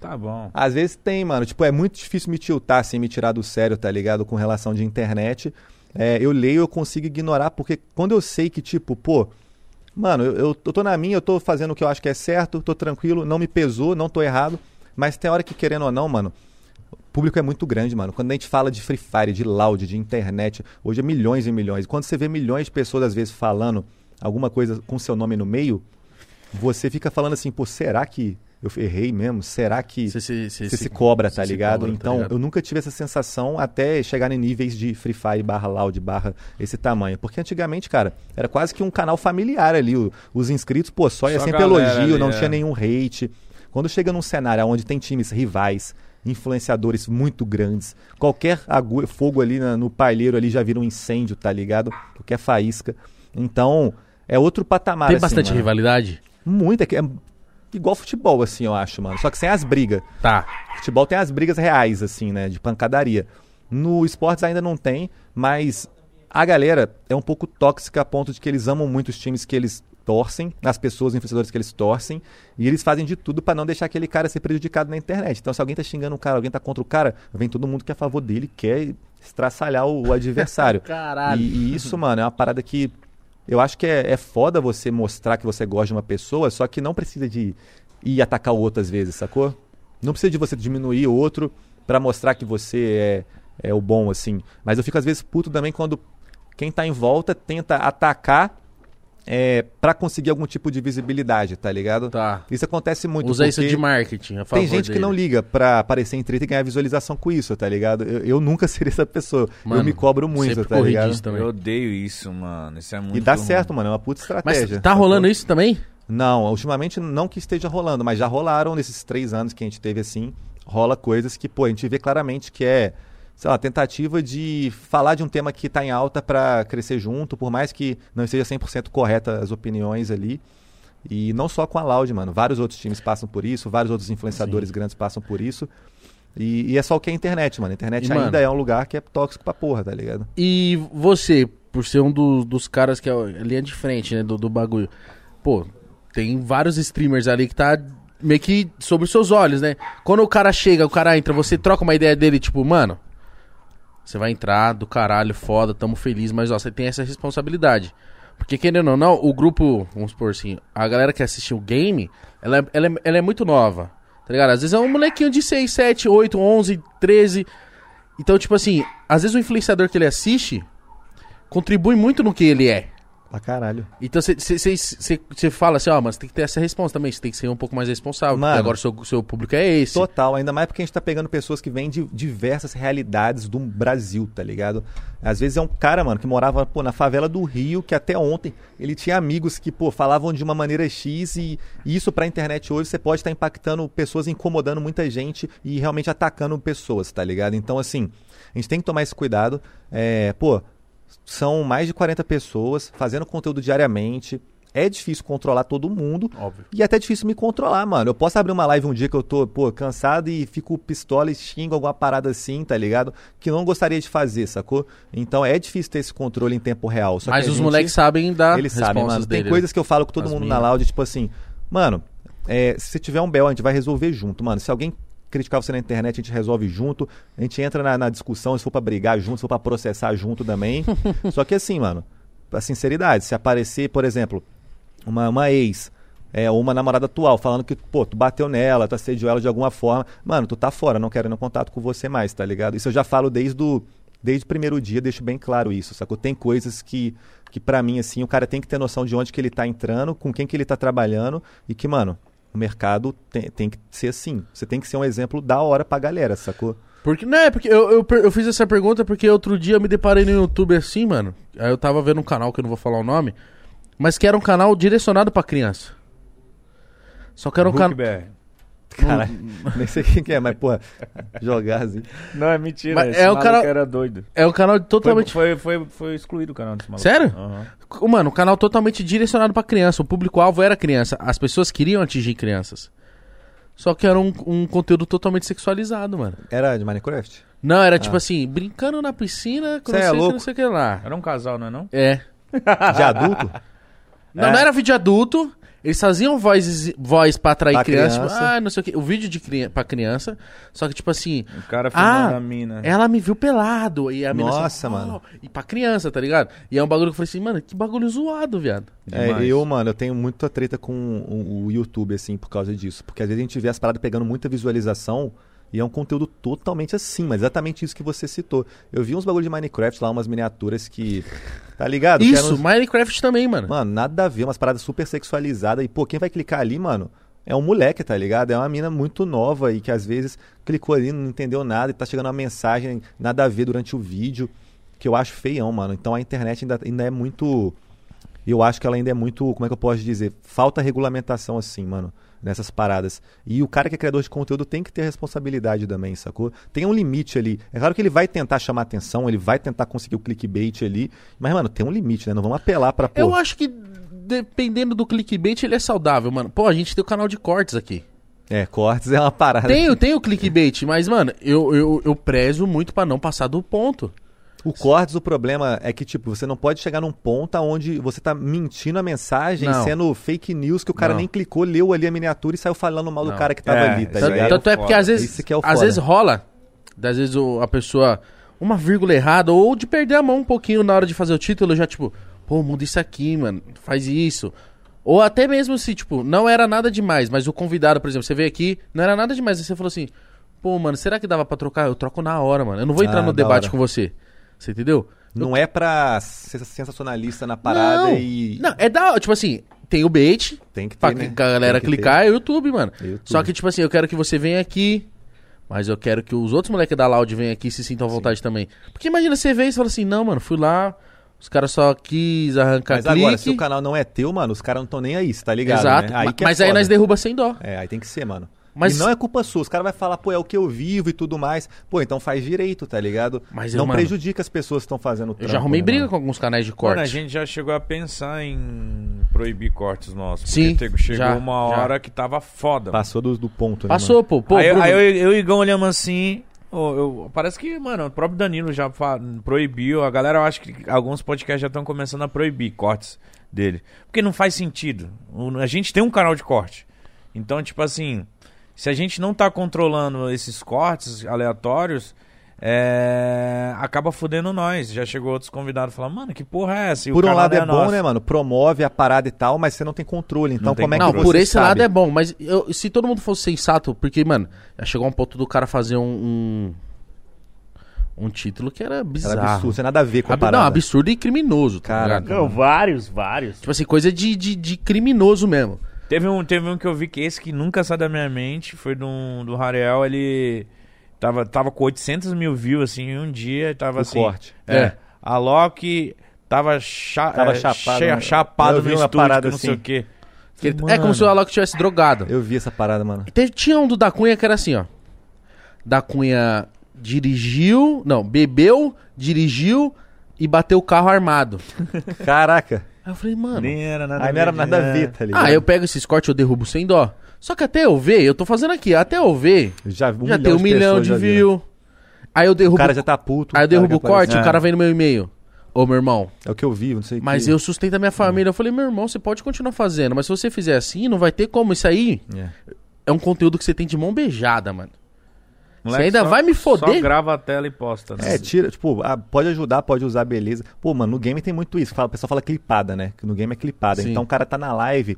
Tá bom.
Às vezes tem, mano. Tipo, é muito difícil me tiltar, assim, me tirar do sério, tá ligado? Com relação de internet. É, eu leio, eu consigo ignorar, porque quando eu sei que, tipo, pô, mano, eu, eu, tô na minha, eu tô fazendo o que eu acho que é certo, tô tranquilo, não me pesou, não tô errado. Mas tem hora que, querendo ou não, mano, o público é muito grande, mano. Quando a gente fala de Free Fire, de loud, de internet, hoje é milhões e milhões. Quando você vê milhões de pessoas, às vezes, falando alguma coisa com seu nome no meio, você fica falando assim, pô, será que eu errei mesmo? Será que
Você se,
você se cobra, tá
se
ligado?
cobra, tá
então,
ligado?
eu nunca tive essa sensação até chegar em níveis de Free Fire barra Loud barra esse tamanho. Porque antigamente, cara, era quase que um canal familiar ali. Os inscritos, pô, só ia
Só
sempre elogio,
ali,
não
é.
tinha nenhum hate. Quando chega num cenário onde tem times rivais, influenciadores muito grandes, qualquer fogo ali na- no palheiro ali já vira um incêndio, tá ligado? Qualquer faísca. Então, é outro patamar,
Tem
assim,
bastante
mano.
rivalidade?
Muita, que é igual futebol, assim, eu acho, mano. Só que sem as brigas.
Tá.
Futebol tem as brigas reais, assim, né? De pancadaria. No esportes ainda não tem, mas a galera é um pouco tóxica a ponto de que eles amam muito os times que eles torcem, as pessoas, os influenciadores que eles torcem, e eles fazem de tudo para não deixar aquele cara ser prejudicado na internet. Então, se alguém tá xingando um cara, alguém tá contra o cara, vem todo mundo que é a favor dele, quer estraçalhar o, o adversário.
Caralho.
E, e isso, mano, é uma parada que eu acho que é, é foda você mostrar que você gosta de uma pessoa, só que não precisa de ir atacar o outro às vezes, sacou? Não precisa de você diminuir o outro para mostrar que você é, é o bom, assim. Mas eu fico às vezes puto também quando quem tá em volta tenta atacar é, para conseguir algum tipo de visibilidade, tá ligado?
Tá.
Isso acontece muito.
Usa isso de marketing, a favor
Tem gente que
dele.
não liga pra aparecer em treta e ganhar visualização com isso, tá ligado? Eu, eu nunca seria essa pessoa.
Mano,
eu me cobro muito, tá ligado?
também.
Eu odeio isso, mano. Isso é muito
E dá
ruim.
certo, mano. É uma puta
Mas
estratégia.
tá rolando isso também?
Não, ultimamente não que esteja rolando, mas já rolaram nesses três anos que a gente teve assim. Rola coisas que, pô, a gente vê claramente que é, sei lá, tentativa de falar de um tema que tá em alta pra crescer junto, por mais que não esteja 100% correta as opiniões ali. E não só com a Loud, mano. Vários outros times passam por isso, vários outros influenciadores grandes passam por isso. E, e é só o que é a internet, mano. A internet
E,
ainda
mano-
é um lugar que é tóxico pra porra, tá ligado?
E você, por ser um do- dos caras que é a linha de frente, né, do, do bagulho. Pô, tem vários streamers ali que tá meio que sobre os seus olhos, né? Quando o cara chega, o cara entra, você troca uma ideia dele, tipo, mano, você vai entrar do caralho, foda, tamo feliz, mas ó, você tem essa responsabilidade. Porque querendo ou não, o grupo, vamos supor assim, a galera que assiste o game, ela é, ela é, ela é muito nova, tá ligado? Às vezes é um molequinho de 6, 7, 8, 11, 13. Então, tipo assim, às vezes o influenciador que ele assiste contribui muito no que ele é.
Pra caralho.
Então você fala assim, ó, mas tem que ter essa resposta também, você tem que ser um pouco mais responsável.
Mano.
agora o seu, seu público é esse.
Total, ainda mais porque a gente tá pegando pessoas que vêm de diversas realidades do Brasil, tá ligado? Às vezes é um cara, mano, que morava, pô, na favela do Rio, que até ontem ele tinha amigos que, pô, falavam de uma maneira X e, e isso pra internet hoje você pode estar impactando pessoas, incomodando muita gente e realmente atacando pessoas, tá ligado? Então, assim, a gente tem que tomar esse cuidado. É, pô, são mais de 40 pessoas fazendo conteúdo diariamente. É difícil controlar todo mundo.
Óbvio.
E é até difícil me controlar, mano. Eu posso abrir uma live um dia que eu tô, pô, cansado e fico pistola e xingo alguma parada assim, tá ligado? Que não gostaria de fazer, sacou? Então é difícil ter esse controle em tempo real. Só
mas os
gente-
moleques sabem dar
Eles sabem, mano. Tem
dele.
coisas que eu falo com todo
As
mundo na
minhas.
loud, tipo assim, mano, é, se tiver um bel, a gente vai resolver junto, mano. Se alguém criticar você na internet, a gente resolve junto. A gente entra na, na discussão, se for pra brigar junto, se for pra processar junto também. Só que assim, mano, a sinceridade, se aparecer, por exemplo, uma, uma ex, é, ou uma namorada atual, falando que, pô, tu bateu nela, tu assediou ela de alguma forma, mano, tu tá fora, não quero ir no contato com você mais, tá ligado? Isso eu já falo desde o desde o primeiro dia, deixo bem claro isso, sacou? Tem coisas que, que para mim, assim, o cara tem que ter noção de onde que ele tá entrando, com quem que ele tá trabalhando, e que, mano, o mercado tem, tem que ser assim. Você tem que ser um exemplo da hora pra galera, sacou?
Porque, não, é porque eu, eu, eu fiz essa pergunta porque outro dia eu me deparei no YouTube assim, mano. Aí eu tava vendo um canal que eu não vou falar o nome, mas que era um canal direcionado pra criança. Só que era um canal.
Caralho, nem sei quem que é, mas, porra, jogar assim.
Não, é mentira.
Mas
esse
é o canal-
era doido.
É um canal
Foi,
totalmente.
foi, foi, foi excluído o canal desse maluco.
Sério?
Aham.
Mano, um canal totalmente direcionado pra criança. O público-alvo era criança. As pessoas queriam atingir crianças. Só que era um, um conteúdo totalmente sexualizado, mano.
Era de Minecraft?
Não, era tipo assim, brincando na piscina com não
é
sei o que,
louco?
não sei o que lá.
Era um casal, não é não?
É.
De adulto?
Não,
É.
não era vídeo adulto. Eles faziam voz, voz pra atrair
Pra
criança.
criança.
Tipo, ah, não sei o que. O vídeo de cri pra criança. Só que, tipo assim,
O cara filmando
Ah,
a mina.
ela me viu pelado. E a mina
Nossa,
assim,
mano.
"Oh", E pra criança, tá ligado? E é um bagulho que eu falei assim, mano, que bagulho zoado, viado.
É,
Demais.
eu, mano, eu tenho muita treta com o, o YouTube, assim, por causa disso. Porque às vezes a gente vê as paradas pegando muita visualização e é um conteúdo totalmente assim, mas exatamente isso que você citou. Eu vi uns bagulho de Minecraft lá, umas miniaturas que. Tá ligado?
Isso,
uns-
Minecraft também, mano.
Mano, nada a ver, umas paradas super sexualizadas. E, pô, quem vai clicar ali, mano, é um moleque, tá ligado? É uma mina muito nova e que às vezes clicou ali, não entendeu nada e tá chegando uma mensagem nada a ver durante o vídeo, que eu acho feião, mano. Então a internet ainda, ainda é muito. Eu acho que ela ainda é muito. Como é que eu posso dizer? Falta regulamentação, assim, mano. Nessas paradas. E o cara que é criador de conteúdo tem que ter responsabilidade também, sacou? Tem um limite ali. É claro que ele vai tentar chamar atenção, ele vai tentar conseguir o clickbait ali. Mas, mano, tem um limite, né? Não vamos apelar pra, pô,
Eu acho que, dependendo do clickbait, ele é saudável, mano. Pô, a gente tem o canal de cortes aqui.
É, cortes é uma parada.
Tem, tem o clickbait, mas, mano, eu, eu, eu prezo muito pra não passar do ponto.
O cortes, o problema é que, tipo, você não pode chegar num ponto onde você tá mentindo a mensagem,
Não.
sendo fake news, que o cara
Não.
nem clicou, leu ali a miniatura e saiu falando mal do
Não.
cara que tava
É,
ali, tá
Tanto,
aí é
ligado?
tanto é porque às vezes,
é o
às vezes rola, às vezes o- a pessoa, uma vírgula errada, ou de perder a mão um pouquinho na hora de fazer o título, já tipo, pô, muda isso aqui, mano, faz isso. Ou até mesmo se, tipo, não era nada demais, mas o convidado, por exemplo, você veio aqui, não era nada demais, aí você falou assim, pô, mano, será que dava pra trocar? Eu troco na hora, mano. Eu não vou entrar
Ah,
no debate
hora.
com você. Você entendeu?
Não é pra ser sensacionalista na parada
não,
e.
não, é da, tipo assim, tem o bait,
Tem que ter,
pra
né?
que a galera
que
clicar é o YouTube, mano.
É YouTube.
Só que, tipo assim, eu quero que você venha aqui, mas eu quero que os outros moleques da Loud venham aqui e se sintam à vontade também. Porque imagina, você vê e você fala assim, não, mano, fui lá, os caras só quis arrancar
Mas
clique.
agora, se o canal não é teu, mano, os caras não estão nem aí, cê tá ligado?
Exato,
né? Aí
ma-
que é
mas aí nós derruba sem dó.
É, aí tem que ser, mano.
Mas-
E não é culpa sua. Os caras vão falar, pô, é o que eu vivo e tudo mais. Pô, então faz direito, tá ligado?
Mas eu,
não
mano,
prejudica as pessoas que estão fazendo o
Eu
trampo,
já arrumei
né,
briga
mano?
com alguns canais de corte.
Mano, a gente já chegou a pensar em proibir cortes nossos.
Sim,
Porque chegou
já,
uma
já.
hora que tava foda.
Passou do, do ponto, né,
Passou, pô. pô
aí,
Bruno,
aí eu, eu e o Igão olhamos assim. eu- parece que, mano, o próprio Danilo já proibiu. A galera, eu acho que alguns podcasts já estão começando a proibir cortes dele. Porque não faz sentido. O- a gente tem um canal de corte. Então, tipo assim, se a gente não tá controlando esses cortes aleatórios, é, acaba fudendo nós. Já chegou outros convidados falando, mano, que porra é essa? E o
Por um lado
não
é bom,
nosso.
né, mano? Promove a parada e tal, mas você não tem controle. Então,
Não
como é que
Não,
você
por esse
sabe?
lado é bom, mas eu- se todo mundo fosse sensato, porque, mano, já chegou um ponto do cara fazer um. um, um título que era bizarro.
Era absurdo, sem nada a ver com a
Ab-
parada.
não, absurdo e criminoso, tá
Caraca.
ligado?
Não, vários, vários.
Tipo assim, coisa de, de, de criminoso mesmo.
Teve um, teve um que eu vi que esse que nunca sai da minha mente, foi do, do Rariel, ele tava, tava com 800 mil views, assim, em um dia, tava
O
assim...
corte.
É,
É.
a Loki tava, cha,
Tava
é,
chapado,
cheia-
né?
chapado
Eu vi
no
uma
estúdio,
parada
não sei o
assim.
quê.
Que ele- é como se o Alok tivesse drogado.
Eu vi essa parada, mano.
Teve- tinha um do Da Cunha que era assim, ó. Da Cunha dirigiu, não, bebeu, dirigiu e bateu o carro armado.
Caraca.
Aí eu falei, mano.
Nem era nada
Aí não era nada a ver, tá ligado?
Ah, eu pego esses cortes, eu derrubo sem dó. Só que até eu ver, eu tô fazendo aqui, até eu ver,
Já, um
já tem um milhão de
já viram.
views. Aí eu
O
derrubo,
cara já tá puto.
aí eu derrubo o corte,
apareceu.
o
É.
cara vem no meu e-mail. Ô, meu irmão,
É o que eu vi, não sei o
mas
que...
eu sustento a minha família. Eu falei, meu irmão, você pode continuar fazendo, mas se você fizer assim, não vai ter como. Isso aí
É.
é um conteúdo que você tem de mão beijada, mano.
Moleque
Você ainda
só-
vai me foder?
Só grava a tela e posta. né?
É, tira, tipo, ah, pode ajudar, pode usar, beleza. Pô, mano, no game tem muito isso. Fala, o pessoal fala clipada, né? Que no game é clipada.
Sim.
Então o cara tá na live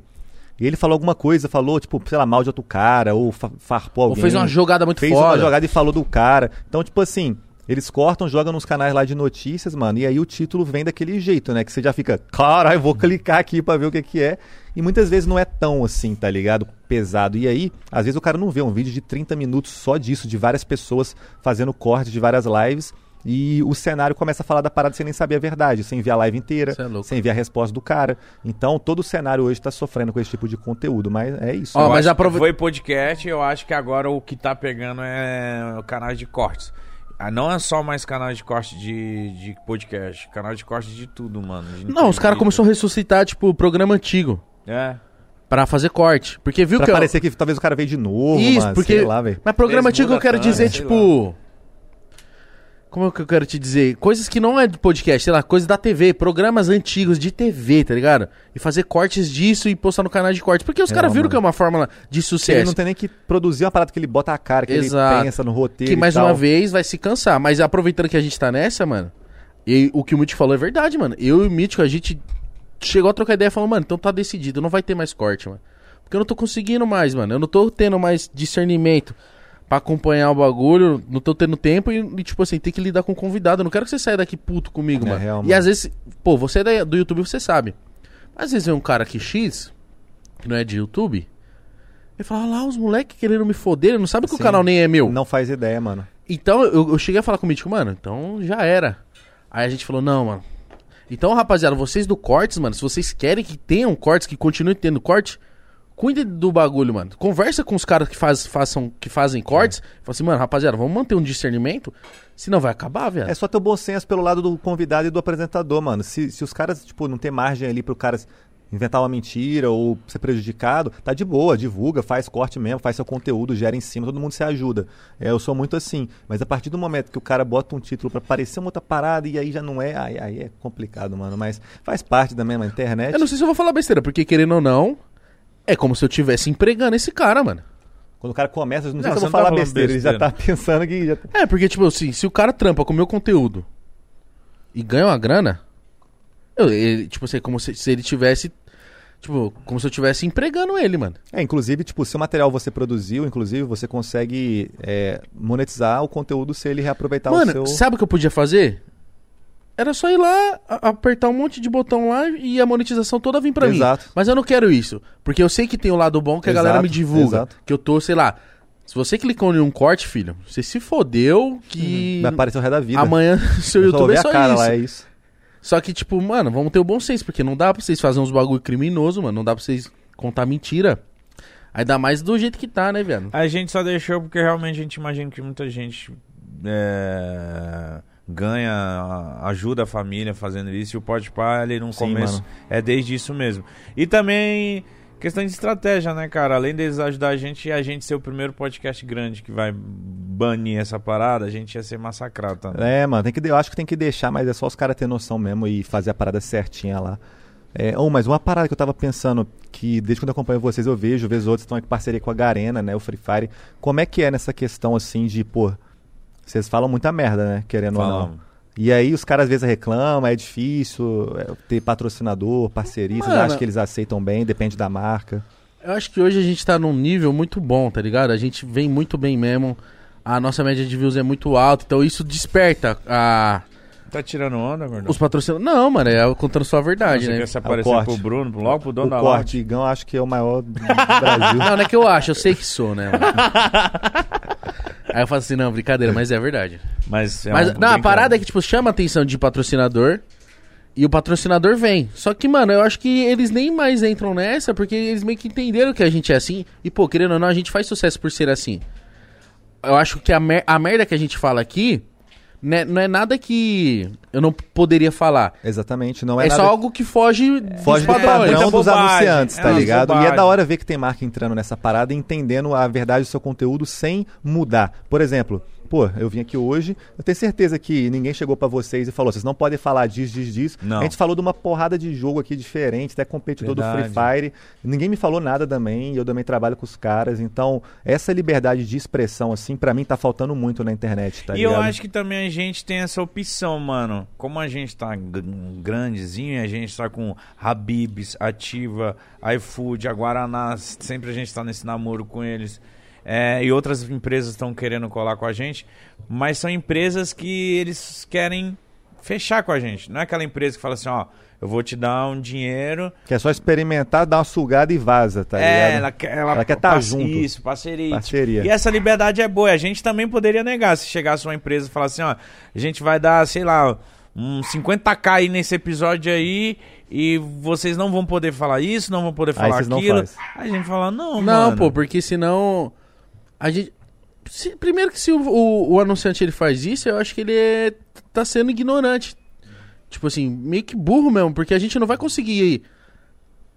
e ele falou alguma coisa, falou, tipo, sei lá, mal de outro cara, ou fa- farpou
Ou
alguém.
fez uma jogada muito
fez
foda.
uma jogada e falou do cara. Então, tipo assim, eles cortam, jogam nos canais lá de notícias, mano, e aí o título vem daquele jeito, né? Que você já fica, caralho, vou clicar aqui pra ver o que que é. E muitas vezes não é tão assim, tá ligado? Pesado. E aí, às vezes o cara não vê um vídeo de 30 minutos só disso, de várias pessoas fazendo corte de várias lives. E o cenário começa a falar da parada sem nem saber a verdade, sem ver a live inteira,
é
sem ver a resposta do cara. Então, todo o cenário hoje tá sofrendo com esse tipo de conteúdo, mas é isso.
Ó,
Eu
mas aprove-
Foi podcast, eu acho que agora o que tá pegando é o canal de cortes. Ah, Não é só mais canal de corte de, de podcast, canal de corte de tudo, mano. de
Não, os caras começaram a ressuscitar, tipo, o programa antigo.
É.
Pra fazer corte. Porque viu
Pra
que. eu-
parecer que talvez o cara veio de novo,
Isso,
mano,
porque.
sei lá, velho.
Mas programa antigo eu quero dizer, tipo. Como é que eu quero te dizer? Coisas que não é de podcast, sei lá, coisas da TV, programas antigos de TV, tá ligado? E fazer cortes disso e postar no canal de corte. Porque os
É,
caras viram
mano.
que é uma fórmula de
Ele
sucesso.
não tem nem que produzir uma parada que ele bota a cara, que
Exato.
ele pensa no roteiro.
Que
e
mais
tal.
uma vez vai se cansar. Mas aproveitando que a gente tá nessa, mano, e o que o Mítico falou é verdade, mano. Eu e o Mítico, a gente chegou a trocar ideia e falou, mano, então tá decidido, não vai ter mais corte, mano. Porque eu não tô conseguindo mais, mano. Eu não tô tendo mais discernimento pra acompanhar o bagulho, não tô tendo tempo e, e, tipo assim, tem que lidar com o convidado. Eu não quero que você saia daqui puto comigo,
É
mano.
real,
E
mano.
às vezes, pô, você é do YouTube, você sabe. Às vezes vem um cara aqui X, que não é de YouTube, e fala, "Ah lá, os moleques querendo me foder, ele não sabe que o
Sim.
canal nem é meu.
Não faz ideia, mano.
Então eu, eu cheguei a falar com o Mítico, mano, então já era. Aí a gente falou, não, mano. Então, rapaziada, vocês do cortes, mano, se vocês querem que tenham cortes, que continuem tendo corte, cuide do bagulho, mano. Conversa com os caras que, faz, façam, que fazem cortes. Fala assim, mano, rapaziada, vamos manter um discernimento, senão vai acabar, velho.
É só ter o bom senso pelo lado do convidado e do apresentador, mano. Se, se os caras, tipo, não tem margem ali pro cara inventar uma mentira ou ser prejudicado, tá de boa, divulga, faz corte mesmo, faz seu conteúdo, gera em cima, todo mundo se ajuda. É, eu sou muito assim. Mas a partir do momento que o cara bota um título pra parecer uma outra parada e aí já não é, aí, aí é complicado, mano. Mas faz parte da mesma internet.
Eu não sei se eu vou falar besteira, porque querendo ou não, é como se eu estivesse empregando esse cara, mano.
Quando o cara começa, não sei
Não,
se eu vou
tá
falar
falando
besteira, ele já
besteira.
tá pensando que já...
É, porque, tipo assim, se o cara trampa com o meu conteúdo e ganha uma grana, eu, ele, tipo assim, como se, se ele tivesse. Tipo, como se eu estivesse empregando ele, mano.
É, inclusive, tipo, se o material você produziu, inclusive, você consegue é, monetizar o conteúdo se ele reaproveitar
mano,
o seu...
sabe o que eu podia fazer? Era só ir lá, apertar um monte de botão lá e a monetização toda vir pra mim.
Exato.
Mas eu não quero isso. Porque eu sei que tem o lado bom que a
Exato,
galera me divulga.
exato.
Que eu tô, sei lá. Se você clicou em um corte, filho, você se fodeu que.
Vai aparecer o resto da vida.
Amanhã seu
Eu
YouTube é
a
só isso.
lá, é isso.
Só que, tipo, mano, vamos ter o bom senso, porque não dá pra vocês fazerem uns bagulho criminoso, mano. Não dá pra vocês contar mentira. Ainda mais do jeito que tá, né, velho?
A gente só deixou porque realmente a gente imagina que muita gente é, ganha, ajuda a família fazendo isso. E o Pode Pá, ali no
Sim,
começo,
mano.
é desde isso mesmo. E também questão de estratégia, né, cara? Além deles ajudar a gente, a gente ser o primeiro podcast grande que vai banir essa parada, a gente ia ser massacrado também.
É, mano, tem que, eu acho que tem que deixar, mas é só os caras ter noção mesmo e fazer a parada certinha lá. É, oh, mas uma parada que eu tava pensando, que desde quando eu acompanho vocês eu vejo, vejo outros estão em parceria com a Garena, né, o Free Fire. Como é que é nessa questão, assim, de, pô, vocês falam muita merda, né, querendo ou não. E aí os caras às vezes reclamam, é difícil é, ter patrocinador, parceria, vocês
Mano.
acham que eles aceitam bem, depende da marca.
Eu acho que hoje a gente tá num nível muito bom, tá ligado? A gente vem muito bem mesmo. A nossa média de views é muito alta, então isso desperta a,
Tá tirando onda, gordão?
os patrocinadores. Não, mano, é eu contando só a verdade,
Você
né?
quer se aparecer
corte.
pro Bruno, logo pro dono
o
da
corte, Igão, acho que é o maior do Brasil.
Não, não é que eu acho, eu sei que sou, né? mano? Aí eu falo assim, não, brincadeira, mas é verdade.
Mas, é
Mas
um-
não, a parada
claro.
é que, tipo, chama a atenção de patrocinador e o patrocinador vem. Só que, mano, eu acho que eles nem mais entram nessa porque eles meio que entenderam que a gente é assim. E, pô, querendo ou não, a gente faz sucesso por ser assim. Eu acho que a, mer- a merda que a gente fala aqui né, não é nada que eu não poderia falar.
Exatamente, não é,
É,
nada
só algo que foge,
Foge
dos
do padrão
Muita
dos
bobagem,
anunciantes,
é
tá ligado? E é
bobagem.
da hora ver que tem marca entrando nessa parada e entendendo a verdade do seu conteúdo sem mudar. Por exemplo, pô, eu vim aqui hoje, eu tenho certeza que ninguém chegou pra vocês e falou, vocês não podem falar disso, disso, disso.
Não.
A gente falou de uma porrada de jogo aqui diferente, até competidor do Free
Verdade.
Fire. Ninguém me falou nada também, eu também trabalho com os caras. Então, essa liberdade de expressão, assim, pra mim tá faltando muito na internet, tá
e
ligado?
eu acho que também a gente tem essa opção, mano. Como a gente tá grandezinho, a gente tá com Habibs, Ativa, iFood, a Guaraná, sempre a gente tá nesse namoro com eles. É, e outras empresas estão querendo colar com a gente, mas são empresas que eles querem fechar com a gente. Não é aquela empresa que fala assim, ó, eu vou te dar um dinheiro.
Que é só experimentar, dar uma sugada e vaza, tá
é,
ligado?
ela quer, ela,
Ela quer tá
parce-
junto.
Isso, parceria.
Parceria.
E essa liberdade é boa. A gente também poderia negar se chegasse uma empresa e falasse assim, ó, a gente vai dar, sei lá, uns 50k aí nesse episódio aí e vocês não vão poder falar isso, não vão poder falar aquilo. Aí a gente fala, não,
Não,
mano.
pô, porque senão. A gente. se- primeiro que se o, o- o anunciante ele faz isso, eu acho que ele é, tá sendo ignorante. Tipo assim, meio que burro mesmo, porque a gente não vai conseguir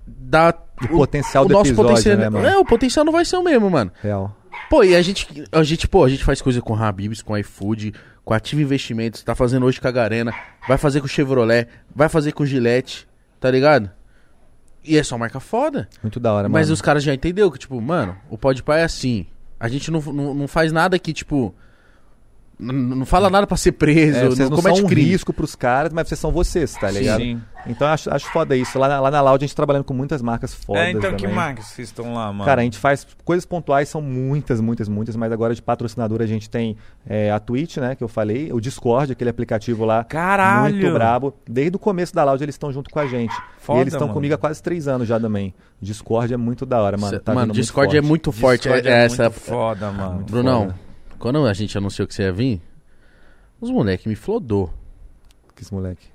dar
O potencial do episódio, né, mano?
É, o potencial não vai ser o mesmo, mano.
Real.
Pô, e a gente, a gente, pô, a gente faz coisa com Habibs, com iFood, com Ativa Investimentos, tá fazendo hoje com a Garena, vai fazer com Chevrolet, vai fazer com Gillette, tá ligado? E é só marca foda.
Muito da hora,
Mas
mano.
os caras já entendeu que, tipo, mano, o Podpah é assim. A gente não, não, não faz nada que, tipo. Não fala nada pra ser preso,
É, vocês não,
comete
são um
crime.
risco pros caras, mas vocês são vocês, tá ligado?
Sim.
Então eu acho, acho foda isso. Lá na, lá na Loud a gente trabalhando com muitas marcas fodas
É, então que
também.
marcas vocês estão lá, mano?
Cara, a gente faz coisas pontuais, são muitas, muitas, muitas, mas agora de patrocinador a gente tem é, a Twitch, né, que eu falei, o Discord, aquele aplicativo lá.
Caralho!
Muito brabo. Desde o começo da Loud eles estão junto com a gente.
Foda,
e eles estão comigo há quase três anos já também. O Discord é muito da hora, mano.
Cê-
Tá
mano, Discord é
muito forte.
muito forte.
Discord
é,
é
essa.
muito foda, mano.
Brunão,
foda.
Quando a gente anunciou que você ia vir, os moleques me flodou.
Que esse moleque.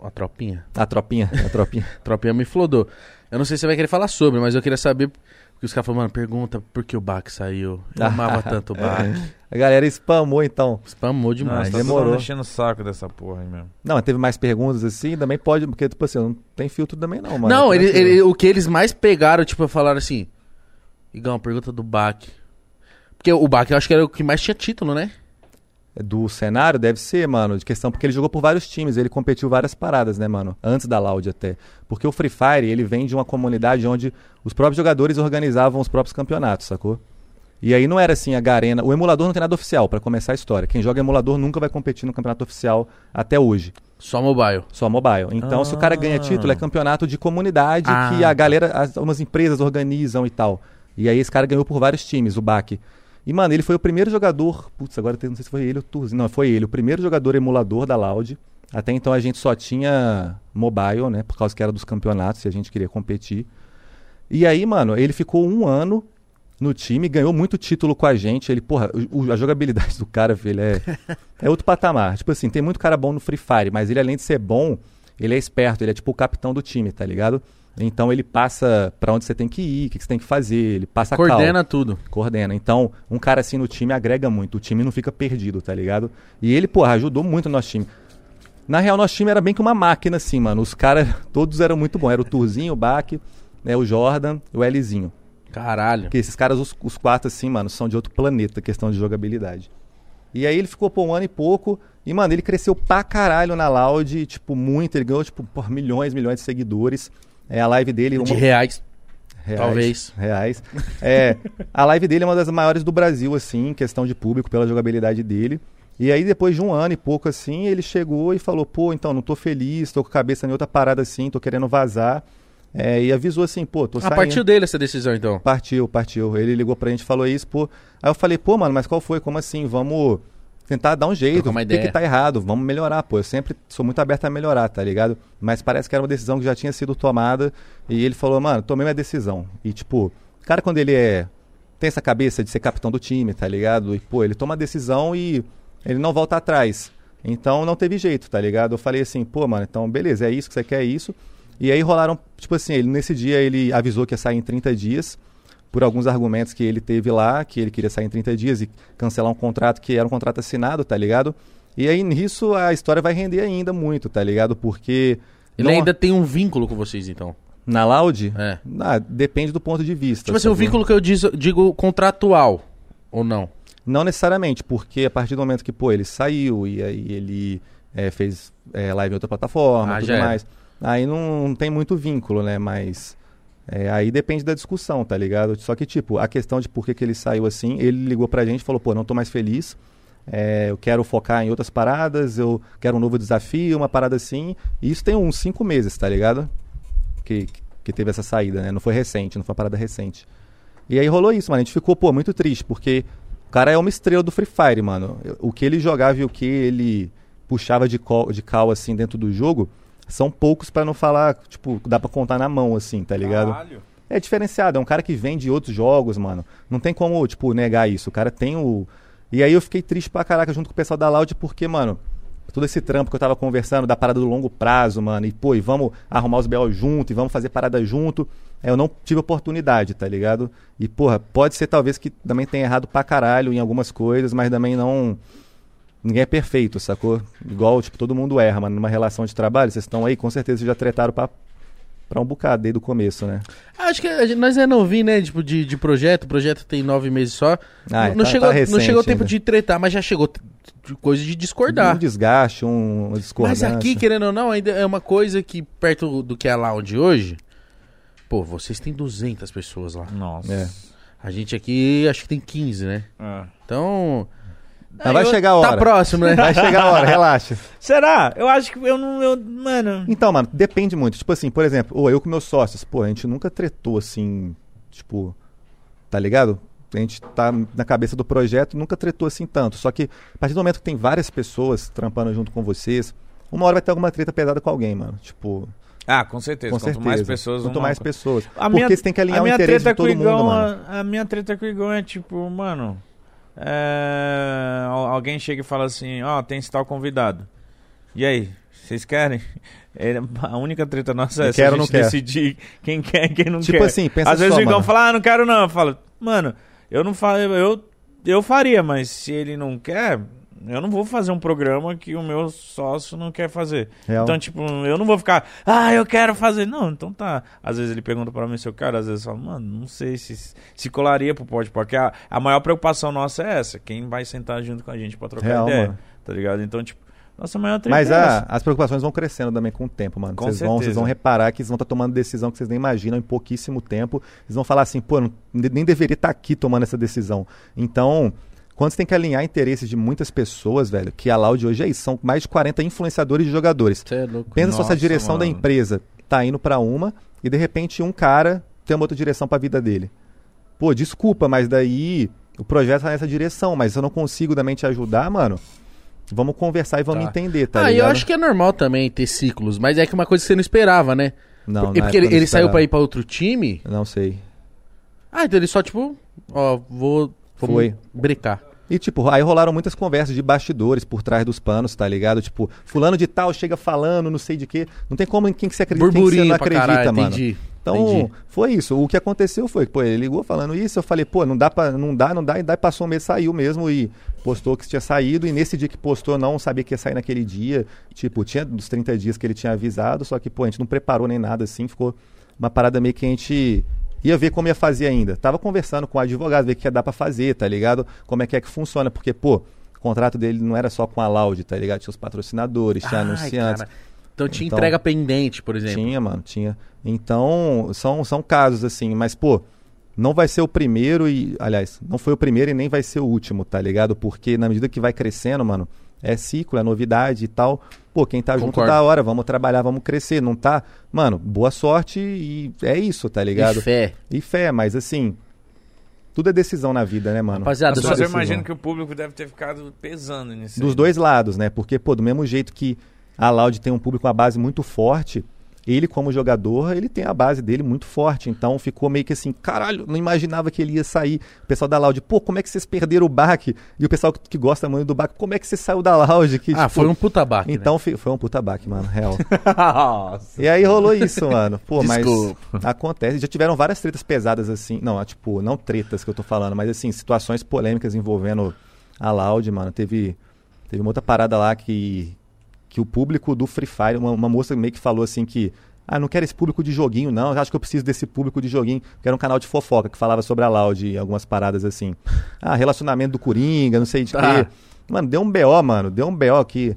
A tropinha.
A tropinha, a tropinha.
A tropinha me flodou. Eu não sei se você vai querer falar sobre, mas eu queria saber Porque os caras falaram, mano, pergunta por que o Bach saiu. Eu amava tanto o Bach.
A galera spamou, então.
Spamou demais.
Nossa, tá
demorou.
enchendo o saco dessa porra aí mesmo.
Não, teve mais perguntas assim, também pode, porque, tipo assim, não tem filtro também não, mano.
não, ele, ele- o que eles mais pegaram, tipo, falaram assim. Igão, pergunta do Bach. Porque o Bach eu acho que era o que mais tinha título, né?
Do cenário, deve ser, mano, de questão, porque ele jogou por vários times, ele competiu várias paradas, né, mano? Antes da Loud até. Porque o Free Fire, ele vem de uma comunidade onde os próprios jogadores organizavam os próprios campeonatos, sacou? E aí não era assim a Garena. O emulador não tem nada oficial, pra começar a história. Quem joga emulador nunca vai competir no campeonato oficial até hoje.
Só mobile.
Só mobile. Então, se o cara ganha título, é campeonato de comunidade
Ah.
que a galera, as, umas empresas organizam e tal. E aí esse cara ganhou por vários times, o Bak. E, mano, ele foi o primeiro jogador. Putz, agora não sei se foi ele ou o Turzi. Não, foi ele, o primeiro jogador emulador da Loud. Até então a gente só tinha mobile, né? Por causa que era dos campeonatos e a gente queria competir. E aí, mano, ele ficou um ano no time, ganhou muito título com a gente. Ele, porra, o- a jogabilidade do cara, velho, é, é outro patamar. Tipo assim, tem muito cara bom no Free Fire, mas ele, além de ser bom, ele é esperto, ele é tipo o capitão do time, tá ligado? Então ele passa pra onde você tem que ir, o que que você tem que fazer, ele passa a.
Coordena tudo.
Coordena. Então, um cara assim no time agrega muito. O time não fica perdido, tá ligado? E ele, porra, ajudou muito o nosso time. Na real, nosso time era bem que uma máquina, assim, mano. Os caras, todos eram muito bons. Era o Turzinho, o Bach, né, o Jordan e o Lzinho.
Caralho.
Porque esses caras, os, os quatro, assim, mano, são de outro planeta, questão de jogabilidade. E aí ele ficou por um ano e pouco. E, mano, ele cresceu pra caralho na Loud, tipo, muito. Ele ganhou, tipo, por milhões, milhões de seguidores. É, a live dele...
De
uma-
reais.
Reais,
Talvez.
Reais. É, a live dele é uma das maiores do Brasil, assim, em questão de público, pela jogabilidade dele. E aí, depois de um ano e pouco, assim, ele chegou e falou, pô, então, não tô feliz, tô com a cabeça em outra parada, assim, tô querendo vazar. É, e avisou assim, pô, tô
A
saindo.
partir dele essa decisão, então.
Partiu, partiu. Ele ligou pra gente e falou isso, pô. Aí eu falei, pô, mano, mas qual foi? Como assim? Vamos tentar dar um jeito. O que, que tá errado? Vamos melhorar, pô. Eu sempre sou muito aberto a melhorar, tá ligado? Mas parece que era uma decisão que já tinha sido tomada. E ele falou, mano, tomei minha decisão. E, tipo, o cara, quando ele é. Tem essa cabeça de ser capitão do time, tá ligado? E, pô, ele toma a decisão e ele não volta atrás. Então não teve jeito, tá ligado? Eu falei assim, pô, mano, então beleza, é isso que você quer, é isso. E aí rolaram, tipo assim, ele, nesse dia ele avisou que ia sair em 30 dias, por alguns argumentos que ele teve lá, que ele queria sair em 30 dias e cancelar um contrato que era um contrato assinado, tá ligado? E aí nisso a história vai render ainda muito, tá ligado? Porque.
Ele
não-
ainda tem um vínculo com vocês, então.
Na Loud?
É.
Ah, depende do ponto de vista.
Tipo assim, o
sacou?
vínculo que eu diz- digo contratual. Ou não?
Não necessariamente, porque a partir do momento que, pô, ele saiu e aí ele é, fez é, live em outra plataforma
Ah,
e tudo
era.
mais. Aí não, não tem muito vínculo, né? Mas é, aí depende da discussão, tá ligado? Só que, tipo, a questão de por que, que ele saiu assim, ele ligou pra gente e falou, pô, não tô mais feliz. é, eu quero focar em outras paradas, eu quero um novo desafio, uma parada assim. E isso tem uns cinco meses, tá ligado? Que, que teve essa saída, né? Não foi recente, não foi uma parada recente. E aí rolou isso, mano. A gente ficou, pô, muito triste, porque o cara é uma estrela do Free Fire, mano. O que ele jogava e o que ele puxava de, de cal assim, dentro do jogo, são poucos pra não falar, tipo, dá pra contar na mão, assim, tá ligado?
Caralho.
É diferenciado, é um cara que vem de outros jogos, mano. Não tem como, tipo, negar isso. O cara tem o. E aí eu fiquei triste pra caraca junto com o pessoal da Loud, porque, mano, todo esse trampo que eu tava conversando da parada do longo prazo, mano, e pô, e vamos arrumar os BO junto, e vamos fazer parada junto. é, Eu não tive oportunidade, tá ligado? E, porra, pode ser talvez que também tenha errado pra caralho em algumas coisas, mas também não. Ninguém é perfeito, sacou? Igual, tipo, todo mundo erra, mano. Numa relação de trabalho, vocês estão aí, com certeza já tretaram pra, pra um bocado desde o começo, né?
Acho que a gente- nós é novinho, né? Tipo, de, de projeto. O projeto tem nove meses só.
Ah,
não, não
tá-
chegou,
tá
não
recente
chegou o tempo
ainda.
de tretar, mas já chegou de coisa de
Um
discordar.
desgaste, um, uma
Mas
discordância.
aqui, querendo ou não, ainda é uma coisa que, perto do que é a Lounge hoje, pô, vocês têm 200 pessoas lá.
Nossa.
É.
A gente aqui, acho que tem 15, né?
É.
Então...
Mas vai
eu-
chegar a hora.
Tá próximo, né?
Vai chegar a hora, relaxa.
Será? Eu acho que eu não. Eu, mano.
Então, mano, depende muito. Tipo assim, por exemplo, ou eu com meus sócios, pô, a gente nunca tretou assim, tipo, tá ligado? A gente tá na cabeça do projeto, nunca tretou assim tanto. Só que a partir do momento que tem várias pessoas trampando junto com vocês, uma hora vai ter alguma treta pesada com alguém, mano. Tipo,
Ah, com certeza.
com
Quanto
certeza.
mais pessoas.
Quanto mais pessoas.
A
Porque
minha-
você tem que alinhar o interesse de todo mundo, mano.
A, a minha treta com o Igão é tipo, mano. É, al- alguém chega e fala assim: Ó, tem esse tal convidado. E aí? Vocês querem? A única treta nossa é essa,
quero
a gente
não quer?
decidir quem quer e quem não
Tipo
quer.
assim, pensa
Às vezes o Igão fala, ah, não quero não. Eu falo, mano, eu não falo, eu, eu faria, mas se ele não quer, eu não vou fazer um programa que o meu sócio não quer fazer.
Real.
Então, tipo, eu não vou ficar, ah, eu quero fazer. Não, então tá. Às vezes ele pergunta pra mim se eu quero, às vezes eu falo, mano, não sei se se colaria pro pode, porque a, a maior preocupação nossa é essa, quem vai sentar junto com a gente pra trocar
Real,
ideia,
mano.
tá ligado? Então, tipo, nossa maior
Mas
é
a- as preocupações vão crescendo também com o tempo, mano. Vocês vão, vocês vão reparar que eles vão estar tomando decisão que vocês nem imaginam em pouquíssimo tempo. Eles vão falar assim, pô, não- nem deveria estar aqui tomando essa decisão. Então, quando você tem que alinhar interesses de muitas pessoas, velho, que a Loud hoje é isso, são mais de 40 influenciadores de jogadores.
Você é louco.
Pensa só se a
Nossa,
direção da
mano.
empresa tá indo pra uma e de repente um cara tem uma outra direção pra vida dele. Pô, desculpa, mas daí o projeto tá nessa direção, mas eu não consigo também te ajudar, mano. Vamos conversar e vamos
Tá.
entender, tá
ah, e eu
ligado?
acho que é normal também ter ciclos, mas é que uma coisa que você não esperava, né?
Não,
e
na
porque ele, ele saiu pra ir pra outro time.
Não sei.
Ah, então ele só, tipo, ó, vou. vamos
Foi.
Brecar.
E, tipo, aí rolaram muitas conversas de bastidores por trás dos panos, tá ligado? Tipo, fulano de tal chega falando, não sei de quê. Não tem como em quem que você acredita, quem que você não acredita,
caralho,
mano.
entendi.
Então,
entendi.
foi isso. O que aconteceu foi que, pô, ele ligou falando isso, eu falei, pô, não dá pra, não dá, não dá, e daí passou um mês, saiu mesmo e postou que tinha saído, e nesse dia que postou, não sabia que ia sair naquele dia. Tipo, tinha dos 30 dias que ele tinha avisado, só que, pô, a gente não preparou nem nada assim, ficou uma parada meio que a gente ia ver como ia fazer ainda. Tava conversando com o advogado, ver o que ia dar pra fazer, tá ligado? Como é que é que funciona, porque, pô, o contrato dele não era só com a Loud, tá ligado? Tinha os patrocinadores, tinha
Ai,
anunciantes.
cara. Então tinha
Então-
entrega pendente, por exemplo.
Tinha, mano, tinha. Então, são, são casos assim, mas, pô, não vai ser o primeiro e, aliás, não foi o primeiro e nem vai ser o último, tá ligado? Porque na medida que vai crescendo, mano, é ciclo, é novidade e tal. Pô, quem tá junto
Concordo.
da hora, vamos trabalhar, vamos crescer, não tá? Mano, boa sorte e é isso, tá ligado?
E fé.
E fé, mas assim, tudo é decisão na vida, né, mano?
Rapaziada,
é
só-
eu imagino que o público deve ter ficado pesando nisso.
Dos
aí.
dois lados, né? Porque, pô, do mesmo jeito que a Loud tem um público, uma base muito forte, ele, como jogador, ele tem a base dele muito forte. Então ficou meio que assim, caralho, não imaginava que ele ia sair. O pessoal da Loud, pô, como é que vocês perderam o baque? E o pessoal que, gosta muito do baque, como é que você saiu da Loud? Que,
Ah,
tipo,
foi um puta baque.
Então fi- foi um puta baque, mano, real.
Nossa.
E aí rolou isso, mano. Pô,
Desculpa.
mas acontece. Já tiveram várias tretas pesadas assim. Não, tipo, não tretas que eu tô falando, mas assim, situações polêmicas envolvendo a Loud, mano. Teve, teve uma outra parada lá que, que o público do Free Fire, uma, uma moça meio que falou assim que. Ah, não quero esse público de joguinho, não. Eu acho que eu preciso desse público de joguinho. Que era um canal de fofoca que falava sobre a Loud e algumas paradas assim. Ah, relacionamento do Coringa, não sei de
Tá.
quê. Mano, deu um BO, mano. Deu um BO que.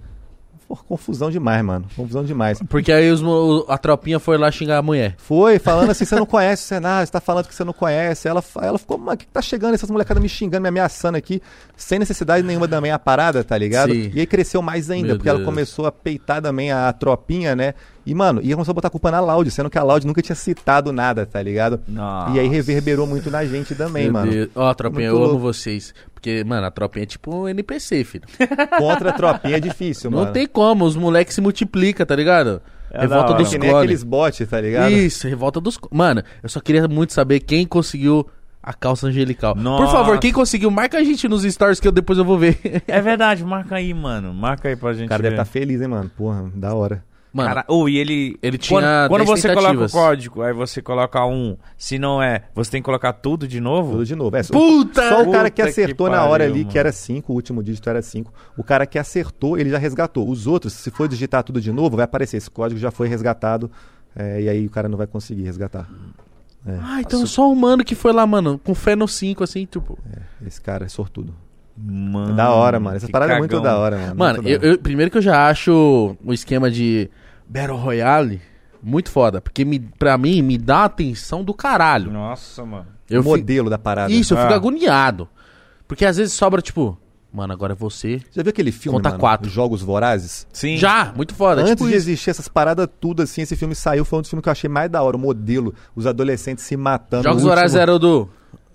Pô, confusão demais, mano. Confusão demais.
Porque aí os a tropinha foi lá xingar a mulher.
Foi, falando assim, você não conhece o cenário, você tá falando que você não conhece. Ela, ela ficou, mano, o que que tá chegando? Essas molecadas me xingando, me ameaçando aqui, sem necessidade nenhuma também a parada, tá ligado?
Sim.
E aí cresceu mais ainda,
Meu
porque ela
Deus.
começou a peitar também a tropinha, né? E, mano, e começou a botar a culpa na Loud, sendo que a Loud nunca tinha citado nada, tá ligado?
Nossa.
E aí reverberou muito na gente também,
Meu
mano.
Ó, tropinha,
Muito
eu amo
louco.
vocês. Porque, mano, a tropinha é tipo um NPC, filho.
Contra a tropinha é difícil,
Não
mano.
tem como, os moleques se multiplicam, tá ligado?
É
revolta dos
que nem
clones.
aqueles bots, tá ligado?
Isso, revolta dos. Mano, eu só queria muito saber quem conseguiu a calça angelical.
Nossa.
Por favor, quem conseguiu, marca a gente nos stories que eu depois eu vou ver.
É verdade, marca aí, mano. Marca aí pra gente
O cara
ver.
deve estar feliz, hein, mano? Porra, da hora.
Mano,
Cara, oh, e ele.
ele
Quando,
tinha
quando
10
você coloca o código, aí você coloca um. Se não é, você tem que colocar tudo de novo?
Tudo de novo. É,
Puta!
Só o cara que acertou
que
na hora
pariu,
ali,
mano.
que era 5, o último dígito era 5. O cara que acertou, ele já resgatou. Os outros, se for digitar tudo de novo, vai aparecer. Esse código já foi resgatado. é, e aí o cara não vai conseguir resgatar.
Ah, então só o mano que foi lá, mano, com fé no 5, assim, tipo.
Esse cara é sortudo.
Mano.
É da hora, mano. Essa
que
parada é muito da hora, mano.
Mano, eu, eu- primeiro que eu já acho o esquema de Battle Royale muito foda. Porque me, pra mim, me dá atenção do caralho.
Nossa, mano.
Eu
o modelo da parada.
Isso, eu fico
Ah.
agoniado. Porque às vezes sobra, tipo, mano, agora é você.
Já viu aquele filme,
Conta
mano?
quatro.
Jogos Vorazes?
Sim.
Já, muito foda.
Antes
tipo
de
isso.
existir essas paradas tudo assim, esse filme saiu, foi um dos filmes que eu achei mais da hora. O modelo, os adolescentes se matando.
Jogos
o último-
Horários era o do.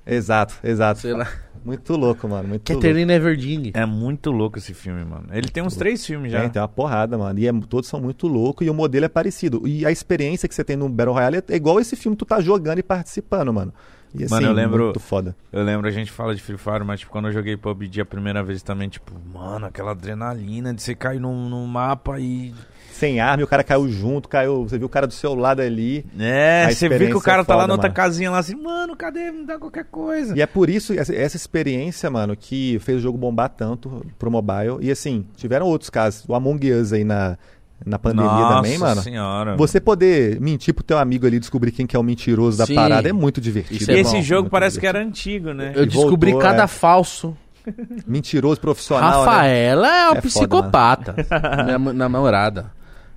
Exato, exato.
Sei lá.
Muito louco, mano. Muito louco.
Catherine Everding.
É muito louco esse filme, mano. Ele tem uns três filmes já.
Tem, tem uma porrada, mano. E é- todos são muito loucos e o modelo é parecido. E a experiência que você tem no Battle Royale é igual esse filme que tu tá jogando e participando, mano. E assim,
Mano, eu lembro-
muito foda.
Eu lembro, a gente fala de Free Fire, mas tipo, quando eu joguei PUBG a primeira vez também, tipo, mano, aquela adrenalina de você cair num, num mapa e.
Sem arma, e o cara caiu junto, caiu. Você viu o cara do seu lado ali.
É, você vê que o cara
é
tá lá
foda,
na outra
mano.
casinha lá assim, mano, cadê? Me dá qualquer coisa.
E é por isso, essa, essa experiência, mano, que fez o jogo bombar tanto pro mobile. E assim, tiveram outros casos. O Among Us aí na, na pandemia
Nossa
também, mano.
senhora.
Você poder mentir pro teu amigo ali, descobrir quem que é o mentiroso da
Sim.
parada, é muito divertido.
Isso
E
é
esse
bom,
jogo parece que
divertido.
era antigo, né?
Eu
E
descobri
voltou,
cada
é.
falso.
Mentiroso profissional, né?
Rafaela é uma
É foda,
psicopata. minha mu- namorada.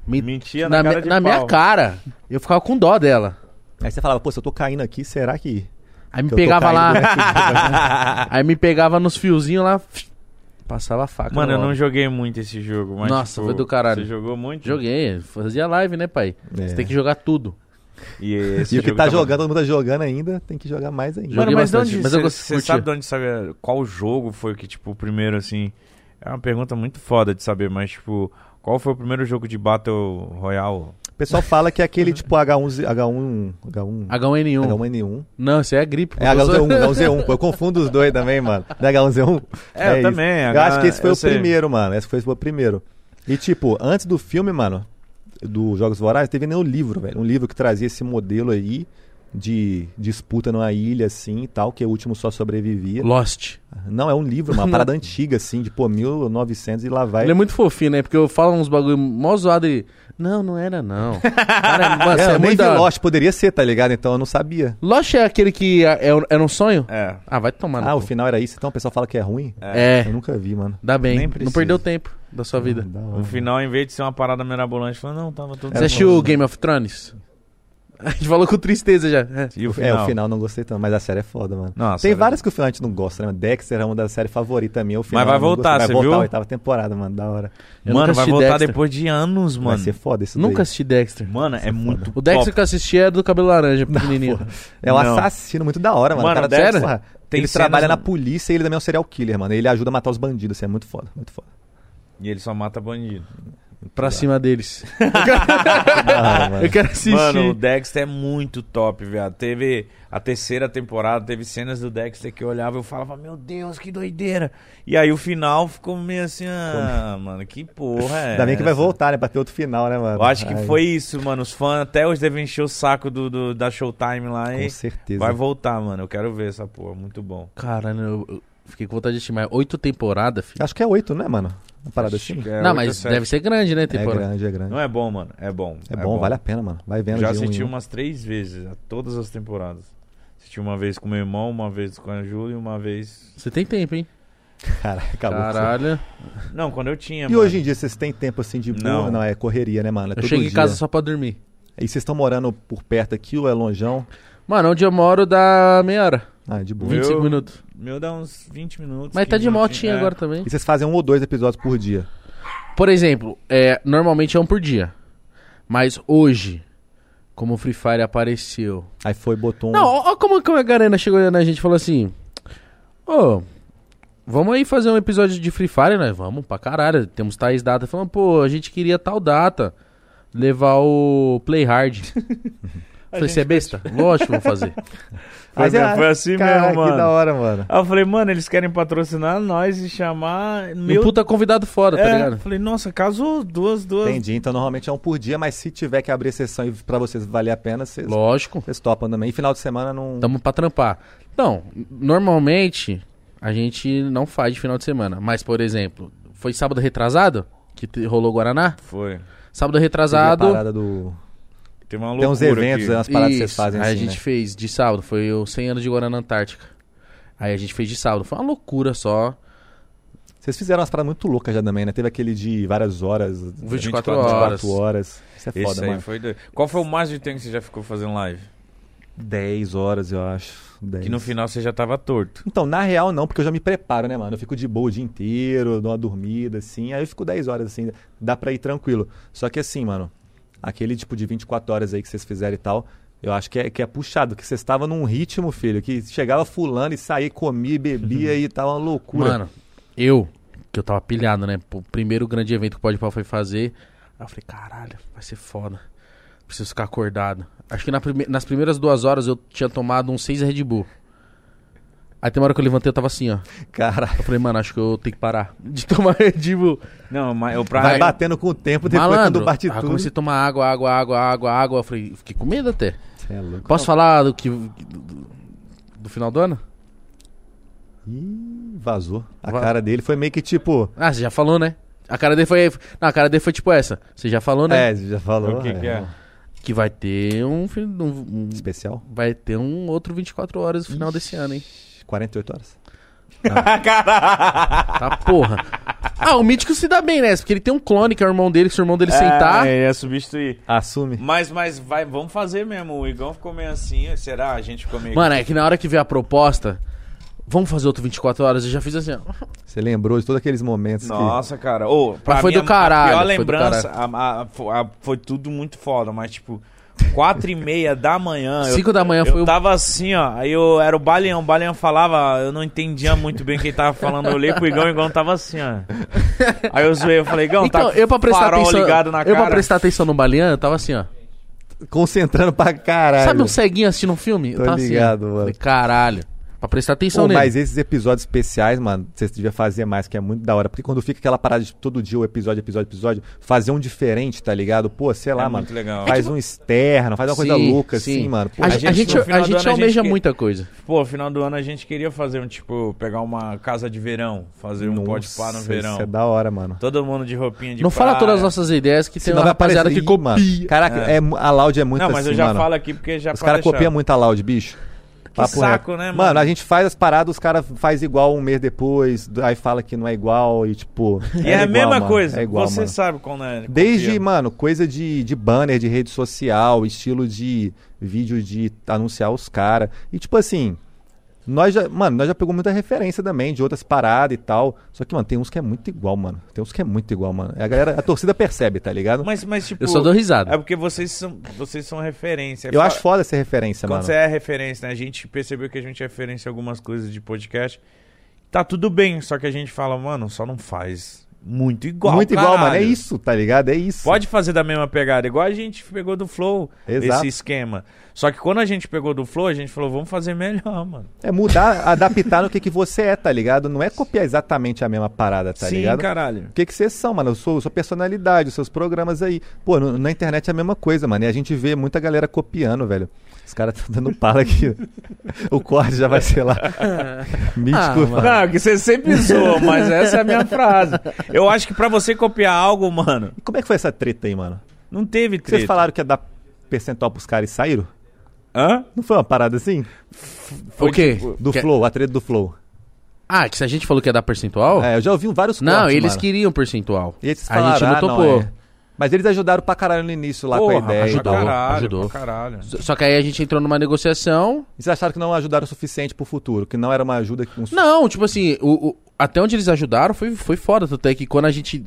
Me-
Mentia
na,
na, cara
na minha cara. Eu ficava com dó dela.
Aí você falava, pô, se eu tô caindo aqui, será que.
Aí me
que
pegava lá.
né?
Aí me pegava nos fiozinhos lá. Passava a faca.
Mano,
no
eu não joguei muito esse jogo, mas.
Nossa,
tipo,
foi do caralho.
Você jogou muito?
Joguei. Fazia live, né, pai?
É.
Você tem que jogar tudo.
E, esse
E o que tá
tava-
jogando, todo mundo tá jogando ainda, tem que jogar mais ainda.
Mano, mas você- sabe de onde sabe qual jogo foi que tipo o primeiro assim? É uma pergunta muito foda de saber, mas tipo, qual foi o primeiro jogo de Battle Royale?
O pessoal fala que é aquele tipo H1, H1, H1,
H1N1.
H1N1.
Não, isso aí é gripe.
É H1Z1, H1Z1, pô, eu confundo os dois também, mano. Não é H1Z1?
É, eu
isso.
também,
Eu
H-
acho que esse foi
eu
o
sei.
primeiro, mano. Esse foi o primeiro. E tipo, antes do filme, mano, do Jogos Vorazes, teve nem o livro, velho. Um livro que trazia esse modelo aí de disputa numa ilha, assim, e tal, que o último só sobrevivia.
Lost.
Não, é um livro, uma parada antiga, assim, de, pô, 1900 e lá vai.
Ele é muito fofinho, né? Porque eu falo uns bagulho mó zoado e... Não, não era não. Cara, mano,
É,
é,
eu nem
muito da.
Lost, poderia ser, tá ligado? Então eu não sabia.
Lost é aquele que é- é- era um sonho?
É.
Ah, vai tomar. no
Ah, o final era isso, então o pessoal fala que é ruim?
É,
Eu nunca vi, mano.
dá bem. Não perdeu tempo da sua vida.
Da hora.
O final, em vez de ser uma parada mirabolante, falou, não, tava tudo
Você assistiu o Game of Thrones? A gente falou com tristeza já. É.
E o
É,
final?
o final não gostei tanto, mas a série é foda, mano.
Nossa,
Tem
era-
várias que o final a gente não gosta, né? Dexter é uma das séries favoritas minha. O final
vai
eu não
voltar, você
Vai voltar
viu?
a oitava temporada, mano. Da hora.
Eu
Mano, vai voltar
Dexter.
depois de anos, mano.
Vai ser foda isso
Nunca
daí.
assisti Dexter.
Mano, é muito
O Dexter
top.
que eu assisti é do cabelo laranja, pequenininho.
É um
Não.
assassino muito da hora, mano.
Mano,
o cara
Dexter tem
ele trabalha
no-
na polícia e ele também é um serial killer, mano. Ele ajuda a matar os bandidos, assim, é muito foda, muito foda.
E ele só mata bandido.
Pra cima deles.
Mano.
Eu quero assistir.
Mano, o Dexter é muito top, viado. Teve a terceira temporada, teve cenas do Dexter que eu olhava e eu falava, meu Deus, que doideira. E aí o final ficou meio assim, ah, mano, que porra é
Ainda bem que vai voltar, né? Pra ter outro final, né, mano?
Eu acho que
Ai,
foi isso, mano. Os fãs até hoje devem encher o saco do, do- da Showtime lá e
Com certeza.
vai voltar, mano. Eu quero ver essa porra, muito bom.
Caralho, eu, fiquei com vontade de assistir. Mas oito temporadas, filho.
Acho que é oito, né, mano? Uma parada
Acho
assim.
é
não, mas deve ser grande, né,
É
temporada?
grande, é grande.
Não é bom, mano. É bom.
É bom, vale a pena, mano. Vai vendo
Já
um
assisti
um.
umas três vezes, a todas as temporadas. Assisti uma vez com meu irmão, uma vez com a Júlia e uma vez.
Você tem tempo, hein?
Caralho, acabou.
Caralho.
Não, quando eu tinha.
E
mano.
hoje em dia vocês têm tempo assim de?
Não.
Não, é correria, né, mano? É
Eu
todo
chego em casa só pra dormir.
E vocês estão morando por perto aqui ou é longeão?
Mano, onde eu moro dá meia hora.
Ah, de boa.
Viu?
25 minutos.
Meu dá uns 20 minutos.
Mas tá
15
de
minutinhos.
motinha
É.
agora também.
E vocês fazem um ou dois episódios por dia?
Por exemplo, é, normalmente é um por dia. Mas hoje, como o Free Fire apareceu.
Aí foi, botou um...
Não, ó, ó como, como a Garena chegou na gente e falou assim: Ô, vamos aí fazer um episódio de Free Fire, né? Vamos pra caralho. Temos tais datas. Falando, pô, a gente queria tal data. Levar o Play Hard. Falei, você é besta? Lógico, vou fazer.
Foi,
Mas é-
foi assim
Caraca,
mesmo, mano.
que da hora, mano.
Aí eu falei, mano, eles querem patrocinar nós e chamar.
Meu... Um puta convidado foda, tá
é,
ligado?
Falei, nossa, casou duas, duas.
Entendi. Então normalmente é um por dia, mas se tiver que abrir exceção e pra vocês valer a pena, vocês,
Lógico.
vocês topam também. E final de semana não...
Tamo pra trampar. Não, normalmente a gente não faz de final de semana. Mas, por exemplo, foi sábado retrasado que te- rolou Guaraná?
Foi.
Sábado
Teve a
retrasado.
parada do...
Tem uma
Tem uns eventos,
aqui.
umas paradas que vocês
Isso.
fazem
Aí
assim,
a gente
né?
fez de sábado, foi o 100 anos de Guaraná Antártica. Aí a gente fez de sábado, foi uma loucura só.
Vocês fizeram umas paradas muito loucas já também, né? Teve aquele de várias horas,
24
horas.
horas.
horas. Isso é
Esse
foda,
aí
mano.
foi doido. Qual foi o mais de tempo que você já ficou fazendo live?
10 horas, eu acho. 10.
Que no final você já tava torto.
Então, na real, não, porque eu já me preparo, né, mano? Eu fico de boa o dia inteiro, dou uma dormida, assim. Aí eu fico 10 horas, assim. Dá pra ir tranquilo. Só que assim, mano, aquele tipo de 24 horas aí que vocês fizeram e tal, eu acho que é, que é puxado, que vocês estavam num ritmo, filho, que chegava fulano e saía, comia, bebia e tava uma loucura.
Mano, eu, que eu tava pilhado, né? O primeiro grande evento que o Pode Pau foi fazer. Aí eu falei, caralho, vai ser foda. Preciso ficar acordado. Acho que na prime- nas primeiras duas horas eu tinha tomado uns seis Red Bull. Aí tem uma hora que eu levantei, eu tava assim, ó.
Cara,
Eu falei, mano, acho que eu tenho que parar de tomar Red Bull.
Não, mas eu pra.
vai batendo com o tempo, depois
Malandro,
quando bate
aí eu
tudo.
comecei a tomar água, água, água, água, água. Eu falei, fiquei com medo até.
Cê é louco.
Posso falar do que do, do final do ano?
Ih, vazou. A
Va-
cara dele foi meio que tipo.
Ah, você já falou, né? A cara dele foi. Não, a cara dele foi tipo essa. Você já falou, né?
É, você já falou.
O que, que é?
Que vai ter um, um- um-
Especial?
Vai ter um outro 24 horas no final desse ano, hein?
48 horas.
Tá porra. Ah, o Mítico se dá bem nessa, porque ele tem um clone que é o irmão dele, que se o irmão dele sentar.
É, ia substituir.
Assume.
Mas, mas vai, vamos fazer mesmo. O Igão ficou meio assim. Será? A gente ficou meio.
Mano, é que na hora que veio a proposta, vamos fazer outro 24 horas, eu já fiz assim, ó.
Você lembrou de todos aqueles momentos
Nossa, cara. Ô, pra
Mas foi
mim,
do
a-
caralho,
A pior
foi do
lembrança, a- a- fo- a- foi tudo muito foda, mas tipo, quatro e meia da manhã. eu-
5 da manhã
eu,
foi o.
tava assim, ó. Aí eu era o Baleão. O Baleão falava, eu não entendia muito bem quem tava falando. Eu olhei pro Igão, o Igão tava assim, ó. Aí eu zoei, eu falei, Igão,
Então,
tá
eu pra prestar
farol
atenção.
ligado na
eu
cara.
pra prestar atenção no Balean, eu tava assim, ó.
que. Concentrando pra caralho.
Sabe um ceguinho assistindo um filme?
Tô
eu tava
ligado,
assim,
mano.
Falei, caralho. Pra prestar atenção
Pô,
nele.
mas esses episódios especiais, mano, vocês deviam fazer mais, que é muito da hora. Porque quando fica aquela parada de todo dia, o episódio, episódio, episódio, fazer um diferente, tá ligado? Pô, sei lá,
É
mano.
muito legal.
Faz um externo, faz uma coisa
Sim,
louca,
sim.
assim, mano. Pô,
A,
A
gente, a gente,
no
a gente
ano, a gente
almeja
que-
muita coisa.
Pô, final do ano a gente queria fazer um tipo, pegar uma casa de verão, fazer um
nossa,
pode pá no verão.
Isso é da hora, mano.
Todo mundo de roupinha de
Não fala
praia.
todas as nossas ideias que tem
Senão
uma
vai
rapaziada
aparecer
que
mano.
copia.
Caraca,
É.
é. a Loud é muito
Não, mas
assim,
eu já
mano.
falo aqui porque já
Os caras copiam muito a Loud, bicho. Papo
saco, né, mano?
Mano, a gente faz as paradas, os caras faz igual um mês depois, aí fala que não é igual e tipo.
E é, a
igual,
mesma
mano,
coisa.
É igual,
Você
mano.
sabe quando é.
Desde, mano, coisa de, de banner, de rede social, estilo de vídeo de anunciar os caras. E tipo assim, nós já, mano, nós já pegou muita referência também de outras paradas e tal. Só que, mano, tem uns que é muito igual, mano. Tem uns que é muito igual, mano. A galera, a torcida percebe, tá ligado?
Mas, mas tipo.
Eu só dou risada.
É porque vocês são, vocês são referência.
Eu
Fa-
acho foda essa referência,
Quando
mano.
você é referência, né? A gente percebeu que a gente é referência em algumas coisas de podcast. Tá tudo bem, só que a gente fala, mano, só não faz muito igual.
muito igual, mano. É
caralho.
isso, tá ligado? É isso.
Pode fazer da mesma pegada, igual a gente pegou do Flow,
Exato.
esse esquema. Só que quando a gente pegou do Flow, a gente falou, vamos fazer melhor, mano.
É mudar, adaptar no que, que você é, tá ligado? Não é copiar exatamente a mesma parada, tá
Sim,
ligado?
caralho.
O que que vocês são, mano? Eu sou, eu sou personalidade, os seus programas aí. Pô, no- na internet é a mesma coisa, mano. E a gente vê muita galera copiando, velho. Os caras estão dando pala aqui. o corte já vai ser lá. Mítico.
Ah, mano.
Não, que você sempre zoa, mas essa é a minha frase. Eu acho que pra você copiar algo, mano,
E como é que foi essa treta aí, mano?
não teve treta.
Vocês falaram que ia dar percentual pros caras e saíram?
Hã?
Não foi uma parada assim?
O quê?
tipo-
Do
Que-
Flow, a treta do Flow.
Ah, que se a gente falou que ia dar percentual?
É, eu já ouvi vários
não,
cortes,
eles
mano.
queriam percentual.
E eles
a
falaram,
gente não
ah,
topou.
é. Mas eles ajudaram pra caralho no início lá com a
Porra,
ideia.
ajudou.
caralho,
ajudou.
pra caralho.
Só que aí a gente entrou numa negociação.
E vocês acharam que não ajudaram o suficiente pro futuro? Que não era uma ajuda que...
Não, tipo assim, o, o- até onde eles ajudaram foi, foi foda. Tanto é que quando a gente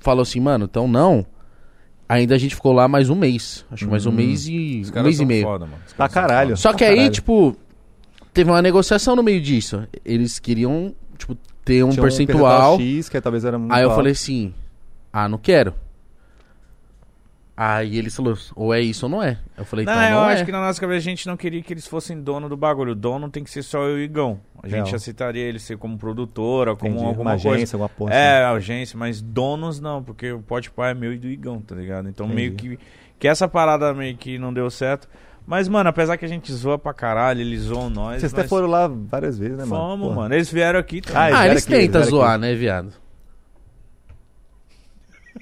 falou assim, mano, então não. Ainda a gente ficou lá mais um mês. Acho que mais um mês e.
Os
Um mês e meio.
foda, mano. Os
Pra
caras são
caralho.
Só que
Pra
aí,
caralho.
tipo, teve uma negociação no meio disso. Eles queriam, tipo, ter um
Tinha
percentual.
X, que talvez era muito
aí eu
alto.
falei assim: ah, não quero. Aí eles falaram, ou é isso ou não é. Eu falei,
Não,
então
eu
não
acho
é.
que na nossa cabeça a gente não queria que eles fossem dono do bagulho. O dono tem que ser só eu e o Igão. A gente
Real.
aceitaria ele ser como produtora, como
Entendi.
alguma
uma
coisa.
agência, alguma porra.
É,
assim.
agência, mas donos não, porque o Pode Pá é meu e do Igão, tá ligado? Então
Entendi.
meio que, que essa parada meio que não deu certo. Mas, mano, apesar que a gente zoa pra caralho, eles zoam nós.
Vocês
mas
até foram lá várias vezes, né, mano?
Fomos,
Porra.
mano. Eles vieram aqui também.
Ah,
Ah, eles
aqui, eles
tentam zoar,
aqui.
né, viado?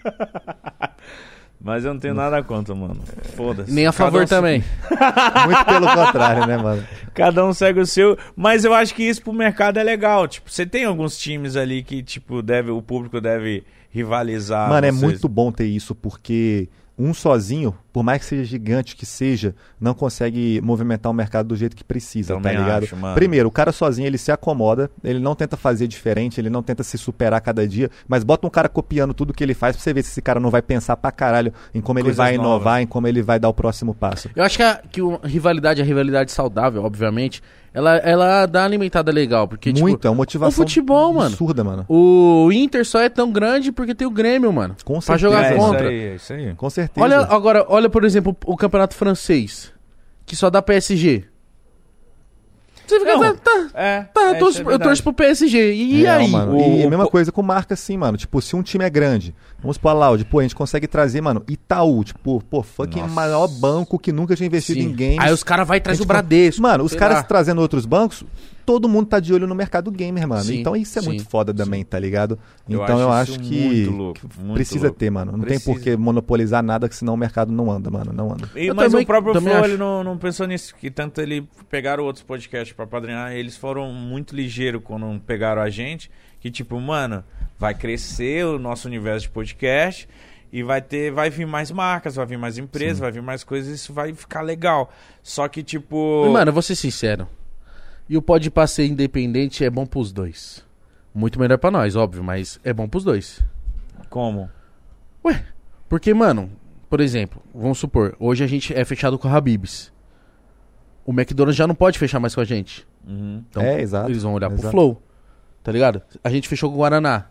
Mas eu não tenho nada contra, mano. Foda-se.
Nem a favor
um-
também.
Muito pelo contrário, né, mano?
Cada um segue o seu. Mas eu acho que isso pro mercado é legal. Tipo, você tem alguns times ali que, tipo, deve, o público deve rivalizar.
Mano, é muito bom ter isso, porque um sozinho, por mais que seja gigante que seja, não consegue movimentar o mercado do jeito que precisa,
Também
tá ligado?
acho, mano.
Primeiro, o cara sozinho ele se acomoda, ele não tenta fazer diferente, ele não tenta se superar cada dia, mas bota um cara copiando tudo que ele faz pra você ver se esse cara não vai pensar pra caralho em como ele
Coisas
vai inovar,
novas.
em como ele vai dar o próximo passo.
Eu acho que a, que uma rivalidade, a rivalidade saudável, obviamente, ela, ela dá alimentada legal. Porque,
Muito,
tipo,
é uma motivação
o futebol, mano.
absurda, mano.
o Inter só é tão grande porque tem o Grêmio, mano.
Com
Pra
certeza.
jogar
é,
contra.
Isso aí, é isso aí.
Com certeza.
Olha agora, olha, por exemplo, o campeonato francês, que só dá PSG. Você fica.
Não,
tá, tá,
É,
tá,
é,
eu, torço,
é
eu torço pro PSG. E
Real,
aí?
mano.
O-
e a
o-
mesma coisa com marca assim, mano. Tipo, se um time é grande, vamos supor a Loud, pô, a gente consegue trazer, mano, Itaú, tipo, pô, fucking
Nossa.
maior banco que nunca tinha investido
Sim.
em games.
Aí os caras vai e traz
A
o
gente
Bradesco.
Mano, os caras trazendo outros bancos, todo mundo tá de olho no mercado gamer, mano.
Sim,
então isso é
sim,
muito foda também, tá ligado?
Eu
então eu
acho
que,
muito louco,
que
muito
precisa
louco.
ter, mano. Não
Precisa.
tem por que monopolizar nada, que senão o mercado não anda, mano. Não anda.
E-
Eu
mas
também-
o próprio Flow, ele não, não pensou nisso, que tanto ele pegaram outros podcasts pra padrinhar, eles foram muito ligeiros quando pegaram a gente, que tipo, mano, vai crescer o nosso universo de podcast e vai ter, vai vir mais marcas, vai vir mais empresas, vai vir mais coisas, isso vai ficar legal. Só que tipo,
Mano, eu vou ser sincero. E o pode ser independente é bom pros dois. Muito melhor pra nós, óbvio, mas é bom pros dois.
como?
Ué, porque, mano, por exemplo, vamos supor, hoje a gente é fechado com a Habibs. O McDonald's já não pode fechar mais com a gente.
Uhum.
Então,
É, exato,
Eles vão olhar pro
exato.
Flow. Tá ligado? A gente fechou com o Guaraná.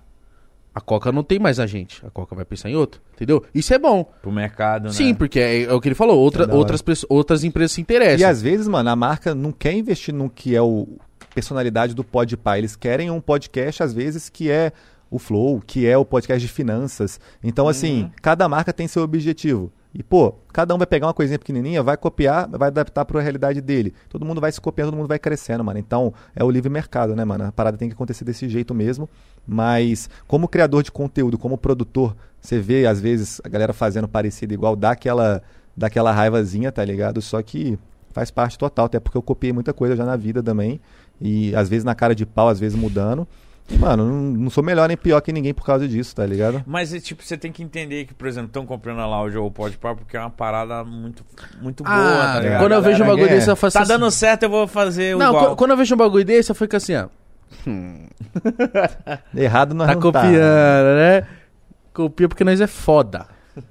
A Coca não tem mais a gente. A Coca vai pensar em outro. Entendeu? Isso é bom.
Pro mercado, né?
Sim, porque é, é o que ele falou. Outra,
É
outras, pessoas- outras empresas se interessam.
E às vezes, mano, a marca não quer investir no que é o personalidade do Podpah. Eles querem um podcast, às vezes, que é o Flow, que é o podcast de finanças. Então, assim,
Uhum.
cada marca tem seu objetivo. E, pô, cada um vai pegar uma coisinha pequenininha, vai copiar, vai adaptar para a realidade dele. Todo mundo vai se copiando, todo mundo vai crescendo, mano. Então, é o livre mercado, né, mano? A parada tem que acontecer desse jeito mesmo. Mas, como criador de conteúdo, como produtor, você vê, às vezes, a galera fazendo parecido igual, dá aquela, dá aquela raivazinha, tá ligado? Só que faz parte total, até porque eu copiei muita coisa já na vida também. E às vezes na cara de pau, às vezes mudando. Mano, não, sou melhor nem pior que ninguém por causa disso, tá ligado?
Mas, é, tipo, você tem que entender que, por exemplo, estão comprando a Loud ou o Podpah porque é uma parada muito, muito boa,
Ah,
tá ligado?
quando eu vejo um bagulho
é.
desse, eu faço
Tá
assim.
dando certo, eu vou fazer
Não,
igual.
qu- quando eu vejo um bagulho desse, eu fico assim, ó.
Errado nós
Tá
não
copiando, né? Copia porque nós é foda.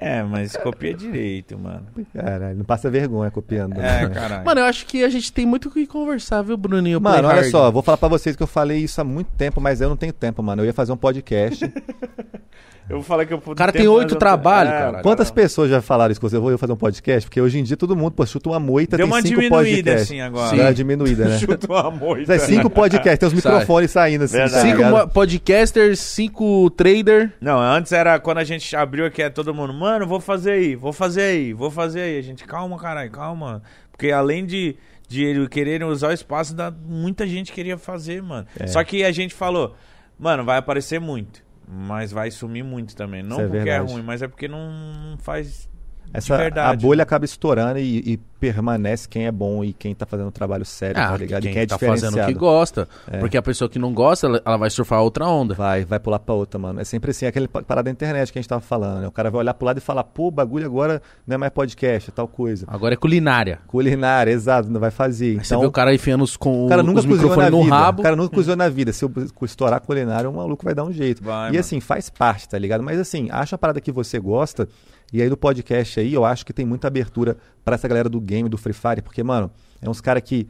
É, mas copia direito, mano.
Caralho, não passa vergonha copiando.
É,
né?
caralho.
Mano, eu acho que a gente tem muito o que conversar, viu, Bruninho?
Mano,
Play
olha
hard.
só, vou falar pra vocês que eu falei isso há muito tempo, mas eu não tenho tempo, mano. Eu ia fazer um podcast.
Eu vou falar que eu
O cara tem oito trabalho, cara.
Quantas pessoas já falaram isso com você? Eu vou fazer um podcast? Porque hoje em dia todo mundo, pô, chuta uma moita,
Deu
tem
uma
cinco
diminuída,
podcasts.
assim, agora.
Deu uma diminuída, né?
Chuta uma moita.
É cinco podcasts, tem os
Sai.
microfones saindo assim,
Verdade.
tá
Cinco mo- podcasters, cinco trader.
Não, antes era quando a gente abriu aqui, é todo mundo, mano, vou fazer aí, vou fazer aí, vou fazer aí. A gente, calma, caralho, calma. Porque além de, de ele quererem usar o espaço, dá, muita gente queria fazer, mano.
É.
Só que a gente falou, mano, vai aparecer muito, mas vai sumir muito também. Não
Isso é
porque é
verdade.
ruim, mas é porque não faz
Essa, a bolha acaba estourando e, e permanece quem é bom e quem tá fazendo um trabalho sério, tá ligado?
quem
e quem é
tá fazendo o que gosta.
É.
Porque a pessoa que não gosta, ela- ela vai surfar outra onda.
Vai, vai pular pra outra, mano. É sempre assim, aquele pa- parada da internet que a gente tava falando, né? O cara vai olhar pro lado e falar, pô, o bagulho agora não é mais podcast, é tal coisa.
Agora é culinária.
Culinária, exato, não vai fazer.
Aí você
Então,
vê o cara enfiando os, com
o cara
o-
nunca
os microfones no
vida.
rabo.
O cara nunca cozinhou na vida. Se eu estourar culinária, o maluco vai dar um jeito.
Vai,
e
mano.
assim, faz parte, tá ligado? Mas assim, acha a parada que você gosta. E aí do podcast aí, eu acho que tem muita abertura pra essa galera do game, do Free Fire, porque, mano, é uns caras que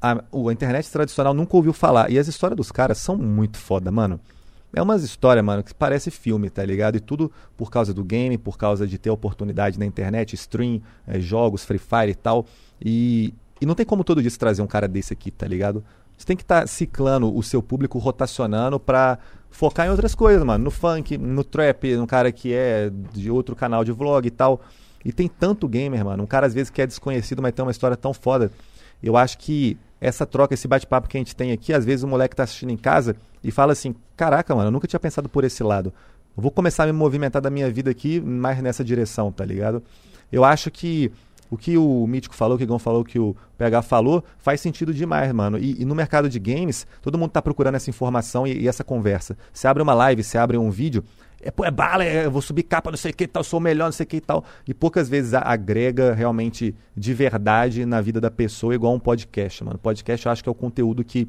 a, a internet tradicional nunca ouviu falar. E as histórias dos caras são muito foda, mano. É umas histórias, mano, que parece filme, tá ligado? E tudo por causa do game, por causa de ter oportunidade na internet, stream, eh, jogos, Free Fire e tal. E, e não tem como todo dia trazer um cara desse aqui, tá ligado? Você tem que estar ciclando o seu público, rotacionando pra focar em outras coisas, mano. No funk, no trap, um cara que é de outro canal de vlog e tal. E tem tanto gamer, mano. Um cara às vezes que é desconhecido, mas tem uma história tão foda. Eu acho que essa troca, esse bate-papo que a gente tem aqui, às vezes o moleque tá assistindo em casa e fala assim: Caraca, mano, eu nunca tinha pensado por esse lado. Vou começar a me movimentar da minha vida aqui mais nessa direção, tá ligado? Eu acho que o que o Mítico falou, o que o Igão falou, o que o PH falou, faz sentido demais, mano. E, e no mercado de games, todo mundo tá procurando essa informação e, e essa conversa. Você abre uma live, você abre um vídeo, é, pô, é bala, é, eu vou subir capa, não sei o que tal, sou melhor, não sei o que tal. E poucas vezes agrega realmente de verdade na vida da pessoa, igual um podcast, mano. Podcast eu acho que é o conteúdo que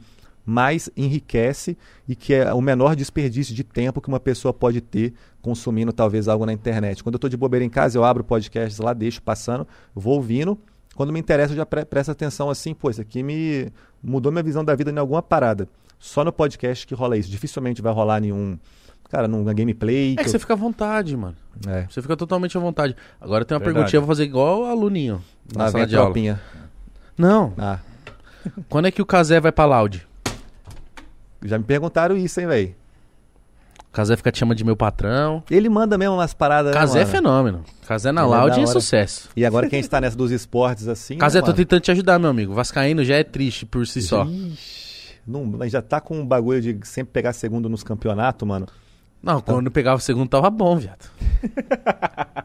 mais enriquece e que é o menor desperdício de tempo que uma pessoa pode ter consumindo talvez algo na internet. Quando eu tô de bobeira em casa, eu abro podcasts lá, deixo passando, vou ouvindo Quando me interessa, eu já pre presto atenção assim, pô, isso aqui me mudou minha visão da vida em alguma parada. Só no podcast que rola isso. Dificilmente vai rolar nenhum. Cara, numa gameplay.
É
que
que
eu-
você fica à vontade, mano.
É.
Você fica totalmente à vontade. Agora tem uma
Verdade.
perguntinha, eu vou fazer igual o aluninho na
vem
sala
a
de aula.
tropinha.
Não.
Ah,
Quando é que o Casé vai pra Loud?
Já me perguntaram isso, hein, velho.
O Casé fica te chamando de meu patrão.
Ele manda mesmo umas paradas. né,
Casé é
mano?
fenômeno. Casé na
Ele é
Loud é sucesso.
E agora que a gente tá nessa dos esportes assim.
Casé,
né,
tô tentando te ajudar, meu amigo. Vascaíno já é triste por si só.
Ixi, não, mas já tá com um bagulho de sempre pegar segundo nos campeonatos, mano.
Não, quando eu pegava segundo tava bom, viado.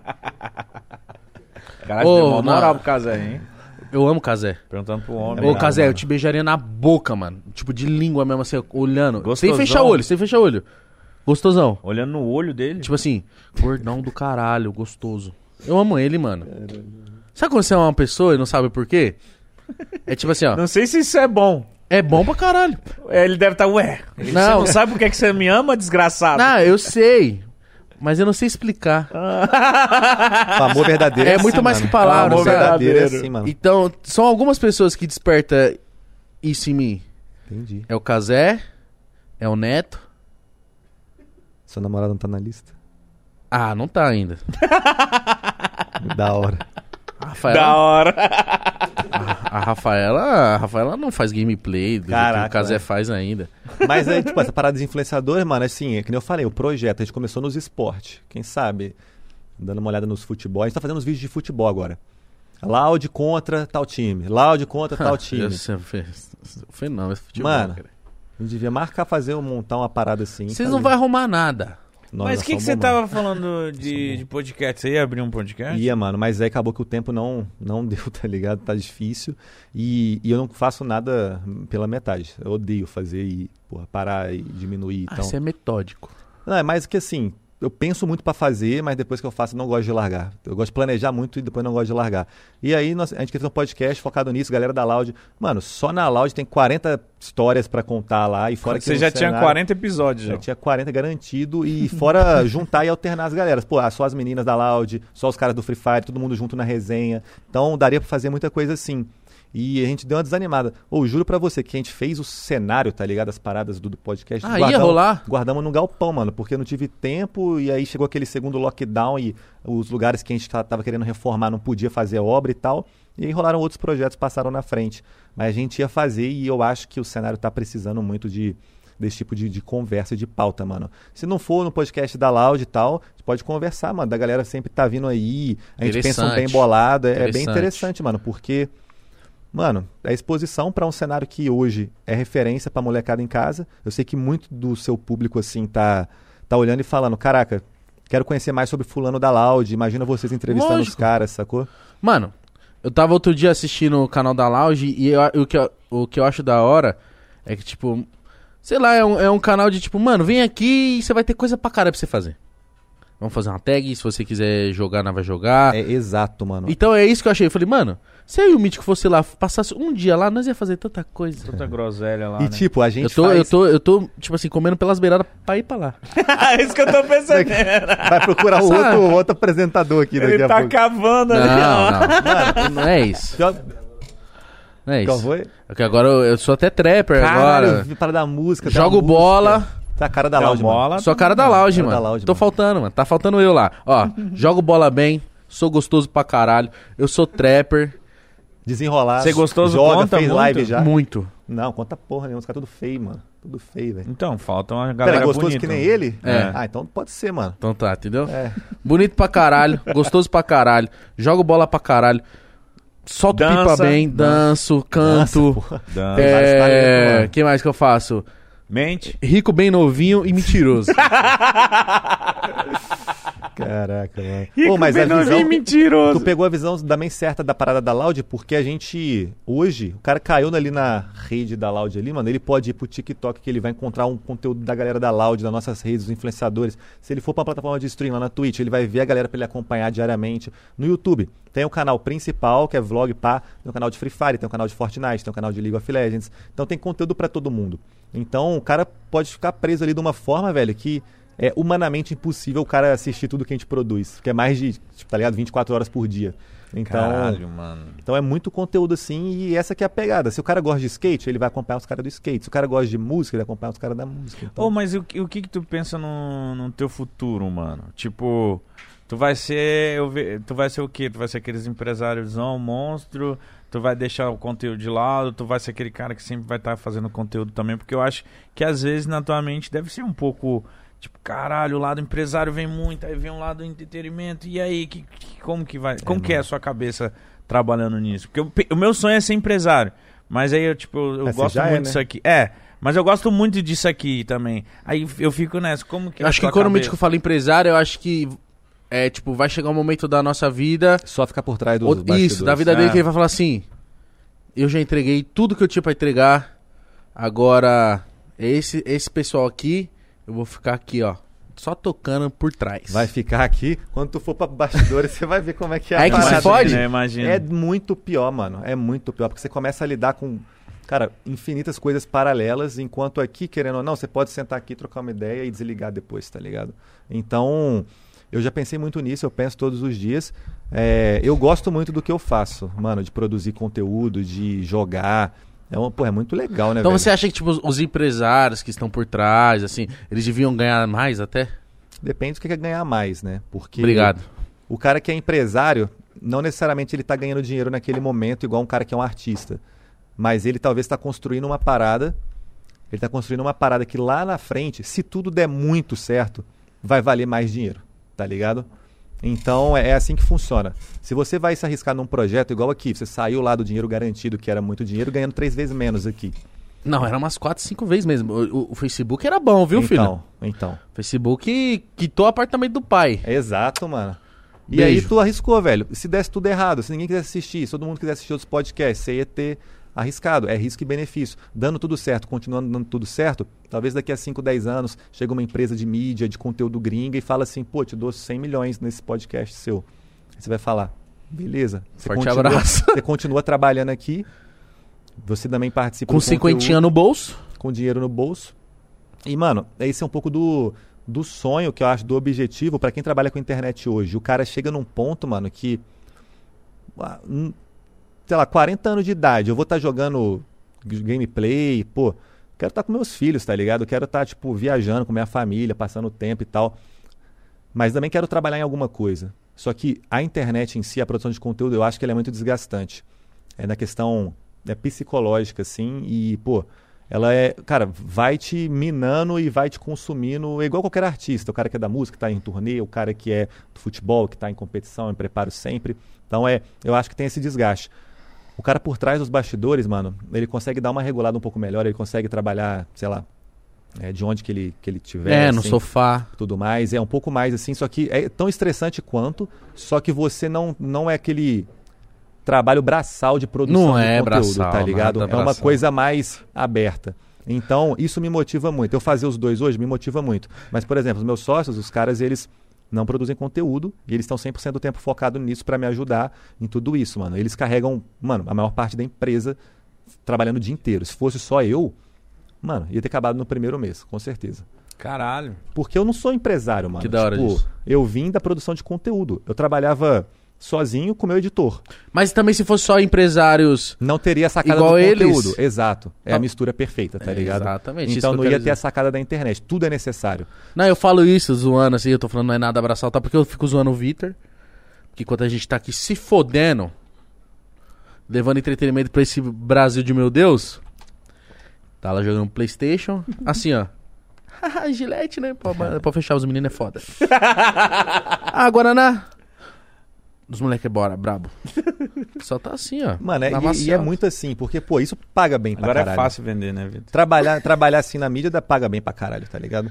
Caralho,
Ô,
deu uma
não.
moral pro Casé, hein?
Eu amo Casé.
Perguntando pro
É
homem.
Ô,
verdade,
Casé, eu te beijaria na boca, mano. Tipo, de língua mesmo, assim, olhando. Sem
Gostosão.
fechar olho, sem fechar olho. Gostosão.
Olhando no olho dele.
Tipo assim, gordão do caralho, gostoso. Eu amo ele, mano. Sabe quando você ama uma pessoa e não sabe por quê? É tipo assim, ó.
Não sei se isso é bom.
É bom pra caralho.
É, Ele deve estar, ué, você
Não.
não sabe por que, que você me ama, desgraçado?
Não, eu sei. Mas eu não sei explicar.
O amor verdadeiro
É
assim,
muito mais
mano.
que palavras,
O amor
sabe?
verdadeiro é assim, mano.
Então, são algumas pessoas que desperta isso em mim.
Entendi.
É o Casé, é o Neto.
Sua namorada não tá na lista?
Ah, não tá ainda.
Da hora.
A Rafaela,
Da hora.
a Rafaela, a Rafaela não faz gameplay do jeito que
Caraca,
o Casé
velho.
faz ainda.
Mas aí, tipo, essa parada de influenciadores, mano, assim, é que nem eu falei, o projeto, a gente começou nos esportes. Quem sabe, dando uma olhada nos futebol. A gente tá fazendo uns vídeos de futebol agora. Loud contra tal time. Loud contra tal time.
Isso foi, não, esse futebol,
Mano,
cara.
A gente devia marcar, fazer, montar uma parada assim.
Vocês
fazer.
não vão arrumar nada.
Nós
Mas o que, que você tava falando de, de podcast? Você ia abrir um podcast?
Ia, mano, mas aí acabou que o tempo não, não deu, tá ligado? Tá difícil. E, e eu não faço nada pela metade. Eu odeio fazer e, porra, parar e diminuir.
Ah,
Então...
você é metódico.
Não, é mais que assim, eu penso muito pra fazer, mas depois que eu faço, eu não gosto de largar. Eu gosto de planejar muito e depois não gosto de largar. E aí nós- a gente quer fazer um podcast focado nisso, galera da Loud. Mano, só na Loud tem 40 histórias pra contar lá. E fora que
Você
no
já tinha
cenário-
40 episódios já.
Já tinha 40 garantido e fora juntar e alternar as galeras. Pô, ah, só as meninas da Loud, só os caras do Free Fire, todo mundo junto na resenha. Então daria pra fazer muita coisa assim. E a gente deu uma desanimada. Ou juro pra você que a gente fez o cenário, tá ligado? As paradas do, do podcast.
Ah, ia rolar?
Guardamos no galpão, mano, porque não tive tempo e aí chegou aquele segundo lockdown e os lugares que a gente ta- tava querendo reformar não podia fazer obra e tal. E aí rolaram outros projetos, passaram na frente. Mas a gente ia fazer e eu acho que o cenário tá precisando muito de desse tipo de, de conversa e de pauta, mano. Se não for no podcast da Loud e tal, a gente pode conversar, mano. Da galera sempre tá vindo aí, a gente pensa um bem bolado. É, é bem
interessante,
mano, porque Mano, a exposição para um cenário que hoje é referência pra molecada em casa. Eu sei que muito do seu público, assim, tá, tá olhando e falando: caraca, quero conhecer mais sobre Fulano da Loud. Imagina vocês entrevistando os
Lógico.
caras, sacou?
Mano, eu tava outro dia assistindo o canal da Lounge e eu- o, que eu, o que eu acho da hora é que, tipo, sei lá, é um, é um canal de tipo, mano, vem aqui e você vai ter coisa pra caralho pra você fazer. Vamos fazer uma tag, se você quiser jogar, nós vai jogar.
É exato, mano.
Então é isso que eu achei. Eu falei, mano, se eu e o Mítico fosse lá, passasse um dia lá, nós ia fazer tanta coisa.
Tanta groselha lá,
E
né?
tipo, a gente
Eu tô,
faz...
eu, tô, eu tô, tipo assim, comendo pelas beiradas pra ir pra lá.
É isso que eu tô pensando.
vai procurar um outro, outro apresentador aqui daqui
Ele
a
tá
pouco.
cavando
Não,
ali, ó.
não. Não é isso.
Já-
Não é
Qual
isso.
foi?
É que agora eu, eu sou até trapper
Caralho,
agora.
para da música.
Jogo
música.
bola.
Tá a cara da
uma
mano.
bola.
Sou a cara da lounge,
Cara da
mano.
lounge,
Tô
mano.
faltando, mano. Tá faltando eu lá. Ó, jogo bola bem, sou gostoso pra caralho. Eu sou trapper.
Desenrolar.
Ser gostoso
joga,
conta
fez
muito?
live já.
Muito.
Não, conta porra nenhuma. Os caras tudo feio, mano. Tudo feio, velho.
Então, falta uma
Pera,
galera
gostoso
bonita.
que nem ele?
É.
Ah, então pode ser, mano.
Então tá, entendeu?
É.
Bonito pra caralho, gostoso pra caralho. Jogo bola pra caralho. Solto
Dança.
pipa bem, danço, canto.
Nossa, porra.
Dan-
Tem vários talentos,
É. que mais que eu faço?
Mente.
Rico, bem novinho e mentiroso.
Caraca, mano.
Rico,
Pô, mas a
bem novinho
visão...
e mentiroso.
Tu pegou a visão também certa da parada da Loud, porque a gente, hoje, o cara caiu ali na rede da Loud ali, mano, ele pode ir pro TikTok que ele vai encontrar um conteúdo da galera da Loud, das nossas redes, dos influenciadores. Se ele for pra plataforma de stream lá na Twitch, ele vai ver a galera pra ele acompanhar diariamente. No YouTube, tem o canal principal, que é vlog pá, tem o canal de Free Fire, tem o canal de Fortnite, tem o canal de League of Legends. Então tem conteúdo pra todo mundo. Então o cara pode ficar preso ali de uma forma, velho, que é humanamente impossível o cara assistir tudo que a gente produz. Que é mais de, tipo, tá ligado? 24 horas por dia. Então,
Caralho, mano.
então é muito conteúdo assim e essa que é a pegada. Se o cara gosta de skate, ele vai acompanhar os caras do skate. Se o cara gosta de música, ele vai acompanhar os caras da música. Então,
Ô, mas o, que- o que que tu pensa no, no teu futuro, mano? Tipo, tu vai ser. eu ve- Tu vai ser o quê? Tu vai ser aqueles empresáriozão, monstro? Tu vai deixar o conteúdo de lado? Tu vai ser aquele cara que sempre vai estar fazendo conteúdo também? Porque eu acho que às vezes na tua mente deve ser um pouco. Tipo, caralho, o lado empresário vem muito, aí vem um lado entretenimento. E aí, que, que- como que vai? Como que é a sua cabeça trabalhando nisso? Porque eu o meu sonho é ser empresário. Mas aí eu, tipo, eu, eu
É,
gosto
é,
muito
né?
disso aqui. É, mas eu gosto muito disso aqui também. Aí eu fico nessa, como que
Eu
é
acho que quando o Mítico
cabeça?
fala empresário, eu acho que é tipo, vai chegar um momento da nossa vida.
só ficar por trás dos
ou-
bastidores.
isso, da vida
É.
dele, que ele vai falar assim: Eu já entreguei tudo que eu tinha pra entregar. Agora, esse, esse pessoal aqui, eu vou ficar aqui, ó. Só tocando por trás.
Vai ficar aqui. Quando tu for pra bastidores, você vai ver como é que é. a
Aí que se fode?
né? Imagina.
É muito pior, mano. É muito pior. Porque você começa a lidar com, cara, infinitas coisas paralelas. Enquanto aqui, querendo ou não, você pode sentar aqui, trocar uma ideia e desligar depois, tá ligado? Então, eu já pensei muito nisso. Eu penso todos os dias. É, eu gosto muito do que eu faço, mano. De produzir conteúdo, de jogar. É, uma, pô, é muito legal, né,
Então
velho?
você acha que, tipo, os- os empresários que estão por trás, assim, eles deviam ganhar mais até?
Depende do que quer ganhar mais, né? Porque
Obrigado.
O cara que é empresário, não necessariamente ele está ganhando dinheiro naquele momento, igual um cara que é um artista. Mas ele talvez está construindo uma parada. Ele está construindo uma parada que lá na frente, se tudo der muito certo, vai valer mais dinheiro. Tá ligado? Então é é assim que funciona. Se você vai se arriscar num projeto igual aqui, você saiu lá do dinheiro garantido, que era muito dinheiro, ganhando três vezes menos aqui.
Não, era umas 4, 5 vezes mesmo. O, o- Facebook era bom, viu, filho?
então, então.
O Facebook quitou o apartamento do pai.
Exato, mano. E
Beijo.
aí tu arriscou, velho. Se desse tudo errado, se ninguém quisesse assistir, se todo mundo quisesse assistir outros podcasts, você ia ter arriscado. É risco e benefício. Dando tudo certo, continuando dando tudo certo, talvez daqui a 5, 10 anos chega uma empresa de mídia, de conteúdo gringa e fala assim, pô, te dou 100 milhões nesse podcast seu. Aí você vai falar, beleza. Você
Forte
continua,
abraço.
Você continua trabalhando aqui, você também participa
Com
do conteúdo
cinquentinha no bolso.
com dinheiro no bolso. E, mano, esse é um pouco do, do sonho que eu acho, do objetivo para quem trabalha com internet hoje. O cara chega num ponto, mano, que. Sei lá, 40 anos de idade, eu vou estar jogando gameplay, pô. Quero estar com meus filhos, tá ligado? Quero estar, tipo, viajando com minha família, passando tempo e tal. Mas também quero trabalhar em alguma coisa. Só que a internet em si, a produção de conteúdo, eu acho que ela é muito desgastante. É na questão é, psicológica, assim, e, pô, ela é, cara, vai te minando e vai te consumindo, igual qualquer artista. O cara que é da música, que tá em turnê, o cara que é do futebol, que tá em competição, em preparo sempre. Então, é, eu acho que tem esse desgaste. O cara por trás dos bastidores, mano, ele consegue dar uma regulada um pouco melhor, ele consegue trabalhar, sei lá, é, de onde que ele, que ele tiver.
É, no
assim
sofá.
tudo mais. É um pouco mais assim, só que é tão estressante quanto, só que você não, não é aquele trabalho braçal de produção
Não é
conteúdo,
braçal,
tá ligado?
nada
É uma coisa mais aberta. Então, isso me motiva muito. Eu fazer os dois hoje me motiva muito. Mas, por exemplo, os meus sócios, os caras, eles não produzem conteúdo e eles estão 100% do tempo focado nisso para me ajudar em tudo isso, mano. Eles carregam, mano, a maior parte da empresa trabalhando o dia inteiro. Se fosse só eu, mano, ia ter acabado no primeiro mês, com certeza.
Caralho.
Porque eu não sou empresário, mano.
Que da hora
tipo,
disso.
eu vim da produção de conteúdo. Eu trabalhava sozinho com meu editor.
Mas também se fosse só empresários.
Não teria a sacada
Igual
do
eles.
conteúdo. Exato. É
Ah.
a mistura perfeita, tá
É,
ligado?
exatamente,
Então não ia ter
dizer.
a sacada da internet. Tudo é necessário.
Não, eu falo isso zoando assim, eu tô falando não é nada abraçar, tá? Porque eu fico zoando o Vitor. Que enquanto a gente tá aqui se fodendo, levando entretenimento pra esse Brasil de meu Deus, tá lá jogando Playstation, assim ó. Gilete, né? Pra, pra fechar os meninos é foda. ah, Guaraná. Os moleques é bora, brabo. Só tá assim, ó.
Mano, é,
na
e, e é muito assim, porque, pô, isso paga bem pra
Agora é
caralho.
fácil vender, né, Vitor?
Trabalhar, trabalhar assim na mídia dá, paga bem pra caralho, tá ligado?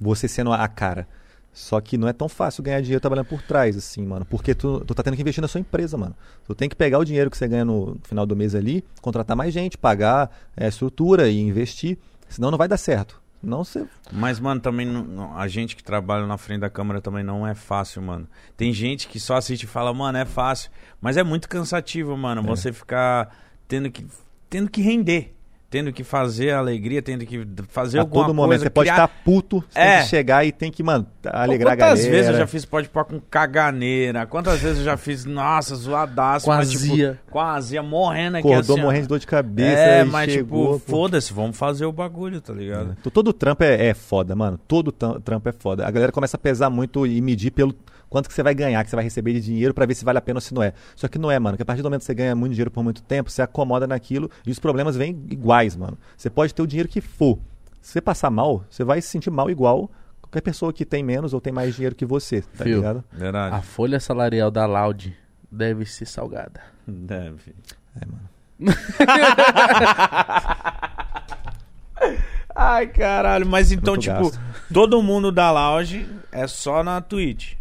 Você sendo a cara. Só que não é tão fácil ganhar dinheiro trabalhando por trás, assim, mano. Porque tu, tu tá tendo que investir na sua empresa, mano. Tu tem que pegar o dinheiro que você ganha no final do mês ali, contratar mais gente, pagar é, estrutura e investir. Senão não vai dar certo. Não você.
Mas, mano, também não- a gente que trabalha na frente da câmera também não é fácil, mano. Tem gente que só assiste e fala, mano, é fácil. Mas é muito cansativo, mano, você ficar tendo que, tendo que render. Tendo que fazer a alegria, tendo que fazer
A
alguma
todo momento.
coisa.
Você pode
criar-
estar puto, você
É.
tem que chegar e tem que, mano, alegrar a
Quantas
galera.
vezes eu já fiz pode pôr com caganeira? Quantas vezes eu já fiz, nossa, zoadaço.
Com
mas. Tipo, azia, morrendo aqui
Acordou
assim,
morrendo de dor de cabeça.
É, mas
chegou,
tipo,
pô.
foda-se, vamos fazer o bagulho, tá ligado?
Então, Todo trampo é, é foda, mano. Todo trampo é foda. A galera começa a pesar muito e medir pelo quanto que você vai ganhar, que você vai receber de dinheiro pra ver se vale a pena ou se não é. Só que não é, mano. Que a partir do momento que você ganha muito dinheiro por muito tempo, você acomoda naquilo e os problemas vêm iguais, mano. Você pode ter o dinheiro que for. Se você passar mal, você vai se sentir mal igual qualquer pessoa que tem menos ou tem mais dinheiro que você, tá
Fio.
ligado?
Verdade.
A folha salarial da Loud deve ser salgada.
Deve.
É, mano.
Ai, caralho. Mas então,
Muito
tipo,
gasto.
todo mundo da lounge é só na Twitch.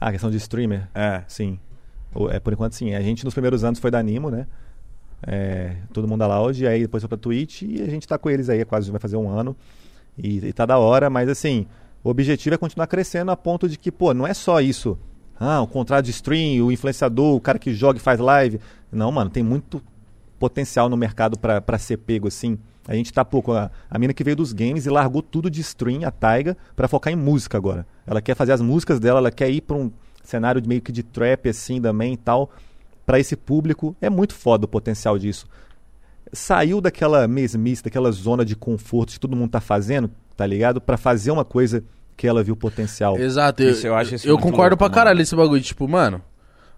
Ah, questão de streamer.
É.
Sim. É, por enquanto, sim. A gente, nos primeiros anos, foi da Nimo, né? É, todo mundo da Loud, aí depois foi pra Twitch e a gente tá com eles aí, quase vai fazer um ano. E, e tá da hora, mas assim, o objetivo é continuar crescendo a ponto de que, pô, não é só isso. Ah, o contrato de stream, o influenciador, o cara que joga e faz live. Não, mano, tem muito potencial no mercado pra ser pego, assim. A gente tá, com a, a mina que veio dos games e largou tudo de stream, a Taiga, pra focar em música agora. Ela quer fazer as músicas dela, ela quer ir pra um cenário meio que de trap, assim, também e tal. Pra esse público, é muito foda o potencial disso. Saiu daquela mesmice, daquela zona de conforto que todo mundo tá fazendo, tá ligado? Pra fazer uma coisa que ela viu potencial.
Exato, eu,
Isso eu acho isso
eu concordo
louco,
pra
mano.
caralho esse bagulho. Tipo, mano,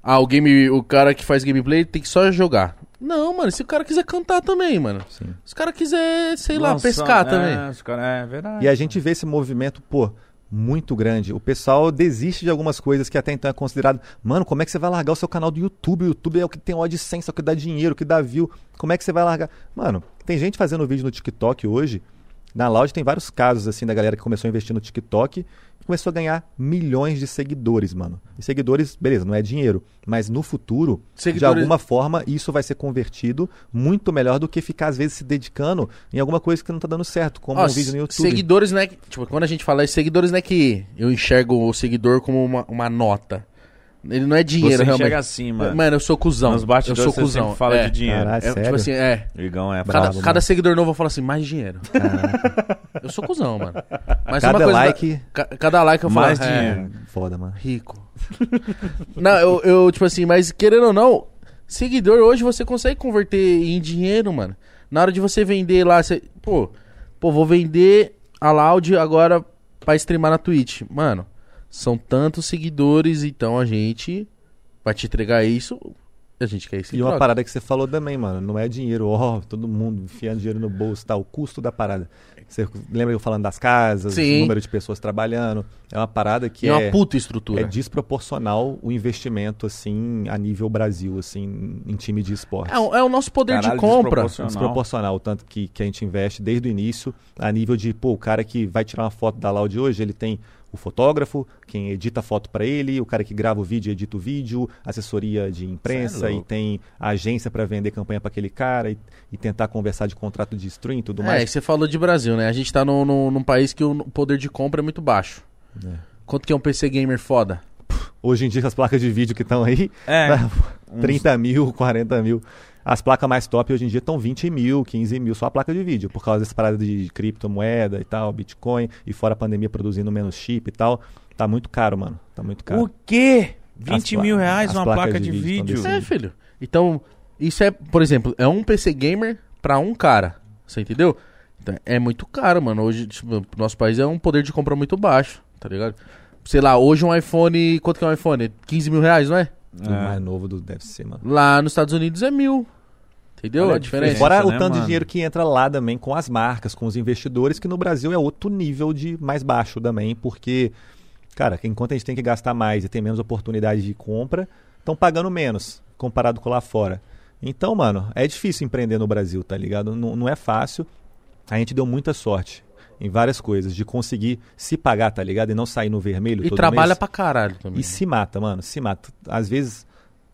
ah, o, game, o cara que faz gameplay tem que só jogar. Não, mano, se o cara quiser cantar também, mano.
Sim.
Se o cara quiser, sei lá, pescar
é,
também.
cara- é verdade.
E a gente vê esse movimento, pô, muito grande. O pessoal desiste de algumas coisas que até então é considerado. Mano, como é que você vai largar o seu canal do YouTube? O YouTube é o que tem AdSense, é o que dá dinheiro, o que dá view. Como é que você vai largar? Mano, tem gente fazendo vídeo no TikTok hoje. Na Loud tem vários casos, assim, da galera que começou a investir no TikTok começou a ganhar milhões de seguidores, mano. E seguidores, beleza, não é dinheiro. Mas no futuro, de
Seguidores-
alguma forma, isso vai ser convertido muito melhor do que ficar, às vezes, se dedicando em alguma coisa que não tá dando certo, como
Ó,
um vídeo no YouTube.
Seguidores, né? Tipo, quando a gente fala isso, seguidores não é que eu enxergo o seguidor como uma, uma nota. Ele não é dinheiro,
Você
realmente.
enxerga assim, mano.
Mano, eu sou cuzão.
Nos
eu sou
você
cuzão.
fala
é.
de dinheiro.
Caralho,
É,
sério?
tipo assim, é.
O Igão é
Bravo,
Cada,
mano.
cada seguidor novo eu falo assim, mais dinheiro. Eu sou cuzão, mano. Mas
Cada
uma coisa
like-
da- ca- cada like eu falo,
Mais
é,
dinheiro.
Foda, mano.
rico. não, eu, eu, tipo assim, mas querendo ou não, seguidor hoje você consegue converter em dinheiro, mano. Na hora de você vender lá, você, pô, pô, vou vender a Loud agora pra streamar na Twitch. Mano, são tantos seguidores, então a gente vai te entregar isso, a gente quer isso.
E uma
troca.
parada que você falou também, mano, não é dinheiro, ó, todo mundo enfiando dinheiro no bolso, tá? O custo da parada. Você lembra eu falando das casas,
Sim.
o número de pessoas trabalhando? É uma parada que
é
é,
uma puta estrutura.
é desproporcional o investimento, assim, a nível Brasil, assim, em time de esporte.
É, o- é o nosso poder
Caralho,
de compra.
desproporcional.
Desproporcional o tanto que, que a gente investe desde o início, a nível de, pô, o cara que vai tirar uma foto da Loud hoje, ele tem o fotógrafo, quem edita a foto pra ele, o cara que grava o vídeo, edita o vídeo, assessoria de imprensa
é
e tem a agência pra vender campanha pra aquele cara e, e tentar conversar de contrato de stream e tudo
É,
mais.
você falou de Brasil, né? A gente tá num, país que o poder de compra é muito baixo.
É.
Quanto que é um PC gamer foda?
Hoje em dia as placas de vídeo que estão aí,
É.
né, 30 mil, 40 mil. As placas mais top hoje em dia estão 20 mil, 15 mil, só a placa de vídeo, por causa dessa parada de criptomoeda e tal, Bitcoin, e fora a pandemia produzindo menos chip e tal. Tá muito caro, mano. Tá muito caro.
O quê? 20
pla-
mil reais uma placa
de
de,
vídeo
vídeo?
É, filho. Então, isso é, por exemplo, é um PC gamer pra um cara. Você entendeu? Então, é muito caro, mano. Hoje, tipo, o nosso país é um poder de compra muito baixo, tá ligado? Sei lá, hoje um iPhone. Quanto que é um iPhone? 15 mil reais, não é?
Tudo
É.
mais novo do, deve ser, mano.
Lá nos Estados Unidos é mil. Entendeu
Olha
a
a
diferença?
Fora o
né,
tanto de
mano?
dinheiro que entra lá também com as marcas, com os investidores, que no Brasil é outro nível de mais baixo também, porque, cara, enquanto a gente tem que gastar mais e tem menos oportunidade de compra, estão pagando menos comparado com lá fora. Então, mano, é difícil empreender no Brasil, tá ligado? Não, não é fácil. A gente deu muita sorte em várias coisas, de conseguir se pagar, tá ligado? E não sair no vermelho
E
todo
trabalha
mês.
pra caralho também.
E se mata, mano, se mata. Às vezes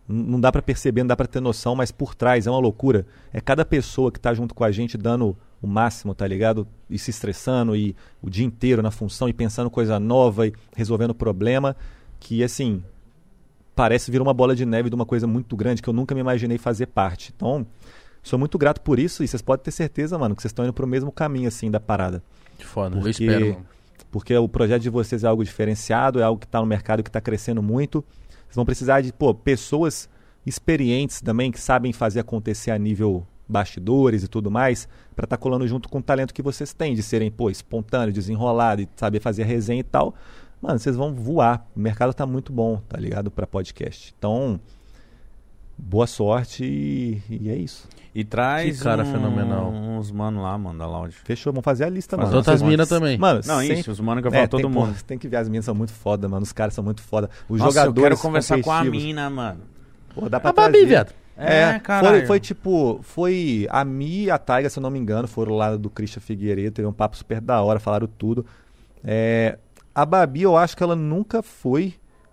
não dá pra perceber, não dá pra ter noção, mas por trás é uma loucura. É cada pessoa que tá junto com a gente dando o máximo, tá ligado? E se estressando e o dia inteiro na função e pensando coisa nova e resolvendo problema que assim parece vir uma bola de neve de uma coisa muito grande que eu nunca me imaginei fazer parte. Então, Sou muito grato por isso e vocês podem ter certeza, mano, que vocês estão indo pro mesmo caminho, assim, da parada.
Que foda, eu
Porque-
espero, mano.
Porque o projeto de vocês é algo diferenciado, é algo que está no mercado que está crescendo muito. Vocês vão precisar de pô, pessoas experientes também, que sabem fazer acontecer a nível bastidores e tudo mais, para estar colando junto com o talento que vocês têm, de serem pô, espontâneos, desenrolados e saber fazer resenha e tal. Mano, vocês vão voar. O mercado tá muito bom, tá ligado? Para podcast. Então, boa sorte e, e é isso.
E traz
Que cara
um-
fenomenal.
uns mano lá, mano, da Lounge.
Fechou, vamos fazer a lista,
Faz
mano.
outras
Vocês-
minas também.
Mano,
Não,
sempre-
isso, os mano que eu
É,
falo
tem,
todo
pô,
mundo.
tem que ver, as minas são muito foda, mano. Os caras são muito foda. Os
Nossa, eu
jogadores.
quero conversar com a mina, mano.
Pô, dá pra
A Babi, viado.
É,
É,
caralho.
foi, foi tipo, foi a Mi e a Taiga, se eu não me engano, foram lá do Christian Figueiredo, teve um papo super da hora, falaram tudo. É, a Babi, eu acho que ela nunca foi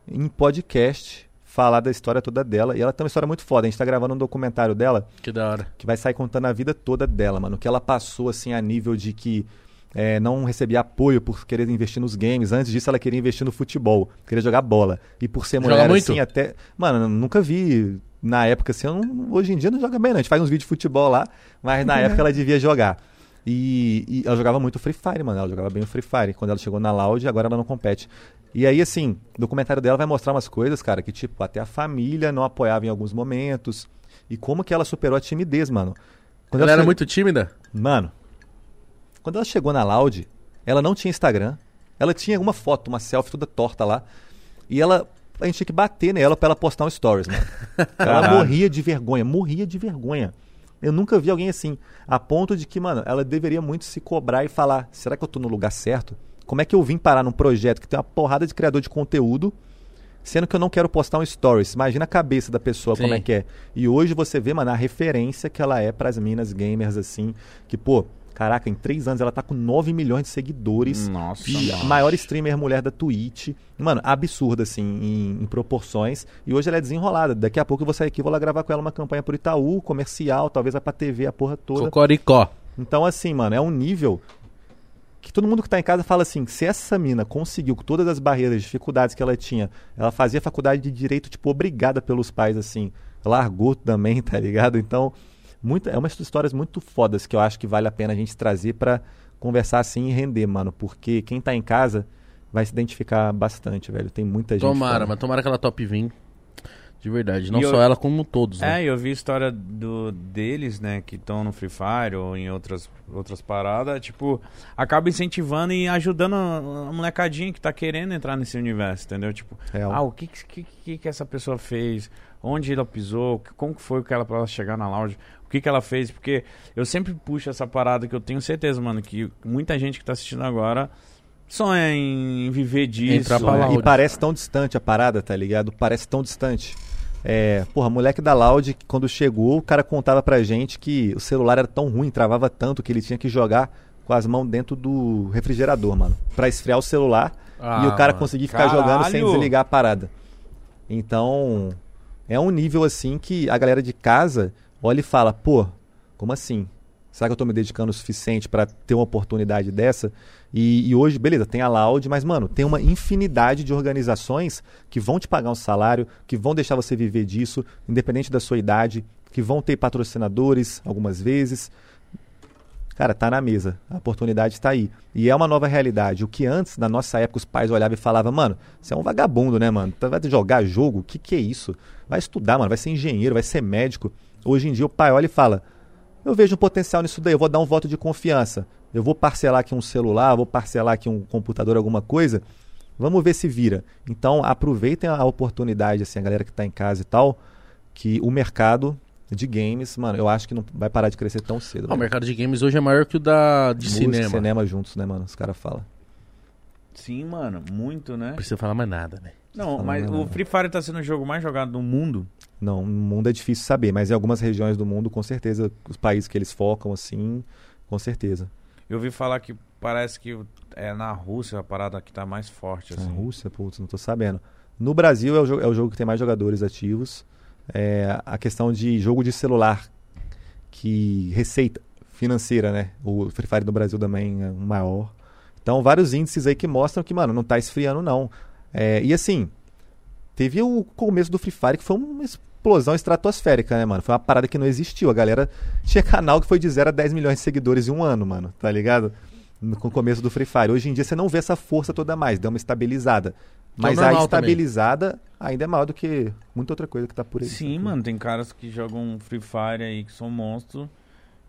em podcast falar da história toda dela, e ela tem uma história muito foda, a gente tá gravando um documentário dela,
Que da hora.
que vai sair contando a vida toda dela, mano. O que ela passou, assim, a nível de que é, não recebia apoio por querer investir nos games. Antes disso, ela queria investir no futebol, queria jogar bola. E por ser mulher, assim, até. Mano, nunca vi. Na época, assim, não- hoje em dia não joga bem, não. A gente faz uns vídeos de futebol lá, mas na época ela devia jogar. E, e ela jogava muito Free Fire, mano. Ela jogava bem o Free Fire. Quando ela chegou na Loud, agora ela não compete. E aí, assim, o documentário dela vai mostrar umas coisas, cara, que, tipo, até a família não apoiava em alguns momentos. E como que ela superou a timidez, mano. Quando
Ela era
che-
muito tímida?
Mano, quando ela chegou na Loud, ela não tinha Instagram. Ela tinha uma foto, uma selfie toda torta lá. E ela. A gente tinha que bater nela pra ela postar um stories, mano. Ela morria de vergonha, morria de vergonha. Eu nunca vi alguém assim. A ponto de que, mano, ela deveria muito se cobrar e falar: será que eu tô no lugar certo? Como é que eu vim parar num projeto que tem uma porrada de criador de conteúdo, sendo que eu não quero postar um stories? Imagina a cabeça da pessoa, como
Sim.
é que é. E hoje você vê, mano, a referência que ela é pras minas gamers, assim, que, pô, caraca, em três anos ela tá com 9 milhões de seguidores.
Nossa,
E a
mano.
maior streamer mulher da Twitch. Mano, absurda, assim, em, em proporções. E hoje ela é desenrolada. Daqui a pouco eu vou sair aqui e vou lá gravar com ela uma campanha pro Itaú, comercial, talvez vai pra TV, a porra toda.
Cocoricó.
Então, assim, mano, é um nível que todo mundo que tá em casa fala assim: se essa mina conseguiu, com todas as barreiras, dificuldades que ela tinha, ela fazia faculdade de direito, tipo, obrigada pelos pais, assim, largou também, tá ligado? Então, muito, é umas histórias muito fodas que eu acho que vale a pena a gente trazer pra conversar assim e render, mano, porque quem tá em casa vai se identificar bastante, velho. Tem muita gente.
Tomara,
foda.
mas tomara que ela top 20. De verdade. Não
E
só
eu-
ela, como todos, né?
É, eu vi a história do, deles, né, que estão no Free Fire ou em outras, outras paradas, tipo, acaba incentivando e ajudando a, a molecadinha que tá querendo entrar nesse universo, entendeu? Tipo,
Real.
ah, o que que, que que essa pessoa fez? Onde ela pisou? Como que foi que ela pra ela chegar na lounge? O que que ela fez? Porque eu sempre puxo essa parada que eu tenho certeza, mano, que muita gente que tá assistindo agora sonha em viver disso.
Entrar pra
né?
E parece tão distante a parada, tá ligado? Parece tão distante. É, porra, moleque da Loud, que quando chegou, o cara contava pra gente que o celular era tão ruim, travava tanto que ele tinha que jogar com as mãos dentro do refrigerador, mano. Pra esfriar o celular
Ah,
e o cara
mano.
conseguir ficar jogando sem
Caralho!
desligar a parada. Então, é um nível assim que a galera de casa olha e fala: pô, como assim? Será que eu tô me dedicando o suficiente pra ter uma oportunidade dessa? E, e hoje, beleza, tem a Loud, mas, mano, tem uma infinidade de organizações que vão te pagar um salário, que vão deixar você viver disso, independente da sua idade, que vão ter patrocinadores algumas vezes. Cara, tá na mesa. A oportunidade tá aí. E é uma nova realidade. O que antes, na nossa época, os pais olhavam e falavam, mano, você é um vagabundo, né, mano? Vai jogar jogo? O que, que é isso? Vai estudar, mano, vai ser engenheiro, vai ser médico. Hoje em dia o pai olha e fala: Eu vejo um potencial nisso daí, eu vou dar um voto de confiança. Eu vou parcelar aqui um celular, vou parcelar aqui um computador, alguma coisa. Vamos ver se vira. Então aproveitem a oportunidade, assim, a galera que tá em casa e tal, que o mercado de games, mano, eu acho que não vai parar de crescer tão cedo.
Ah, o
velho.
mercado de games hoje é maior que o da de
Música e
cinema.
cinema juntos, né, mano? Os caras falam.
Sim, mano, muito, né?
Não precisa falar mais nada, né?
Não,
Falando
mas o
nada.
Free Fire tá sendo o jogo mais jogado do mundo.
Não, no mundo é difícil saber, mas em algumas regiões do mundo, com certeza, os países que eles focam, assim, com certeza.
Eu ouvi falar que parece que é na Rússia a parada que tá mais forte,
Na
assim.
Rússia, putz, não tô sabendo. No Brasil é o, jogo, é o jogo que tem mais jogadores ativos. É, a questão de jogo de celular, que receita financeira, né? O Free Fire no Brasil também é o maior. Então, vários índices aí que mostram que, mano, não tá esfriando, não. É, e assim, teve o começo do Free Fire que foi uma explosão estratosférica, né, mano? Foi uma parada que não existiu. A galera tinha canal que foi de 0 a 10 milhões de seguidores em um ano, mano, tá ligado? No com o começo do Free Fire. Hoje em dia você não vê essa força toda mais, deu uma estabilizada. Mas a
normal
estabilizada ainda é maior do que muita outra coisa que tá por aí.
Sim, mano, tem caras que jogam Free Fire aí que são monstros,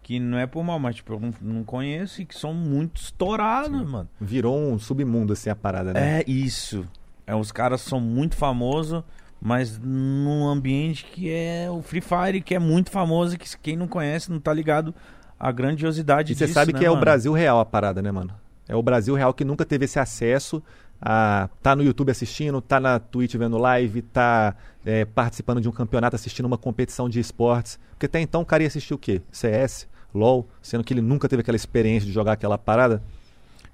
que não é por mal, mas tipo, eu não, não conheço e que são muito estourados, mano.
Virou um submundo, assim, a parada, né?
É isso. É, os caras são muito famosos, mas num ambiente que é o Free Fire, que é muito famoso, e que quem não conhece não tá ligado à grandiosidade
E você
disso,
sabe
né,
que é o? Brasil real a parada, né, mano? É o Brasil real que nunca teve esse acesso a tá no YouTube assistindo, tá na Twitch vendo live, tá é, participando de um campeonato, assistindo uma competição de esportes. Porque até então o cara ia assistir o quê? CS, LOL, sendo que ele nunca teve aquela experiência de jogar aquela parada.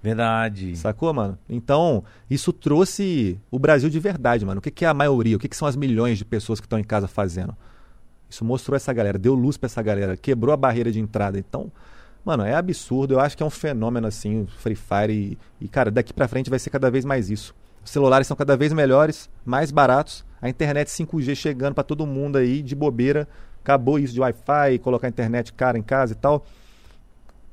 Verdade.
Sacou, mano? Então, isso trouxe o Brasil de verdade, mano. O que, que é a maioria? O que, que são as milhões de pessoas que estão em casa fazendo? Isso mostrou essa galera, deu luz pra essa galera, quebrou a barreira de entrada. Então, mano, é absurdo. Eu acho que é um fenômeno assim, Free Fire. E, e, cara, daqui pra frente vai ser cada vez mais isso. Os celulares são cada vez melhores, mais baratos. A internet 5G chegando pra todo mundo aí, de bobeira. Acabou isso de Wi-Fi, colocar a internet cara em casa e tal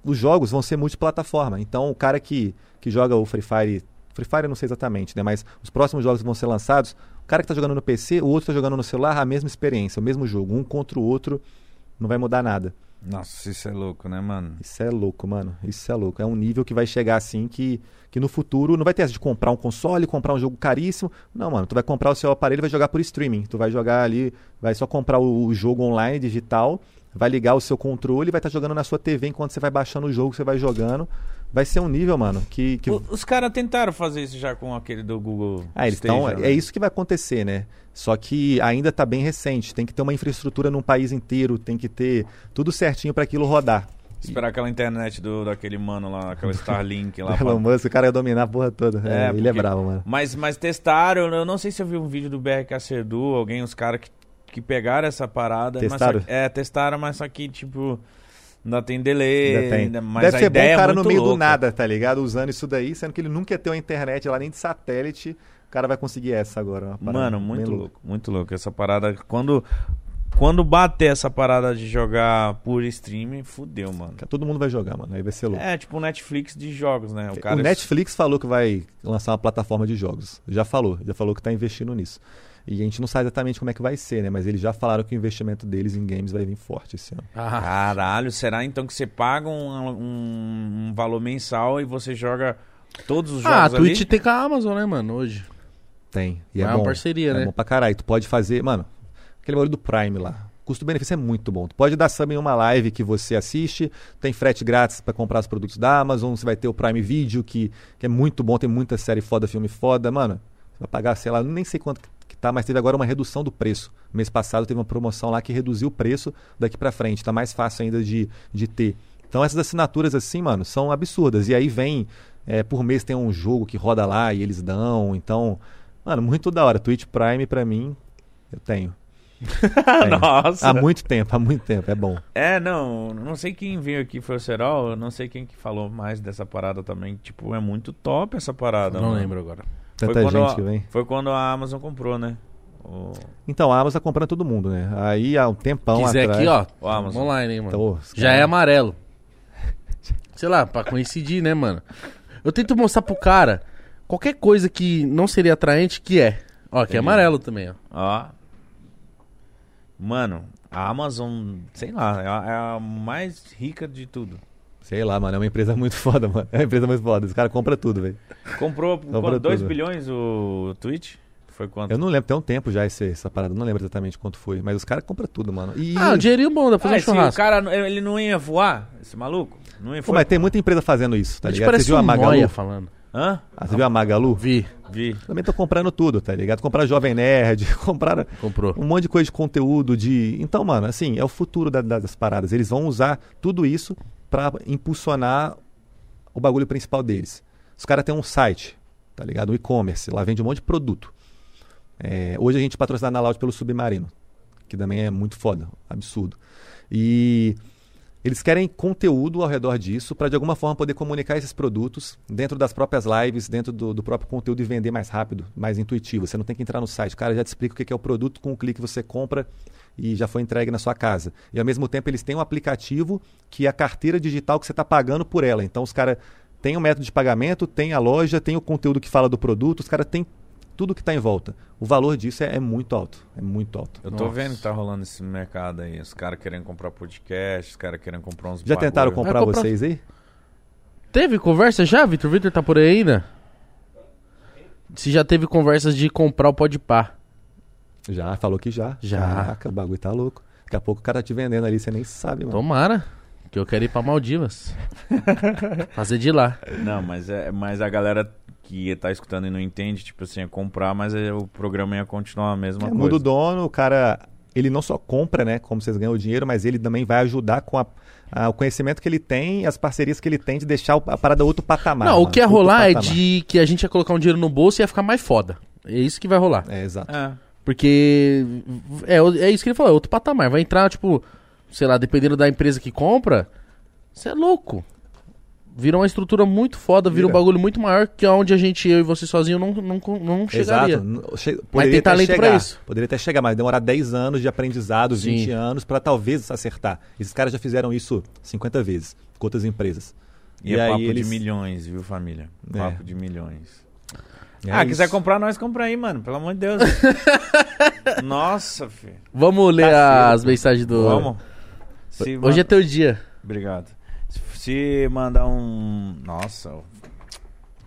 os jogos vão ser multiplataforma. Então, o cara que, que joga o Free Fire, Free Fire eu não sei exatamente, né? Mas os próximos jogos que vão ser lançados, o cara que está jogando no PC, o outro está jogando no celular, a mesma experiência, o mesmo jogo, um contra o outro, não vai mudar nada.
Nossa, isso é louco, né, mano?
Isso é louco, mano. Isso é louco. É um nível que vai chegar assim que, que no futuro não vai ter essa de comprar um console, comprar um jogo caríssimo. Não, mano. Tu vai comprar o seu aparelho e vai jogar por streaming. Tu vai jogar ali, vai só comprar o, o jogo online digital, vai ligar o seu controle e vai estar jogando na sua TV enquanto você vai baixando o jogo, você vai jogando. Vai ser um nível, mano, que. que...
O- Os caras tentaram fazer isso já com aquele do Google.
Ah, eles estão.
Stadia,
É
né?
isso que vai acontecer, né? Só que ainda tá bem recente. Tem que ter uma infraestrutura num país inteiro, tem que ter tudo certinho para aquilo rodar.
Esperar aquela internet do, daquele mano lá, aquela Starlink lá.
Elon Musk, o cara ia dominar a porra toda. É, ele é
porque-
bravo, mano.
Mas, mas testaram, eu não sei se eu vi um vídeo do BRK Serdu, alguém, os caras que, que pegaram essa parada. mas
Testaram?
que- é, testaram, mas só que, tipo, ainda tem delay.
Ainda tem.
ainda- mas
Deve ser bom o cara
é
no meio do nada, tá ligado? Usando isso daí, sendo que ele nunca ia ter uma internet lá nem de satélite. O cara vai conseguir essa agora.
Mano, muito
louca.
louco, muito louco. Essa parada, quando, quando bater essa parada de jogar por streaming, fudeu, mano.
Todo mundo vai jogar, mano. Aí vai ser louco.
É, tipo o Netflix de jogos, né? O, cara
o Netflix falou que vai lançar uma plataforma de jogos. Já falou, já falou que tá investindo nisso. E a gente não sabe exatamente como é que vai ser, né? Mas eles já falaram que o investimento deles em games vai vir forte esse ano.
Ah,
Caralho, será então que você paga um, um- um valor mensal e você joga todos os
ah, a
jogos ali?
Twitch tem com a Amazon, né, mano, hoje.
Tem. E
É
é,
uma
bom.
parceria,
é
né?
bom pra caralho. Tu pode fazer, mano, aquele bagulho do Prime lá. Custo-benefício é muito bom. Tu pode dar sub em uma live que você assiste, tem frete grátis pra comprar os produtos da Amazon, você vai ter o Prime Video, que, que é muito bom, tem muita série foda, filme foda. Mano, você vai pagar, sei lá, nem sei quanto que tá, mas teve agora uma redução do preço. Mês passado teve uma promoção lá que reduziu o preço daqui pra frente. Tá mais fácil ainda de, de ter. Então essas assinaturas assim, mano, são absurdas. E aí vem, é, por mês tem um jogo que roda lá e eles dão. Então, mano, muito da hora. Twitch Prime pra mim, eu tenho. Tenho.
Nossa.
Há muito tempo, há muito tempo, é bom.
É, não, não sei quem veio aqui foi o Serol, eu não sei quem que falou mais dessa parada também. Tipo, é muito top essa parada.
Não
mano.
lembro agora.
Foi
Tanta
quando
gente
a-
que vem.
Foi quando a Amazon comprou, né? O...
Então, a Amazon tá comprando todo mundo, né? Aí há um tempão
quiser
atrás...
aqui, ó,
O Amazon.
online, hein, mano.
Então,
Já é amarelo. Sei lá, pra coincidir, né, mano? Eu tento mostrar pro cara qualquer coisa que não seria atraente, que é. Ó, que é amarelo também, ó.
Ó. Mano, a Amazon, sei lá, é a, é a mais rica de tudo.
Sei lá, mano, é uma empresa muito foda, mano. É uma empresa muito foda. Os caras compram tudo, velho.
Comprou
Comprou
quanto? 2
tudo.
bilhões o Twitch? Foi quanto?
Eu não lembro, tem um tempo já esse, essa parada, não lembro exatamente quanto foi. Mas os caras compram tudo, mano. E...
Ah, um dinheirinho bom, dá pra fazer
Ah,
um
esse- o
churrasco.
cara, ele não ia voar? Esse maluco? Não ia
Pô,
voar?
mas tem muita empresa fazendo isso, tá
A gente
ligado? Você viu a Magalu?
Falando.
Hã?
Ah, você viu a Magalu?
Vi,
Vi.
Também tô comprando tudo, tá ligado? Compraram Jovem Nerd, compraram
comprou.
um monte de coisa de conteúdo, de... Então, mano, assim, é o futuro da- das paradas. Eles vão usar tudo isso pra impulsionar o bagulho principal deles. Os caras têm um site, tá ligado? Um e-commerce, lá vende um monte de produto. É, hoje a gente é patrocinado na Loud pelo Submarino, que também é muito foda, absurdo. E Eles querem conteúdo ao redor disso para de alguma forma poder comunicar esses produtos dentro das próprias lives, dentro do, do próprio conteúdo e vender mais rápido, mais intuitivo. Você não tem que entrar no site, o cara já te explica o que é o produto com um clique você compra e já foi entregue na sua casa. E ao mesmo tempo eles têm um aplicativo que é a carteira digital que você está pagando por ela. Então os caras têm o método de pagamento, tem a loja, tem o conteúdo que fala do produto, os caras têm tudo que está em volta. O valor disso é, é, muito alto. É muito alto.
Eu tô Nossa. vendo que tá rolando esse mercado aí. Os caras querendo comprar podcast, os caras querendo comprar uns
Já bagulho. tentaram comprar, comprar vocês aí?
Teve conversa já, Vitor? Vitor tá por aí ainda? Se já teve conversas de comprar o Podpah.
Já, falou que já.
Já.
Caraca, o bagulho tá louco. Daqui a pouco o cara tá te vendendo ali, você nem sabe, mano.
Tomara. Que eu quero ir pra Maldivas. Fazer de lá.
Não, mas, é, mas a galera que tá escutando e não entende, tipo assim, é comprar, mas é, o programa ia continuar a mesma é, coisa.
Muda o dono, o cara, ele não só compra, né, como vocês ganham o dinheiro, mas ele também vai ajudar com a, a, o conhecimento que ele tem, as parcerias que ele tem de deixar a parada outro patamar.
Não, mano, o que ia rolar é de que a gente ia colocar um dinheiro no bolso e ia ficar mais foda. É isso que vai rolar.
É, exato. É.
Porque é, é isso que ele falou, é outro patamar. Vai entrar, tipo, sei lá, dependendo da empresa que compra, você é louco. Vira uma estrutura muito foda, vira, vira, um bagulho muito maior que onde a gente, eu e você sozinho, não, não, não chegaria. Exato.
Che mas tem talento chegar, pra isso. Poderia até chegar, mas demorar 10 anos de aprendizado, Sim. 20 anos, para talvez acertar. Esses caras já fizeram isso 50 vezes com outras empresas.
E, e é papo eles... de milhões, viu, família? É. Papo de milhões. É ah, isso. quiser comprar, nós compra aí, mano. Pelo amor de Deus. Nossa, filho.
Vamos ler tá as mensagens do.
Vamos.
Se Hoje manda... é teu dia.
Obrigado. Se mandar um. Nossa.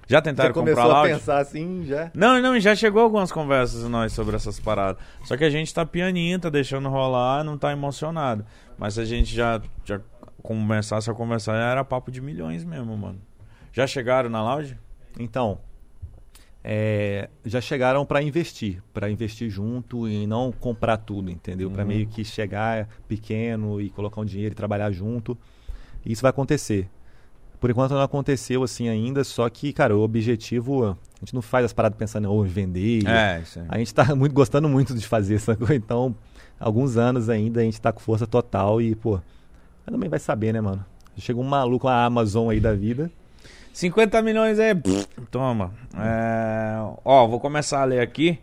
Já tentaram
Você
comprar
começou a pensar assim, já?
Não, não, já chegou algumas conversas nós sobre essas paradas. Só que a gente tá pianinho, tá deixando rolar, não tá emocionado. Mas se a gente já, já começasse a conversar, era papo de milhões mesmo, mano. Já chegaram na loja?
Então, é, já chegaram para investir, para investir junto e não comprar tudo, entendeu? Uhum. Para meio que chegar pequeno e colocar um dinheiro e trabalhar junto. Isso vai acontecer. Por enquanto não aconteceu assim ainda, só que, cara, o objetivo, a gente não faz as paradas pensando em oh, vender.
É,
A gente está muito, gostando muito de fazer essa coisa, então, alguns anos ainda a gente está com força total e, pô, também vai saber, né, mano? Chega um maluco, a Amazon aí da vida.
50 milhões é. Toma. É... Ó, vou começar a ler aqui.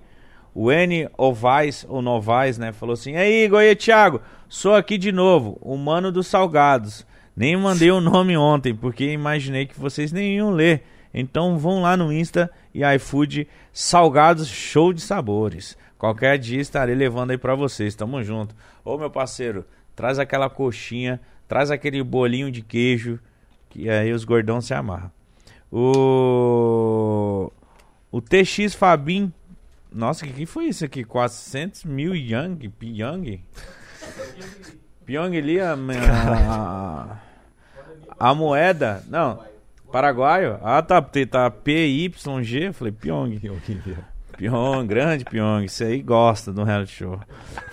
O N Ovais, ou Novais, né? Falou assim: aí, e Thiago, sou aqui de novo, o mano dos salgados. Nem mandei o nome ontem, porque imaginei que vocês nem iam ler. Então vão lá no Insta e iFood Salgados Show de Sabores. Qualquer dia estarei levando aí para vocês. Tamo junto. Ô meu parceiro, traz aquela coxinha, traz aquele bolinho de queijo, que aí os gordão se amarram. O o TX Fabim. Nossa, o que, que foi isso aqui? 400 mil Yang? Pyong? Pyong ali, a, a, a moeda. Não. Paraguaio? Ah, tá. Tá PYG. Falei, Pyong. Pyong, grande Pyong. Isso aí gosta do reality show.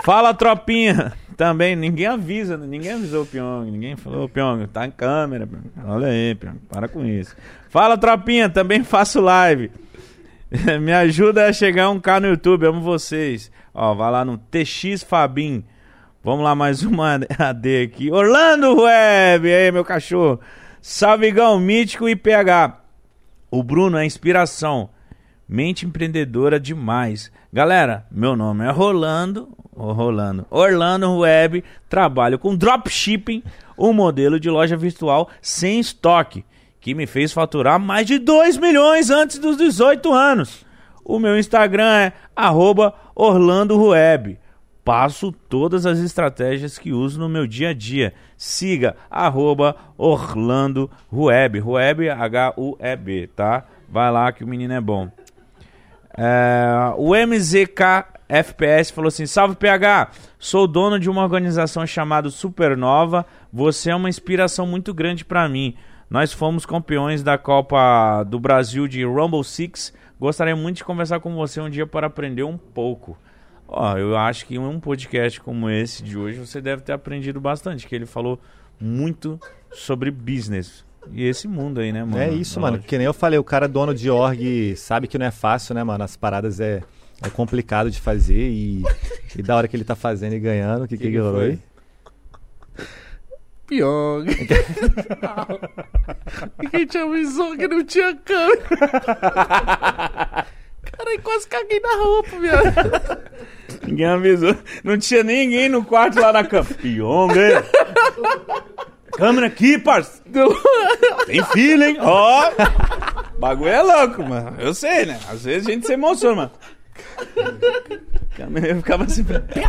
Fala, tropinha. Também, ninguém avisa, ninguém avisou o Pyong. Ninguém falou, Pyong, tá em câmera. Olha aí, Pyong, para com isso. Fala, tropinha. Também faço live. Me ajuda a chegar um K no YouTube. Amo vocês. Ó, vai lá no TX Fabim. Vamos lá, mais uma AD aqui. Orlando Web, aí, meu cachorro. Salvigão, Mítico e PH. O Bruno é inspiração. Mente empreendedora demais. Galera, meu nome é Rolando. Oh, Rolando. Orlando Web. Trabalho com dropshipping, um modelo de loja virtual sem estoque, que me fez faturar mais de 2 milhões antes dos 18 anos. O meu Instagram é Orlando Web passo todas as estratégias que uso no meu dia a dia. Siga arroba Orlando H-U-E-B, tá? Vai lá que o menino é bom. É, o MZK FPS falou assim: Salve PH, sou dono de uma organização chamada Supernova. Você é uma inspiração muito grande para mim. Nós fomos campeões da Copa do Brasil de Rumble Six. Gostaria muito de conversar com você um dia para aprender um pouco. Ó, eu acho que em um podcast como esse de hoje você deve ter aprendido bastante, que ele falou muito sobre business. E esse mundo aí, né, mano?
É isso, mano. Que nem eu falei, o cara dono de org sabe que não é fácil, né, mano? As paradas é, é complicado de fazer e, e da hora que ele tá fazendo e ganhando, o que, que, que, que rolou aí?
Pyong. Ninguém te avisou que não tinha câmera. Caralho, quase caguei na roupa, viado.
Ninguém avisou. Não tinha ninguém no quarto lá na cama. Pyong, Câmera aqui, parça. Tem fila, hein? Ó. Bagulho é louco, mano. Eu sei, né? Às vezes a gente se emociona, mano. Câmera, Eu ficava assim. Câmera!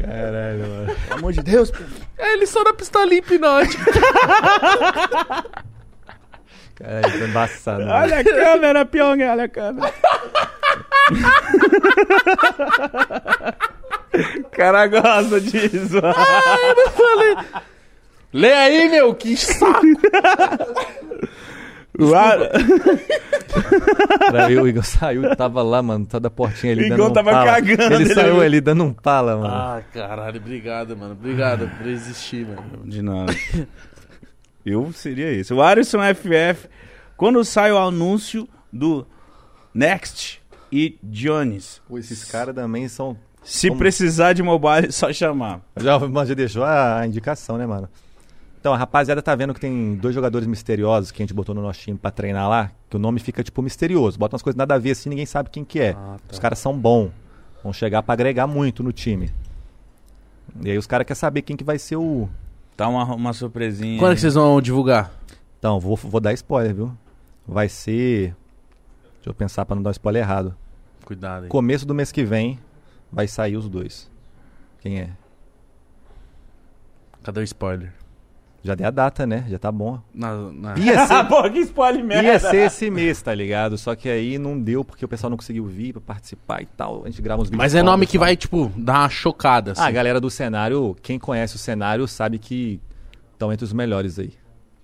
Caralho, mano.
Pelo amor de Deus, pô.
É, ele só na pistolinha hipnótica.
Caralho, foi embaçado. mano.
Olha a câmera, Pyong, olha a câmera. O cara gosta disso.
Lê aí, meu, que saco.
O Ar-
eu, o Igor saiu, tava lá, mano, tá da portinha ali
Igor
dando um
tava
pala.
cagando,
Ele
ele
saiu ali dando um pala, mano.
Ah, caralho, obrigado, mano. Obrigado por existir, mano.
De nada. Eu seria esse. O Arisson FF, quando sai o anúncio do Next e Jones,
Pô, esses caras também são...
se
Como?
precisar de mobile, é só chamar.
Já, mas já deixou a, indicação, né, mano? Então, a rapaziada tá vendo que tem dois jogadores misteriosos que a gente botou no nosso time pra treinar lá, que o nome fica, tipo, misterioso. Bota umas coisas nada a ver assim, ninguém sabe quem que é.
Ah, tá.
Os caras são bons. Vão chegar pra agregar muito no time. E aí os caras querem saber quem que vai ser o...
Tá uma, uma surpresinha.
Quando é que vocês vão divulgar?
Então, vou, vou dar spoiler, viu? Vai ser... Deixa eu pensar pra não dar um spoiler errado.
Cuidado aí.
Começo do mês que vem vai sair os dois. Quem é?
Cadê o spoiler?
Já dei a data, né? Já tá bom.
Na, na...
Ia ser,
Pô, que spoiler merda.
ia ser esse mês, tá ligado? Só que aí não deu porque o pessoal não conseguiu vir pra participar e tal. A gente grava uns vídeos.
Mas é nome que
tal.
vai, tipo, dar uma chocada, assim.
Ah, a galera do cenário, quem conhece o cenário sabe que estão entre os melhores aí.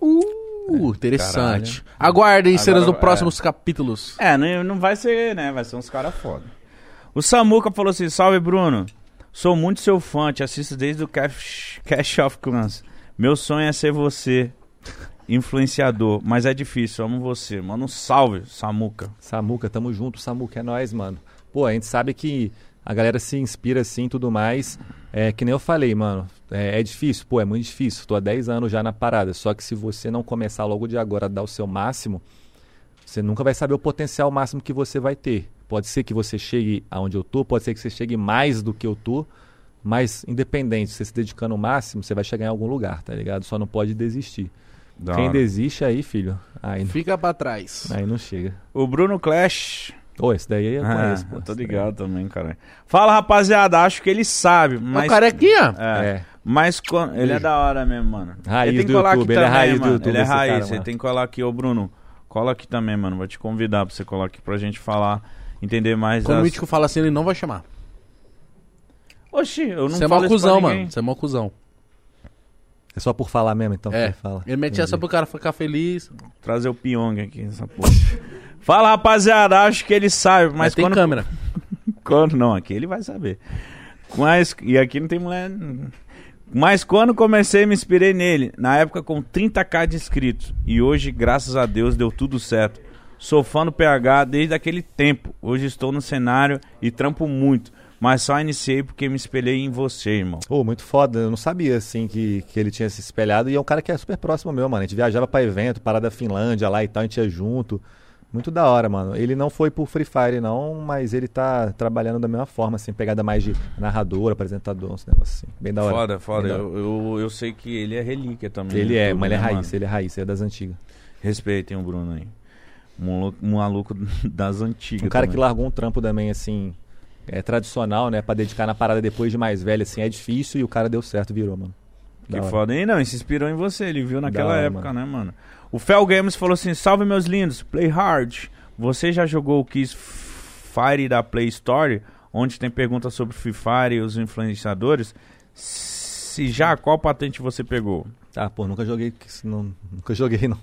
Uh, interessante. Aguardem cenas
Agora,
dos próximos capítulos.
É, não, não vai ser, né? Vai ser uns caras foda. O Samuca falou assim: Salve, Bruno. Sou muito seu fã, te assisto desde o Cash, Cash of Clans. Meu sonho é ser você, influenciador, mas é difícil, amo você. Um salve, Samuca.
Samuca, tamo junto, Samuca, é nóis, mano. Pô, a gente sabe que a galera se inspira assim e tudo mais. É que nem eu falei, mano. É, é difícil, pô, é muito difícil. Tô há 10 anos já na parada. Só que se você não começar logo de agora a dar o seu máximo, você nunca vai saber o potencial máximo que você vai ter. Pode ser que você chegue aonde eu tô, pode ser que você chegue mais do que eu tô, mas independente, você se dedicando o máximo, você vai chegar em algum lugar, tá ligado? Só não pode desistir.
Da
Quem
hora.
desiste aí, filho, aí,
Fica pra trás.
aí não chega.
O Bruno Clash.
Ô, esse daí eu
Ah,
conheço, pô.
eu tô
Esse daí.
ligado também, cara. Fala, rapaziada, acho que ele sabe, mas.
O carequinha?
É.
É.
Mas quando... ele é da hora mesmo, mano.
Raiz
ele tem que
do
colar
YouTube, ele é raiz do
mano.
YouTube,
Ele é
esse
raiz,
cara,
você
mano.
tem que colar aqui, ô Bruno. Cola aqui também, mano. Vou te convidar pra você colar aqui pra gente falar, entender mais
Quando o. Mítico fala assim, ele não vai chamar.
Oxi, eu não
Você é
falo
mó
isso pra
cuzão,
ninguém.
mano. Você é mó cuzão.
É só por falar mesmo, então.
É.
Fala.
Ele mete essa pro cara ficar feliz.
Trazer o Pyong aqui nessa porra. Fala, rapaziada, acho que ele sabe,
Mas,
mas
tem
quando...
câmera.
Quando não, aqui ele vai saber. Mas, e aqui não tem mulher. Mas quando comecei, me inspirei nele. Na época com 30k de inscritos. E hoje, graças a Deus, deu tudo certo. Sou fã do PH desde aquele tempo. Hoje estou no cenário e trampo muito. Mas só iniciei porque me espelhei em você, irmão.
Ô, muito foda. Eu não sabia, assim, que, que ele tinha se espelhado. E é um cara que é super próximo meu, mano. A gente viajava pra evento, parada da Finlândia lá e tal, a gente ia junto. Muito da hora, mano. Ele não foi por Free Fire, não, mas ele tá trabalhando da mesma forma, assim, pegada mais de narrador, apresentador, uns negócios assim. Bem da hora.
Foda, foda.
Da
Eu, eu, eu sei que ele é relíquia também.
Ele
no
é,
YouTube,
mas ele é
né,
raiz,
mano?
ele é raiz, ele é das antigas.
Respeitem o Bruno aí. Maluco, maluco das antigas.
Um cara que
também.
largou um trampo também, assim, é tradicional, né, pra dedicar na parada depois de mais velho, assim, é difícil e o cara deu certo, virou, mano. Da
Que
hora.
foda. E não, e se inspirou em você, ele viu naquela
hora,
época, né, mano? O Fel Games falou assim: salve meus lindos, play hard. Você já jogou o Kiss Fire da Play Store, onde tem perguntas sobre Free Fire e os influenciadores? Se já, qual patente você pegou?
Ah, pô, nunca joguei, não, nunca joguei, não.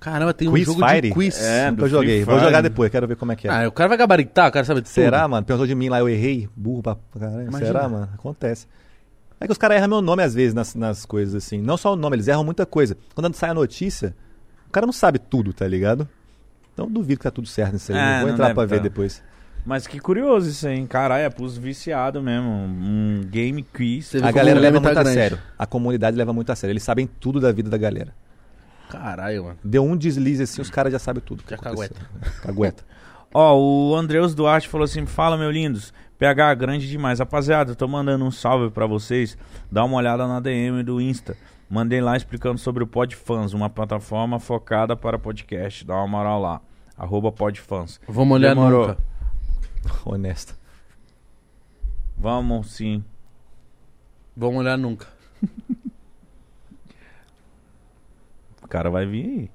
Caramba, tem um
Quiz
jogo
Fire?
de quiz.
É,
nunca joguei.
Free
Vou
Fire.
jogar depois, quero ver como é que é.
Ah, o cara vai gabaritar, o cara sabe de tudo.
Será, mano? Perguntou de mim lá, eu errei. Burro pra caralho.
Imagina.
Será, mano? Acontece. É que os caras erram meu nome às vezes nas, nas coisas, assim. Não só o nome, eles erram muita coisa. Quando sai a notícia, o cara não sabe tudo, tá ligado? Então eu duvido que tá tudo certo nisso aí.
É,
Eu vou entrar pra ver
tá.
depois.
Mas que curioso isso hein? Caralho, é pros viciados mesmo. Um game quiz.
A galera leva
tá
muito a
grande.
sério. A comunidade leva muito a sério. Eles sabem tudo da vida da galera.
Caralho, mano.
Deu um deslize assim, os caras já sabem tudo. que
Já
aconteceu. Cagueta.
Ó, o Andreus Duarte falou assim: Fala, meu lindos. PH grande demais. Rapaziada, eu tô mandando um salve pra vocês. Dá uma olhada na DM do Insta. Mandei lá explicando sobre o Podfans, uma plataforma focada para podcast. Dá uma moral lá. Arroba Podfans.
Vamos olhar
Demorou.
nunca.
Honesto.
Vamos sim.
Vamos olhar nunca.
O cara vai vir aí.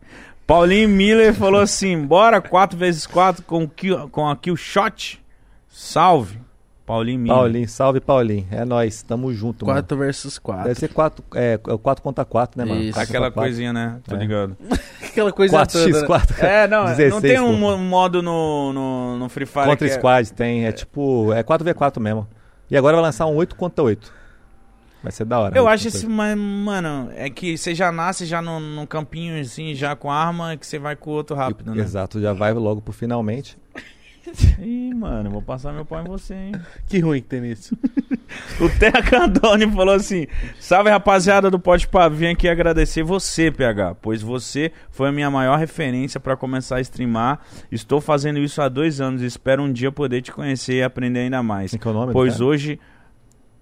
Paulinho Miller falou assim: bora 4x4 com, kill, com a kill shot. Salve. Paulinho Miller.
Paulinho, salve Paulinho. É nóis, tamo junto, mano.
4 versus 4.
Deve ser 4 é, 4 contra 4, né, mano?
Isso.
Quatro
Aquela
quatro.
coisinha, né? Tô
É.
ligado.
Aquela coisa toda, né?
4x4.
É, não, não
16,
tem um
pô.
mo- modo no, no, no Free Fire.
Contra
que é-
Squad tem, é tipo, é 4v4 mesmo. E agora vai lançar um 8 contra 8. Vai ser da hora.
Eu
8
acho esse,
8.
mas, mano, é que você já nasce já no, no campinho, assim, já com arma, que você vai com o outro rápido, né?
Exato, já vai logo pro finalmente.
Ih, mano, vou passar meu pau em você, hein?
Que ruim que tem nisso.
O Terra Candone falou assim: Salve rapaziada do Pode Pá, vim aqui agradecer você, PH, pois você foi a minha maior referência pra começar a streamar. Estou fazendo isso há dois anos e espero um dia poder te conhecer e aprender ainda mais.
Como que é o nome
Pois
cara?
hoje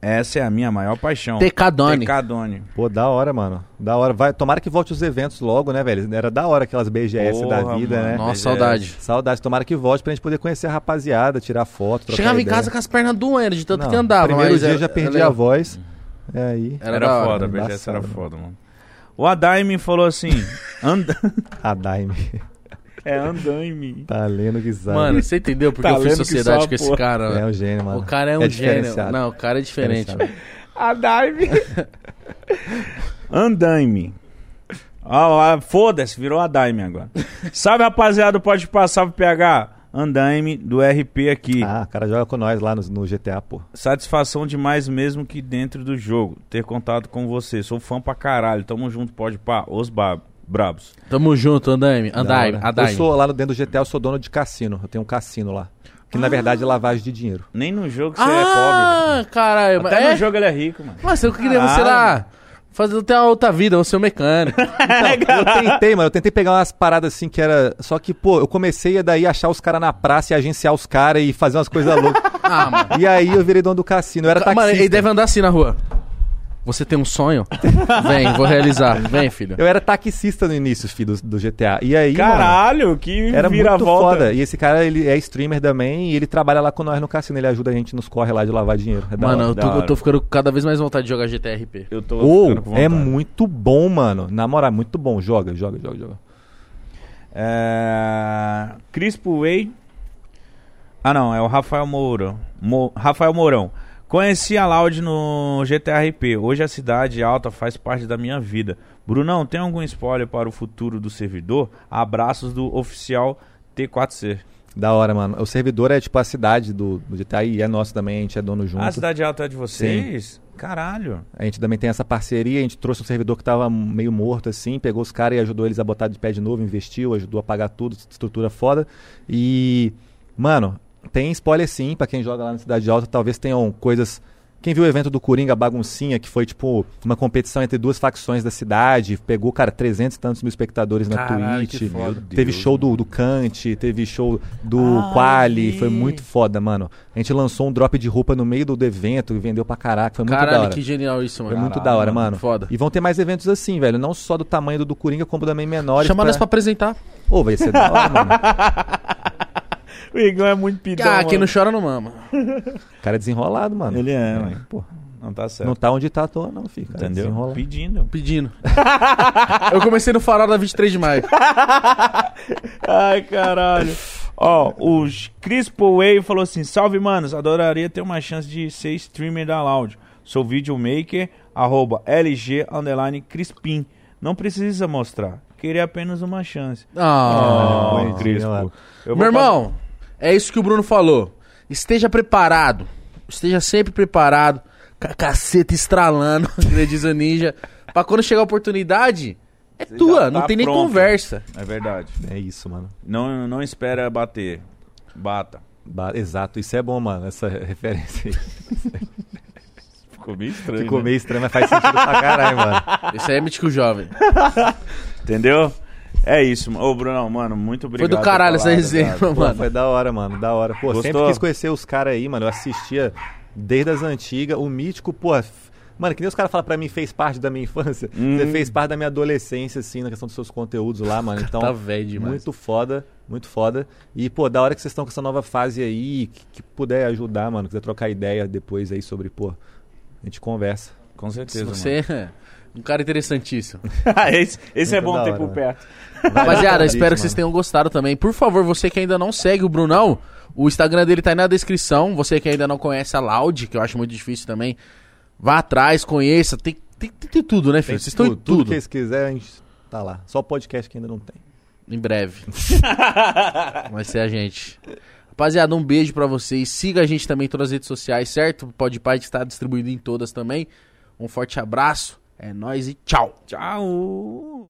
essa é a minha maior paixão.
Tecadone.
Tecadone.
Pô, da hora, mano. Da hora. Vai, tomara que volte os eventos logo, né, velho? Era da hora aquelas BGS da
Porra,
vida,
mano.
né?
Nossa,
BGS.
saudade.
Saudade. Tomara que volte pra gente poder conhecer a rapaziada, tirar foto, trocar
Chegava em
ideia.
casa com as pernas doendo, de tanto
Não,
que andava.
Primeiro
mas
dia
era-
já perdi
era-
a voz. É aí.
Era,
Era,
da hora,
foda, a BGS era foda, mano. O Adaime falou assim: anda...
A Daime.
É Andaime.
tá lendo que sabe.
Mano, você entendeu porque
Tá
eu fiz sociedade com esse cara?
é um gênio, mano.
O cara é um
É
gênio. Não, o cara é diferente.
Adaime. Andaime. Ah, Foda-se, virou Adaime agora. Salve rapaziada, pode passar salve PH. Andaime do RP aqui.
Ah, o cara joga com nós lá no, no GTA, pô.
Satisfação demais mesmo que dentro do jogo. Ter contato com você. Sou fã pra caralho. Tamo junto, pode pá. Os ba- brabos.
Tamo junto, Andaime.
Da
Andaime. Andaime.
Eu sou lá no- dentro do GTA, eu sou dono de cassino. Eu tenho um cassino lá. Que na verdade é lavagem de dinheiro.
Nem no jogo você é pobre.
Ah, caralho. mas
Até
é?
no jogo ele é rico, mano.
Mas eu queria você
Caralho.
lá. Fazer até uma outra vida, você é um mecânico.
Então, eu tentei, mano. Eu tentei pegar umas paradas assim que era. Só que, pô, eu comecei a daí achar os caras na praça e agenciar os caras e fazer umas coisas loucas.
ah, mano.
E aí eu virei dono do cassino. Eu era
Mano,
taxista.
ele deve andar assim na rua. Você tem um sonho? Vem, vou realizar. Vem, filho.
Eu era taxista no início, filho, do, do GTA. E aí, mano,
Caralho, que
era
vira
muito
volta.
foda. E esse cara, ele é streamer também e ele trabalha lá com nós no cassino. Ele ajuda a gente nos corre lá de lavar dinheiro. É
Mano,
hora.
eu tô, eu tô ficando cada vez mais vontade de jogar GTRP.
Eu tô com
é muito bom, mano. Na moral, é muito bom. Joga, joga, joga, joga.
É... Crispo Way. Ah, não, é o Rafael Mourão. Mo- Rafael Mourão. Conheci a Loud no GTRP. Hoje a cidade alta faz parte da minha vida. Brunão, tem algum spoiler para o futuro do servidor? Abraços do oficial T4C.
Da hora, mano. O servidor é tipo a cidade do, do GTA e é nosso também, a gente é dono junto.
A cidade alta é de vocês? Caralho.
A gente também tem essa parceria, a gente trouxe um servidor que tava meio morto assim, pegou os caras e ajudou eles a botar de pé de novo, investiu, ajudou a pagar tudo, estrutura foda. E, mano, tem spoiler sim, pra quem joga lá na Cidade Alta, talvez tenham coisas... Quem viu o evento do Coringa Baguncinha, que foi tipo uma competição entre duas facções da cidade, pegou, cara, 300 e tantos mil espectadores na
Caralho, que
Twitch.
foda.
Teve
Deus,
show do, do Kant, teve show do
Ah,
Quali, foi muito foda, mano. A gente lançou um drop de roupa no meio do, do evento e vendeu pra caraca, foi muito da
Caralho,
hora.
que genial isso,
Foi
mano.
muito
Caralho,
da hora,
mano,
mano.
foda.
E vão ter mais eventos assim, velho. Não só do tamanho do do Coringa, como também menores.
Chama nós pra apresentar.
Pô, vai ser da hora, mano.
O Igor é muito pidão,
Ah, quem não chora não mama.
Cara desenrolado, mano.
Ele é, mano. Pô, não tá certo.
Não tá onde tá à toa, não, filho. Cara
Entendeu?
desenrola.
Pedindo.
Pedindo. eu comecei no farol da 23 de maio.
Ai, caralho. Ó, o Crispo Way falou assim: Salve, manos. Adoraria ter uma chance de ser streamer da Loud. Sou videomaker, arroba LG underline Crispim. Não precisa mostrar. Queria apenas uma chance.
Ah,
Oh, Crispo.
Meu irmão, é isso que o Bruno falou. Esteja preparado. Esteja sempre preparado. Com a caceta estralando, nem diz o ninja. Pra quando chegar a oportunidade, é
Você
tua.
já
Não
tá
tem nem
pronto.
conversa.
fazer- É verdade.
É isso, mano.
Não, não espera bater. Bata.
Ba- Exato, isso é bom, mano, essa referência aí.
Ficou meio estranho.
Ficou
né?
meio estranho, mas faz sentido pra caralho, mano.
Esse aí é mítico jovem.
Entendeu? É isso. Ô, Brunão, mano, muito obrigado.
Foi do caralho essa resenha.
Pô,
mano.
foi da hora, mano, da hora. Pô,
Gostou?
sempre quis conhecer os caras aí, mano. Eu assistia desde as antigas. O Mítico, pô. Mano, que nem os caras falam pra mim, fez parte da minha infância.
Hum.
Você fez parte da minha adolescência, assim, na questão dos seus conteúdos lá, mano. Então,
Tá velho demais.
muito foda, muito foda. E, pô, da hora que vocês estão com essa nova fase aí, que, que puder ajudar, mano, quiser trocar ideia depois aí sobre, pô, a gente conversa.
Com certeza,
Você é um cara interessantíssimo.
mano. esse esse é bom ter por
né?
perto.
Rapaziada, espero que vocês tenham gostado também. Por favor, você que ainda não segue o Brunão, o Instagram dele tá aí na descrição. Você que ainda não conhece a Loud, que eu acho muito difícil também, vá atrás, conheça. Tem, tem, tem, tem tudo, né, filho?
Tem
Vocês estão em
tudo,
tudo
que eles quiserem, a gente tá lá. Só o podcast que ainda não tem.
Em breve. Vai ser a gente. Rapaziada, um beijo pra vocês. Siga a gente também em todas as redes sociais, certo? Pode Pai está distribuído em todas também. Um forte abraço. É nóis e tchau.
Tchau.